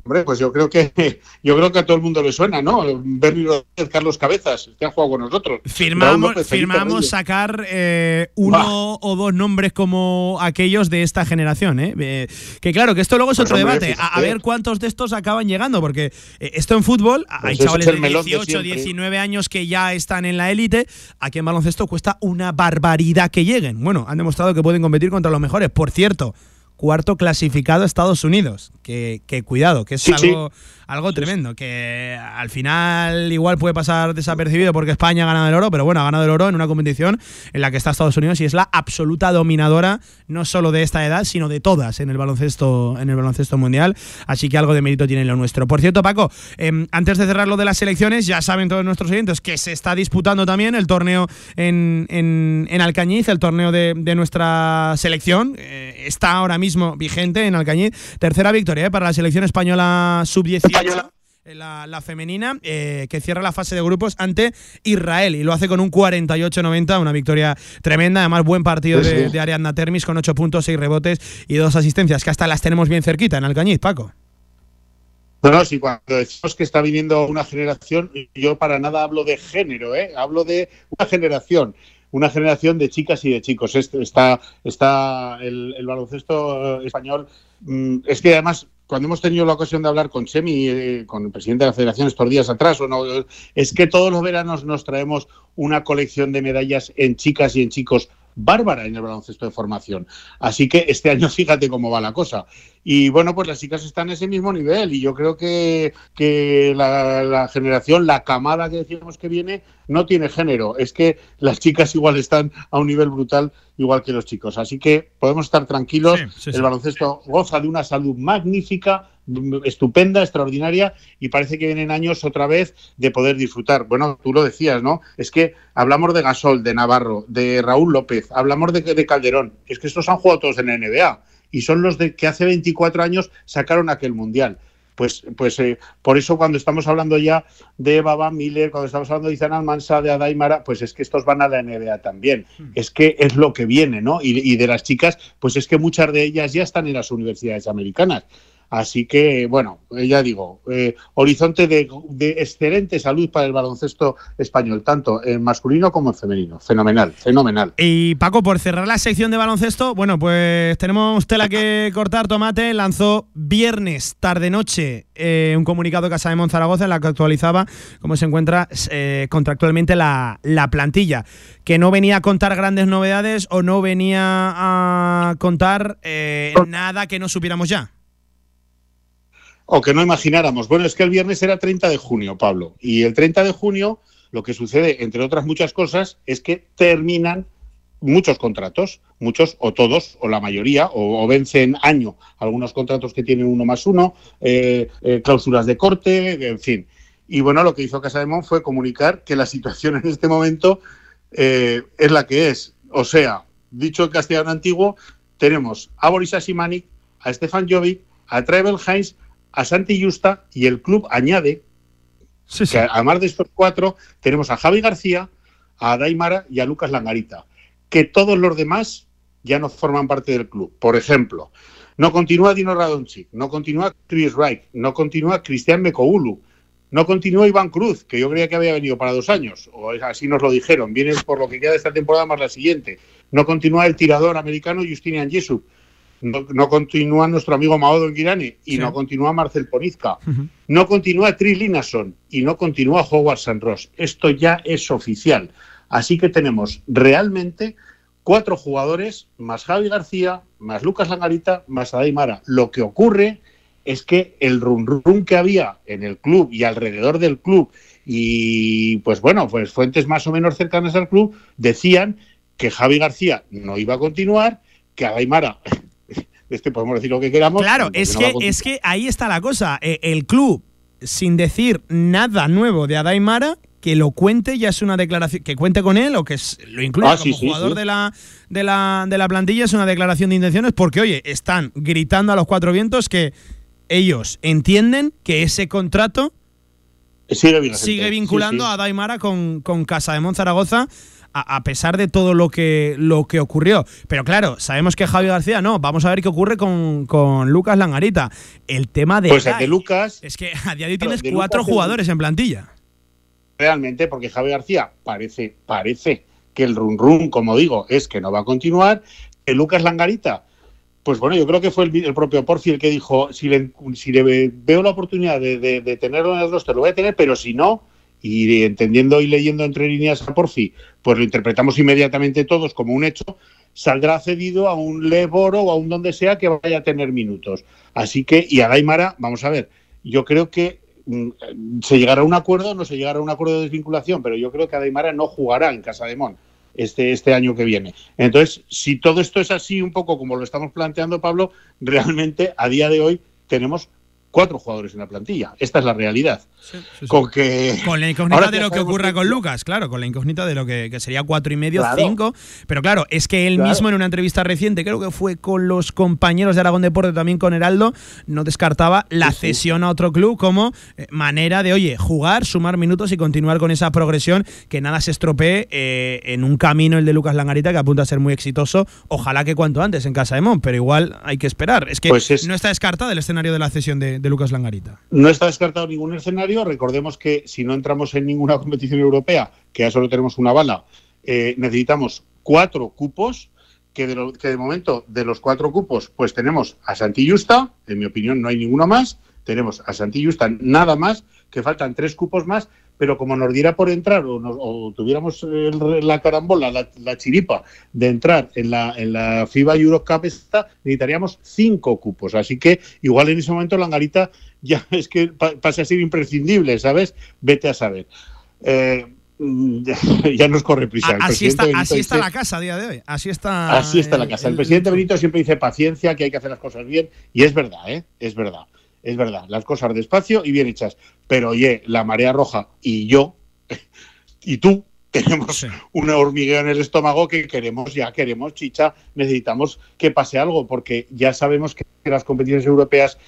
Hombre, pues yo creo que yo creo que a todo el mundo le suena, ¿no? Bernie Rodríguez, Carlos Cabezas, que han jugado con nosotros. Firmamos, firmamos sacar eh, uno o dos nombres como aquellos de esta generación, ¿eh? eh que claro, que esto luego es pues otro debate. A, ver cuántos de estos acaban llegando, porque eh, esto en fútbol, hay pues chavales de 18, 19 años que ya están en la élite. Aquí en baloncesto cuesta una barbaridad que lleguen. Bueno, han demostrado que pueden competir contra los mejores. Por cierto, cuarto clasificado Estados Unidos. Que, que cuidado, que es algo, algo tremendo, que al final igual puede pasar desapercibido porque España ha ganado el oro, pero bueno, ha ganado el oro en una competición en la que está Estados Unidos y es la absoluta dominadora no solo de esta edad, sino de todas en el baloncesto en el baloncesto mundial, así que algo de mérito tiene lo nuestro. Por cierto, Paco, em, antes de cerrar lo de las elecciones, ya saben todos nuestros oyentes que se está disputando también el torneo en, en, Alcañiz, el torneo de, nuestra selección, eh, está ahora mismo vigente en Alcañiz, tercera victoria eh, para la selección española sub-18 la, femenina, eh, que cierra la fase de grupos ante Israel y lo hace con un 48-90, una victoria tremenda. Además, buen partido de, Ariadna Termis con 8 puntos, 6 rebotes y dos asistencias, que hasta las tenemos bien cerquita en Alcañiz, Paco. No, sí, cuando decimos que está viniendo una generación, yo para nada hablo de género, ¿eh? hablo de una generación una generación de chicas y de chicos. Está, está el, baloncesto español. Mm, es que además, cuando hemos tenido la ocasión de hablar con Chemi, eh, con el presidente de la federación estos días atrás, o no, es que todos los veranos nos traemos una colección de medallas en chicas y en chicos bárbara en el baloncesto de formación. Así que este año fíjate cómo va la cosa. Y bueno, pues las chicas están en ese mismo nivel y yo creo que, que la, generación, la camada que decíamos que viene, no tiene género. Es que las chicas igual están a un nivel brutal igual que los chicos. Así que podemos estar tranquilos. el baloncesto goza de una salud magnífica, estupenda, extraordinaria y parece que vienen años otra vez de poder disfrutar. Bueno, tú lo decías, ¿no? Es que hablamos de Gasol, de Navarro, de Raúl López, hablamos de, de Calderón. Es que estos han jugado todos en la NBA y son los de que hace 24 años sacaron aquel mundial. Pues, pues eh, por eso cuando estamos hablando ya de Baba Miller, cuando estamos hablando de Izan Almansa, de Adaimara, pues es que estos van a la NBA también. Hmm. Es que es lo que viene, ¿no? Y, y de las chicas, pues es que muchas de ellas ya están en las universidades americanas. Así que, bueno, ya digo, eh, horizonte de, excelente salud para el baloncesto español, tanto en masculino como en femenino. Fenomenal, fenomenal. Y Paco, por cerrar la sección de baloncesto, bueno, pues tenemos tela que cortar. Tomate lanzó viernes, tarde-noche, eh, un comunicado de Casa de Monzaragoza en la que actualizaba cómo se encuentra eh, contractualmente la, la plantilla que no venía a contar grandes novedades o no venía a contar nada que no supiéramos ya o que no imagináramos. Bueno, es que el viernes era 30 de junio, Pablo, y el 30 de junio lo que sucede, entre otras muchas cosas, es que terminan muchos contratos, muchos o todos o la mayoría, o, vencen año algunos contratos que tienen uno más uno, eh, eh, cláusulas de corte, en fin. Y bueno, lo que hizo Casa de Mon fue comunicar que la situación en este momento eh, es la que es. O sea, dicho en castellano antiguo, tenemos a Boris Asimani, a Stefan Jovic, a Trevel Heinz, a Santi Justa y el club añade que además de estos cuatro tenemos a Javi García, a Daimara y a Lucas Langarita, que todos los demás ya no forman parte del club. Por ejemplo, no continúa Dino Radonchik, no continúa Chris Wright, no continúa Cristian Mekoulu, no continúa Iván Cruz, que yo creía que había venido para dos años, o así nos lo dijeron, viene por lo que queda de esta temporada más la siguiente. No continúa el tirador americano Justinian Jessup, no, continúa nuestro amigo Maodo Guirani y no continúa Marcel Ponizca. No continúa Tris Linason y no continúa Howard San Ross. Esto ya es oficial. Así que tenemos realmente cuatro jugadores, más Javi García, más Lucas Langarita, más Adaimara. Lo que ocurre es que el run run que había en el club y alrededor del club y pues bueno, pues fuentes más o menos cercanas al club decían que Javi García no iba a continuar, que Adaimara es que podemos decir lo que queramos. Claro, es que, es que ahí está la cosa. Eh, el club, sin decir nada nuevo de Adaimara, que lo cuente ya es una declaración, que cuente con él o que lo incluya ah, como jugador De, la, de, la, de la plantilla es una declaración de intenciones porque, oye, están gritando a los cuatro vientos que ellos entienden que ese contrato sigue, vinculando a Daimara con, con Casa de Monzaragoza a, pesar de todo lo que, lo que ocurrió. Pero claro, sabemos que Javi García no. Vamos a ver qué ocurre con, Lucas Langarita. El tema de. Pues de Lucas. Es que a día de hoy tienes cuatro jugadores en plantilla. Realmente, porque Javi García parece, parece que el run run, como digo, es que no va a continuar. Que Lucas Langarita. Pues bueno, yo creo que fue el, propio Porfi el que dijo, si le, si le veo la oportunidad de, de, tenerlo en el roster, lo voy a tener, pero si no, y entendiendo y leyendo entre líneas a Porfi, pues lo interpretamos inmediatamente todos como un hecho, saldrá cedido a un Leboro o a un donde sea que vaya a tener minutos. Así que, y a Daimara, vamos a ver, yo creo que mm, se llegará a un acuerdo, no se llegará a un acuerdo de desvinculación, pero yo creo que Daimara no jugará en Casa de Mon este, este año que viene. Entonces, si todo esto es así, un poco como lo estamos planteando, Pablo, realmente a día de hoy tenemos cuatro jugadores en la plantilla. Esta es la realidad. Con, que, con la incógnita de lo que ocurra con Lucas, claro, con la incógnita de lo que, sería cuatro y medio, cinco. Pero claro, es que él mismo en una entrevista reciente, creo que fue con los compañeros de Aragón Deporte, también con Heraldo, no descartaba la cesión a otro club como eh, manera de, oye, jugar, sumar minutos y continuar con esa progresión, que nada se estropee eh, en un camino el de Lucas Langarita que apunta a ser muy exitoso. Ojalá que cuanto antes en Casa de Mon, pero igual hay que esperar. Es que pues no está descartado el escenario de la cesión de Lucas Langarita. No está descartado ningún escenario. Recordemos que si no entramos en ninguna competición europea, que ya solo tenemos una bala, eh, necesitamos cuatro cupos. Que de, que de momento de los cuatro cupos, pues tenemos a Santi Justa, en mi opinión no hay ninguno más, tenemos a Santi Justa nada más, que faltan tres cupos más, pero como nos diera por entrar o, tuviéramos la carambola, la, chiripa de entrar en la, en la FIBA Eurocup esta, necesitaríamos cinco cupos. Así que igual en ese momento la Angarita ya es que pasa a ser imprescindible, ¿sabes? Vete a saber. Eh, ya nos corre prisa. así está, así está la casa a día de hoy. Así está. Así está la casa. El, presidente Benito siempre dice paciencia, que hay que hacer las cosas bien, y es verdad, ¿eh? Es verdad es verdad, las cosas despacio y bien hechas. Pero oye, la marea roja y yo y tú tenemos un hormigueo en el estómago que queremos, ya queremos chicha, necesitamos que pase algo, porque ya sabemos que las competiciones europeas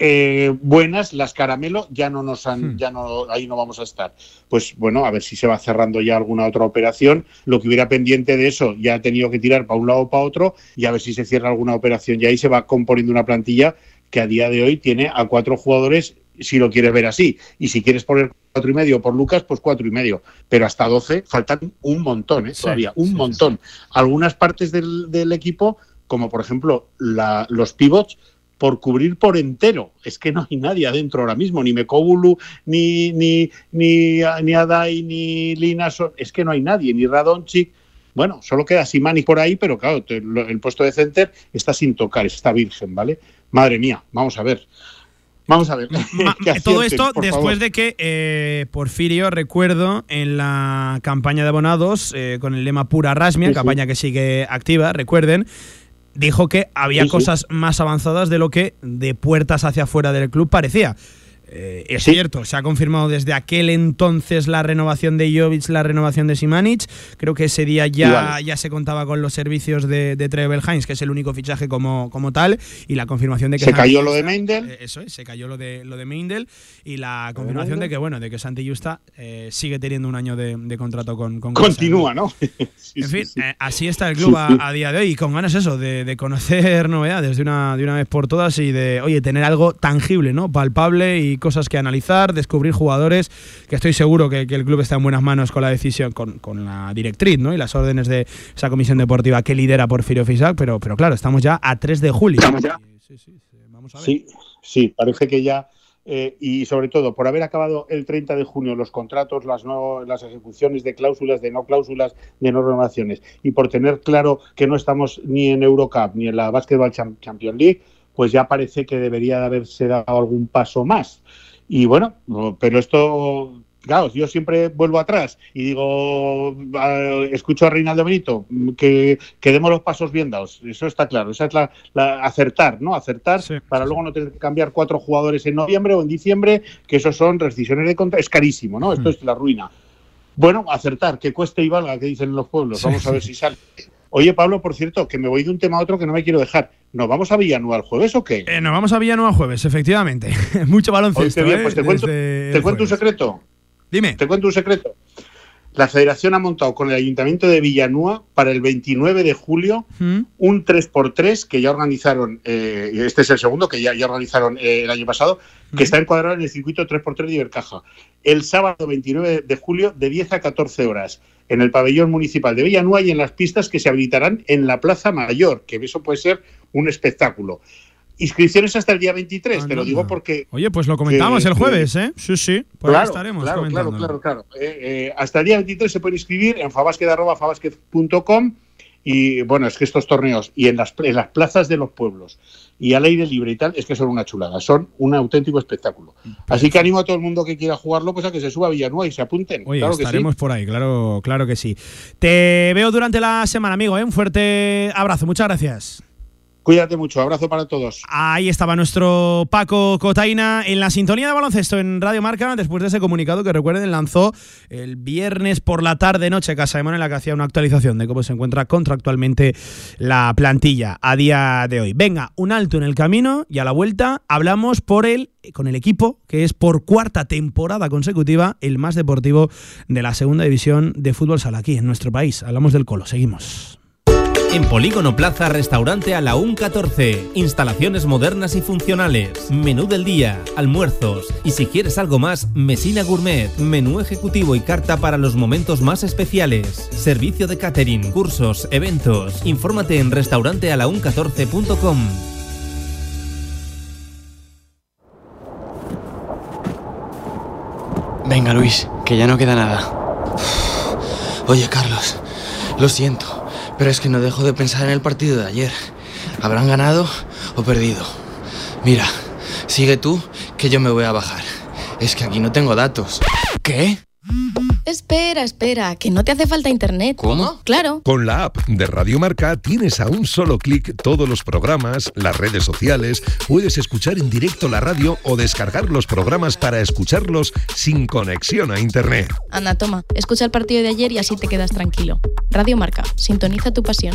eh, buenas, las caramelo, ya no nos han, hmm. ya no, ahí no vamos a estar. Pues bueno, a ver si se va cerrando ya alguna otra operación. Lo que hubiera pendiente de eso ya ha tenido que tirar para un lado o para otro, y a ver si se cierra alguna operación. Y ahí se va componiendo una plantilla que a día de hoy tiene a cuatro jugadores, si lo quieres ver así. Y si quieres poner cuatro y medio por Lucas, pues cuatro y medio. Pero hasta doce faltan un montón, ¿eh? todavía, un montón. Algunas partes del, equipo, como por ejemplo los pivots, por cubrir por entero. Es que no hay nadie adentro ahora mismo, ni Mekobulu, ni, ni, ni, ni Adai, ni Linason. Es que no hay nadie, ni Radonchik. Bueno, solo queda Simani por ahí, pero claro, el puesto de center está sin tocar, está virgen, ¿vale? Madre mía, vamos a ver. Vamos a ver. todo esto después de que eh, Porfirio, recuerdo, en la campaña de abonados, eh, con el lema Pura Rasmia, campaña que sigue activa, recuerden, dijo que había cosas más avanzadas de lo que de puertas hacia afuera del club parecía. Eh, es cierto, se ha confirmado desde aquel entonces la renovación de Jovic, la renovación de Simanic. Creo que ese día ya, ya se contaba con los servicios de, de Trevel Heinz, que es el único fichaje como, como tal, y la confirmación de que. Se cayó lo de Meindel. Eh, eso es, se cayó lo de, lo de Meindel, y la confirmación de que, bueno, de que Santi Justa eh, sigue teniendo un año de, contrato con, con Continúa, ¿no? en fin, así está el club a, día de hoy, y con ganas eso, de, conocer novedades de una, de una vez por todas y de, oye, tener algo tangible, ¿no? Palpable y cosas que analizar, descubrir jugadores, que estoy seguro que, el club está en buenas manos con la decisión, con, la directriz ¿no? y las órdenes de esa comisión deportiva que lidera Porfirio Fisac, pero, pero claro, estamos ya a 3 de julio. ¿Estamos ya? Sí, sí, vamos a ver. sí, sí, parece que ya... Eh, y sobre todo por haber acabado el 30 de junio los contratos, las, no, las ejecuciones de cláusulas, de no cláusulas, de no renovaciones, y por tener claro que no estamos ni en Eurocup ni en la Basketball Champions League, pues ya parece que debería de haberse dado algún paso más. Y bueno, pero esto, claro, yo siempre vuelvo atrás y digo, escucho a Reinaldo Benito, que, que, demos los pasos bien dados. Eso está claro, esa es la, acertar, ¿no? Acertar para luego no tener que cambiar cuatro jugadores en noviembre o en diciembre, que eso son rescisiones de contrato, es carísimo, ¿no? Esto mm. es la ruina. Bueno, acertar, que cueste y valga, que dicen los pueblos. Vamos a ver si sale. Oye, Pablo, por cierto, que me voy de un tema a otro que no me quiero dejar. ¿Nos vamos a Villanueva el jueves o qué? Eh, nos vamos a Villanueva el jueves, efectivamente. Mucho baloncesto. Oye, pues te, cuento, te cuento un secreto. Dime. Te cuento un secreto. La federación ha montado con el ayuntamiento de Villanueva para el 29 de julio ¿Mm? un 3x3 que ya organizaron, eh, este es el segundo que ya, ya organizaron eh, el año pasado, que está encuadrado en el circuito 3x3 de Ibercaja. El sábado 29 de julio de 10 a 14 horas en el pabellón municipal de Villanueva y en las pistas que se habilitarán en la Plaza Mayor, que eso puede ser un espectáculo. Inscripciones hasta el día 23, te lo digo porque... Oye, pues lo comentamos el jueves, ¿eh? Sí, sí, por claro, estaremos claro, Claro, claro, claro. Eh, eh, hasta el día 23 se puede inscribir en fabasquet.com y bueno, es que estos torneos y en las, en las plazas de los pueblos y al aire libre y tal, es que son una chulada, son un auténtico espectáculo. Así que animo a todo el mundo que quiera jugarlo, pues a que se suba a Villanueva y se apunten. Oye, estaremos por ahí, claro, claro que sí. Te veo durante la semana, amigo, ¿eh? un fuerte abrazo, muchas gracias. Cuídate mucho, abrazo para todos. Ahí estaba nuestro Paco Cotaina en la sintonía de baloncesto en Radio Marca, después de ese comunicado que recuerden lanzó el viernes por la tarde noche Casa de en la que hacía una actualización de cómo se encuentra contractualmente la plantilla a día de hoy. Venga, un alto en el camino y a la vuelta hablamos por el con el equipo que es por cuarta temporada consecutiva el más deportivo de la segunda división de fútbol sala aquí en nuestro país. Hablamos del Colo, seguimos. En Polígono Plaza, restaurante a la UN 14. Instalaciones modernas y funcionales. Menú del día, almuerzos. Y si quieres algo más, Mesina Gourmet. Menú ejecutivo y carta para los momentos más especiales. Servicio de catering, cursos, eventos. Infórmate en restaurantealaun14.com. Venga, Luis, que ya no queda nada. Oye, Carlos, lo siento, pero es que no dejo de pensar en el partido de ayer. ¿Habrán ganado o perdido? Mira, sigue tú, que yo me voy a bajar. Es que aquí no tengo datos. ¿Qué? Espera, espera, que no te hace falta internet. ¿Cómo? Claro. Con la app de Radio Marca tienes a un solo clic todos los programas, las redes sociales, puedes escuchar en directo la radio o descargar los programas para escucharlos sin conexión a internet. Anda, toma, escucha el partido de ayer y así te quedas tranquilo. Radio Marca, sintoniza tu pasión.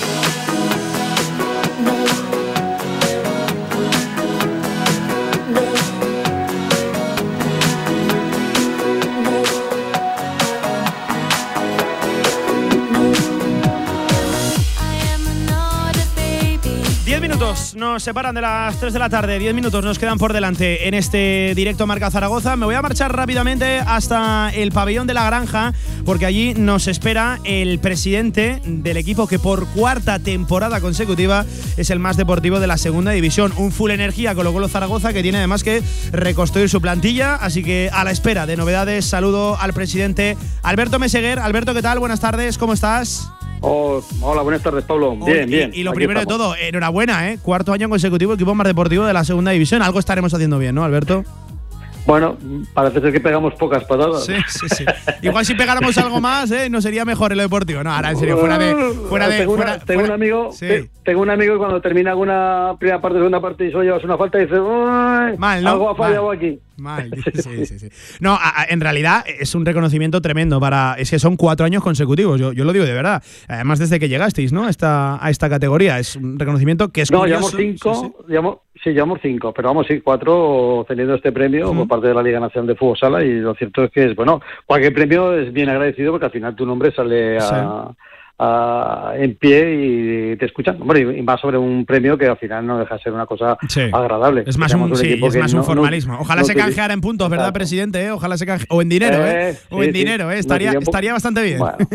Minutos nos separan de las 3 de la tarde. 10 minutos nos quedan por delante en este directo Marca Zaragoza. Me voy a marchar rápidamente hasta el pabellón de la granja porque allí nos espera el presidente del equipo que por cuarta temporada consecutiva es el más deportivo de la segunda división. Un full energía Colo Colo Zaragoza que tiene además que reconstruir su plantilla. Así que a la espera de novedades, saludo al presidente Alberto Meseguer. Alberto, ¿qué tal? Buenas tardes, ¿cómo estás? Oh, hola, buenas tardes, Pablo. Bien, y, bien. Y lo primero de todo, enhorabuena, ¿eh? Cuarto año consecutivo, equipo más deportivo de la segunda división. Algo estaremos haciendo bien, ¿no, Alberto? Bueno, parece ser que pegamos pocas patadas. Sí, sí, sí. Igual si pegáramos algo más, ¿eh? No sería mejor en lo deportivo. No, ahora en serio, fuera de. Fuera de tengo, fuera, una, tengo fuera- un amigo, Sí. te- tengo un amigo que cuando termina alguna primera parte, segunda parte y solo llevas una falta, dice, "Uy, Mal, ¿no? algo ha fallado Mal. aquí. Mal, sí, sí, sí. No, a- a- en realidad es un reconocimiento tremendo para. Es que son cuatro años consecutivos, yo, yo lo digo de verdad. Además, desde que llegasteis, ¿no? A esta, a esta categoría. Es un reconocimiento que es No, curioso. llevamos cinco, llevamos- sí, llevamos cinco, pero vamos, sí, cuatro teniendo este premio por parte de la Liga Nacional de Fútbol Sala y lo cierto es que es, bueno, cualquier premio es bien agradecido porque al final tu nombre sale a- a- en pie y te escuchan. Hombre, y más sobre un premio que al final no deja de ser una cosa Sí. agradable. Es más, un, sí, equipo es más un no- formalismo. Ojalá no se canjeara en puntos, ¿verdad, presidente? eh? Ojalá se canje o en dinero, ¿eh? Eh, o sí, en sí. dinero, ¿eh? Estaría, un estaría bastante bien. Bueno.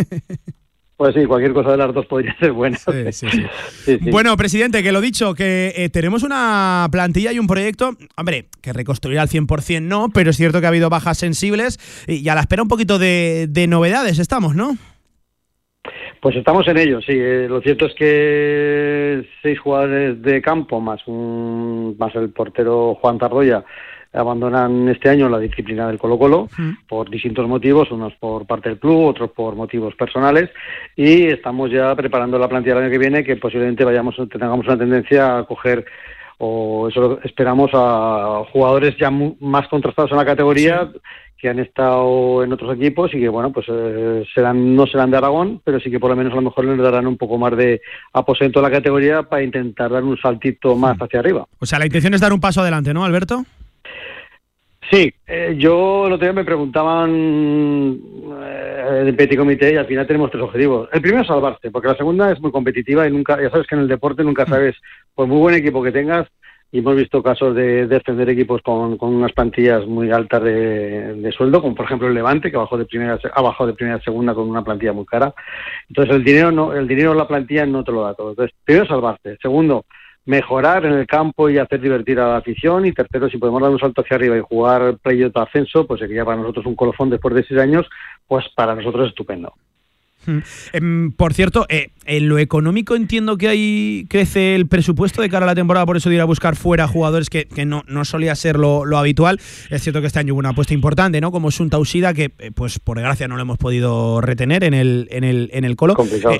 Pues sí, cualquier cosa de las dos podría ser buena. Sí, sí, sí. Sí, sí. Bueno, presidente, que lo dicho, que eh, tenemos una plantilla y un proyecto, hombre, que reconstruir al 100% no, pero es cierto que ha habido bajas sensibles y, y a la espera un poquito de, de novedades estamos, ¿no? Pues estamos en ello, sí. Eh, lo cierto es que seis jugadores de campo más un más el portero Juan Tarroya abandonan este año la disciplina del Colo Colo por distintos motivos, unos por parte del club, otros por motivos personales y estamos ya preparando la plantilla del año que viene que posiblemente vayamos tengamos una tendencia a coger o eso esperamos a jugadores ya mu- más contrastados en la categoría que han estado en otros equipos y que bueno pues eh, serán no serán de Aragón pero sí que por lo menos a lo mejor les darán un poco más de aposento a la categoría para intentar dar un saltito más hacia arriba. O sea, la intención es dar un paso adelante, ¿no, Alberto? Sí, eh, yo el otro día me preguntaban eh, del petit comité y al final tenemos tres objetivos. El primero es salvarse, porque la segunda es muy competitiva y nunca, ya sabes que en el deporte nunca sabes, por muy buen equipo que tengas, y hemos visto casos de defender equipos con, con unas plantillas muy altas de, de sueldo, como por ejemplo el Levante, que bajó de primera, ha bajado de primera a segunda con una plantilla muy cara. Entonces el dinero no, el dinero la plantilla no te lo da todo. Entonces, primero salvarse. Segundo, mejorar en el campo y hacer divertir a la afición. Y tercero, si podemos dar un salto hacia arriba y jugar playoff de ascenso, pues sería para nosotros un colofón después de seis años, pues para nosotros es estupendo. Em, por cierto, eh, en lo económico entiendo que ahí crece el presupuesto de cara a la temporada, por eso de ir a buscar fuera jugadores que, no, no solía ser lo, habitual. Es cierto que este año hubo una apuesta importante, ¿no? Como Sunta Usida, que eh, pues por desgracia no lo hemos podido retener en el, en el, en el colo.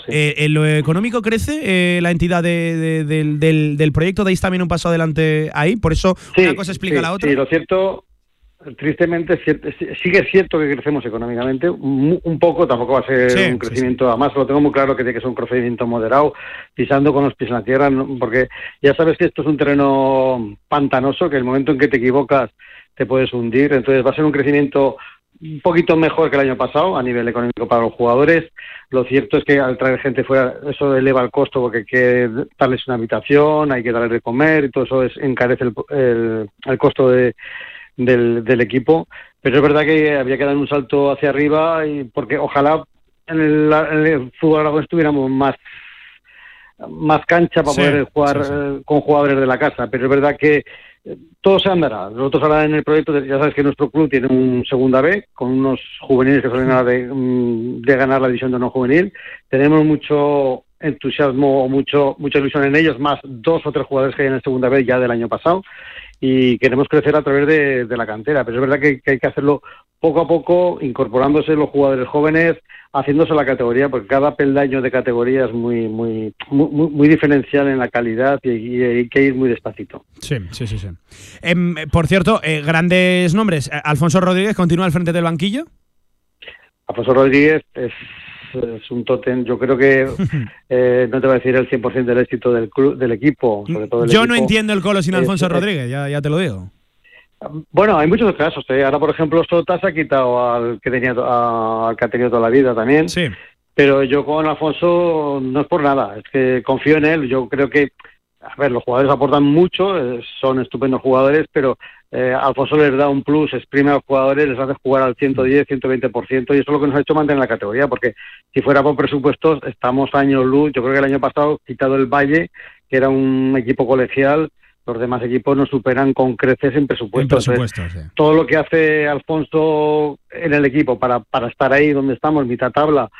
Eh, ¿En lo económico crece la entidad del, del, proyecto? ¿Dais también un paso adelante ahí? Por eso una cosa explica la otra. Sí, lo cierto tristemente sigue cierto que crecemos económicamente un poco tampoco va a ser un crecimiento además lo tengo muy claro que tiene que ser un crecimiento moderado pisando con los pies en la tierra porque ya sabes que esto es un terreno pantanoso que el momento en que te equivocas te puedes hundir. Entonces va a ser un crecimiento un poquito mejor que el año pasado a nivel económico para los jugadores. Lo cierto es que al traer gente fuera, eso eleva el costo porque hay que darles una habitación, hay que darles de comer y todo eso es, encarece el, el costo de, del, del equipo. Pero es verdad que había que dar un salto hacia arriba y porque ojalá en el, en el fútbol aragón estuviéramos más más cancha para poder jugar eh, con jugadores de la casa, pero es verdad que eh, todo se andará. Nosotros ahora en el proyecto, ya sabes que nuestro club tiene un segunda B con unos juveniles que salen de, mm, de ganar la división de no juvenil. Tenemos mucho entusiasmo o mucho, mucha ilusión en ellos, más dos o tres jugadores que hay en el segunda B ya del año pasado y queremos crecer a través de, la cantera. Pero es verdad que, hay que hacerlo poco a poco, incorporándose los jugadores jóvenes, haciéndose la categoría, porque cada peldaño de categoría es muy, muy, muy, diferencial en la calidad y, hay que ir muy despacito. Sí, sí, sí. sí. Em, por cierto, eh, grandes nombres. Alfonso Rodríguez continúa al frente del banquillo. Alfonso Rodríguez es es un tótem. Yo creo que eh, no te voy a decir el 100% del éxito del club, del equipo. Sobre todo Yo no entiendo el colo sin Alfonso Rodríguez, ya, ya te lo digo. Bueno, hay muchos casos. ¿eh? Ahora, por ejemplo, Sota se ha quitado al que tenía al que ha tenido toda la vida también. Sí. Pero yo con Alfonso no es por nada, es que confío en él. Yo creo que, a ver, los jugadores aportan mucho, eh, son estupendos jugadores, pero eh, Alfonso les da un plus, exprime a los jugadores, les hace jugar al 110, 120%, y eso es lo que nos ha hecho mantener la categoría, porque si fuera por presupuestos, estamos años luz. Yo creo que el año pasado, quitado el Valle, que era un equipo colegial, los demás equipos nos superan con creces en presupuesto. Todo lo que hace Alfonso en el equipo para, para estar ahí donde estamos, mitad tabla,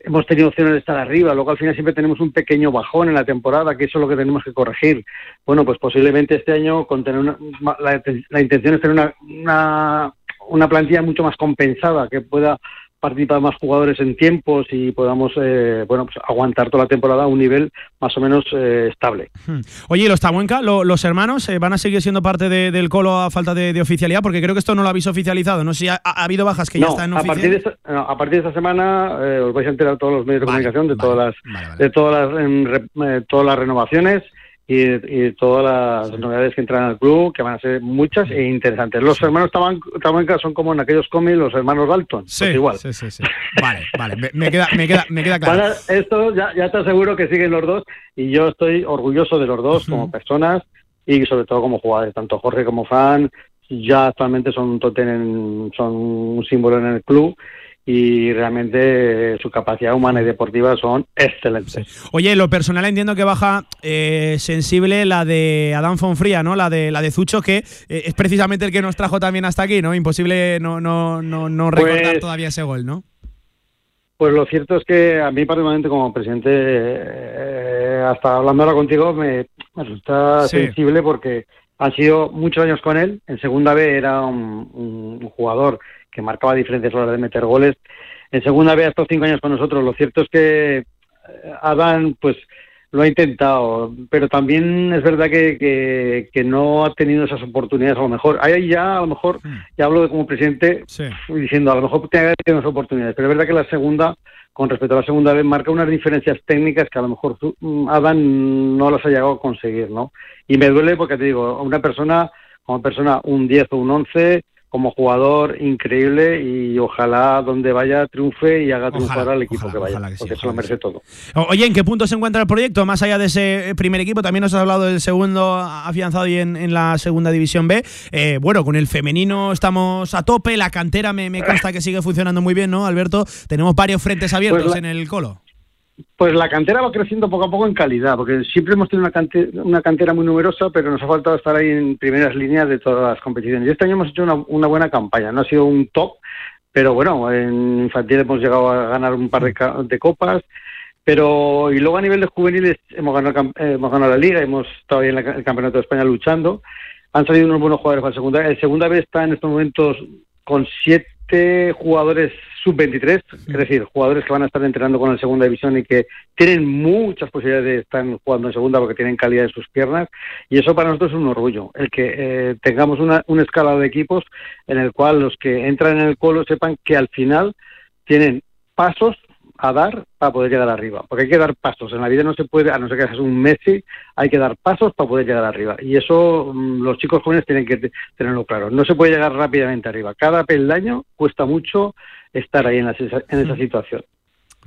hemos tenido opciones de estar arriba, luego al final siempre tenemos un pequeño bajón en la temporada, que eso es lo que tenemos que corregir. Bueno, pues posiblemente este año con tener una, la, intención es tener una, una, una plantilla mucho más compensada, que pueda participar más jugadores en tiempos y podamos eh, bueno pues aguantar toda la temporada a un nivel más o menos eh, estable. Hmm. Oye, los Tabuenca, los hermanos, eh, van a seguir siendo parte del Colo a falta de, oficialidad? Porque creo que esto no lo habéis oficializado. No sé si ha, habido bajas que ya están a partir de esta, a partir de esta semana os vais a enterar todos los medios de comunicación de todas las de todas las todas las renovaciones y, todas las novedades que entran al club, que van a ser muchas e interesantes. Los hermanos Tabanca son como en aquellos cómics los hermanos Dalton. Pues sí, igual. Sí, sí, sí. Vale, vale, me, queda, me, queda, me queda claro. esto ya, ya te aseguro que siguen los dos y yo estoy orgulloso de los dos como personas y sobre todo como jugadores, tanto Jorge como Fan, ya actualmente son un totem, son un símbolo en el club y realmente su capacidad humana y deportiva son excelentes. Oye, lo personal entiendo que baja eh, sensible la de Adán Fonfría, ¿no? La de la de Zucho, que eh, es precisamente el que nos trajo también hasta aquí, ¿no? Imposible no, no, no, no recordar pues todavía ese gol, ¿no? Pues lo cierto es que a mí particularmente como presidente, eh, hasta hablando ahora contigo, me, resulta sensible porque han sido muchos años con él. En segunda B era un, un jugador que marcaba diferencias a la hora de meter goles. En segunda vez, estos cinco años con nosotros, lo cierto es que eh, Adán, pues lo ha intentado, pero también es verdad que, que, no ha tenido esas oportunidades a lo mejor. Ahí ya, a lo mejor, hmm. ya hablo de como presidente, diciendo, a lo mejor tiene que tenido esas oportunidades, pero es verdad que la segunda, con respecto a la segunda vez, marca unas diferencias técnicas que a lo mejor mm, Adán no las ha llegado a conseguir, ¿no? Y me duele porque te digo, una persona, como persona, un 10 o un 11, como jugador increíble y ojalá donde vaya triunfe y haga triunfar al equipo que vaya, porque eso lo merece todo. Oye, ¿en qué punto se encuentra el proyecto? Más allá de ese primer equipo, también nos has hablado del segundo afianzado y en, la segunda división B. Eh, bueno, con el femenino estamos a tope, la cantera me, me consta que sigue funcionando muy bien, ¿no, Alberto? Tenemos varios frentes abiertos pues en el colo. Pues la cantera va creciendo poco a poco en calidad, porque siempre hemos tenido una cantera, muy numerosa, pero nos ha faltado estar ahí en primeras líneas de todas las competiciones. Y este año hemos hecho una, buena campaña, no ha sido un top, pero bueno, en infantil hemos llegado a ganar un par de, copas, pero y luego a nivel de juveniles hemos ganado, hemos ganado la liga, hemos estado ahí en el Campeonato de España luchando, han salido unos buenos jugadores para la segunda. El segunda vez está en estos momentos con siete jugadores sub-23, es decir, jugadores que van a estar entrenando con la segunda división y que tienen muchas posibilidades de estar jugando en segunda porque tienen calidad en sus piernas. Y eso para nosotros es un orgullo, el que eh, tengamos una, una escala de equipos en el cual los que entran en el colo sepan que al final tienen pasos a dar para poder llegar arriba. Porque hay que dar pasos. En la vida no se puede, a no ser que seas un Messi, hay que dar pasos para poder llegar arriba. Y eso mm, los chicos jóvenes tienen que tenerlo claro. No se puede llegar rápidamente arriba. Cada peldaño cuesta mucho estar ahí en, en esa situación.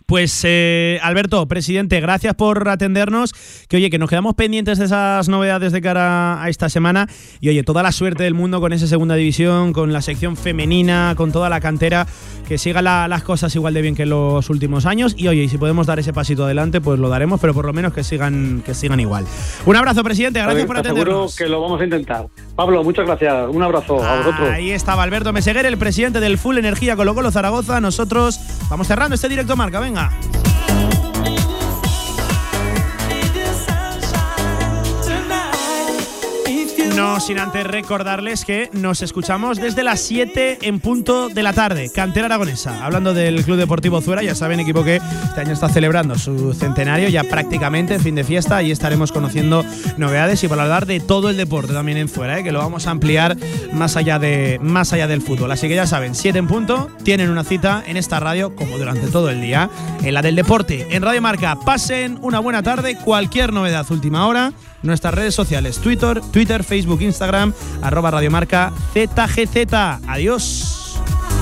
Pues eh, Alberto, presidente, gracias por atendernos. Que oye, que nos quedamos pendientes de esas novedades de cara a esta semana. Y oye, toda la suerte del mundo con esa segunda división, con la sección femenina, con toda la cantera. Que sigan las cosas igual de bien que en los últimos años. Y oye, si podemos dar ese pasito adelante, pues lo daremos, pero por lo menos que sigan, que sigan igual. Un abrazo, presidente. Gracias por atendernos. Seguro que lo vamos a intentar. Pablo, muchas gracias. Un abrazo a vosotros. Ahí estaba Alberto Meseguer, el presidente del Full Energía Colo Colo Zaragoza. Nosotros vamos cerrando este directo marca. Venga. lá. No sin antes recordarles que nos escuchamos desde las 7 en punto de la tarde. Cantera Aragonesa. Hablando del Club Deportivo Zuera, ya saben, equipo que este año está celebrando su centenario, ya prácticamente fin de fiesta. Y estaremos conociendo novedades y hablar de todo el deporte también en Zuera, ¿eh? que lo vamos a ampliar más allá, de, más allá del fútbol. Así que ya saben, 7 en punto, tienen una cita en esta radio, como durante todo el día, en la del deporte, en Radio Marca. Pasen una buena tarde, cualquier novedad última hora nuestras redes sociales, Twitter, Twitter, Facebook, Instagram, arroba radiomarca ZGZ. Adiós.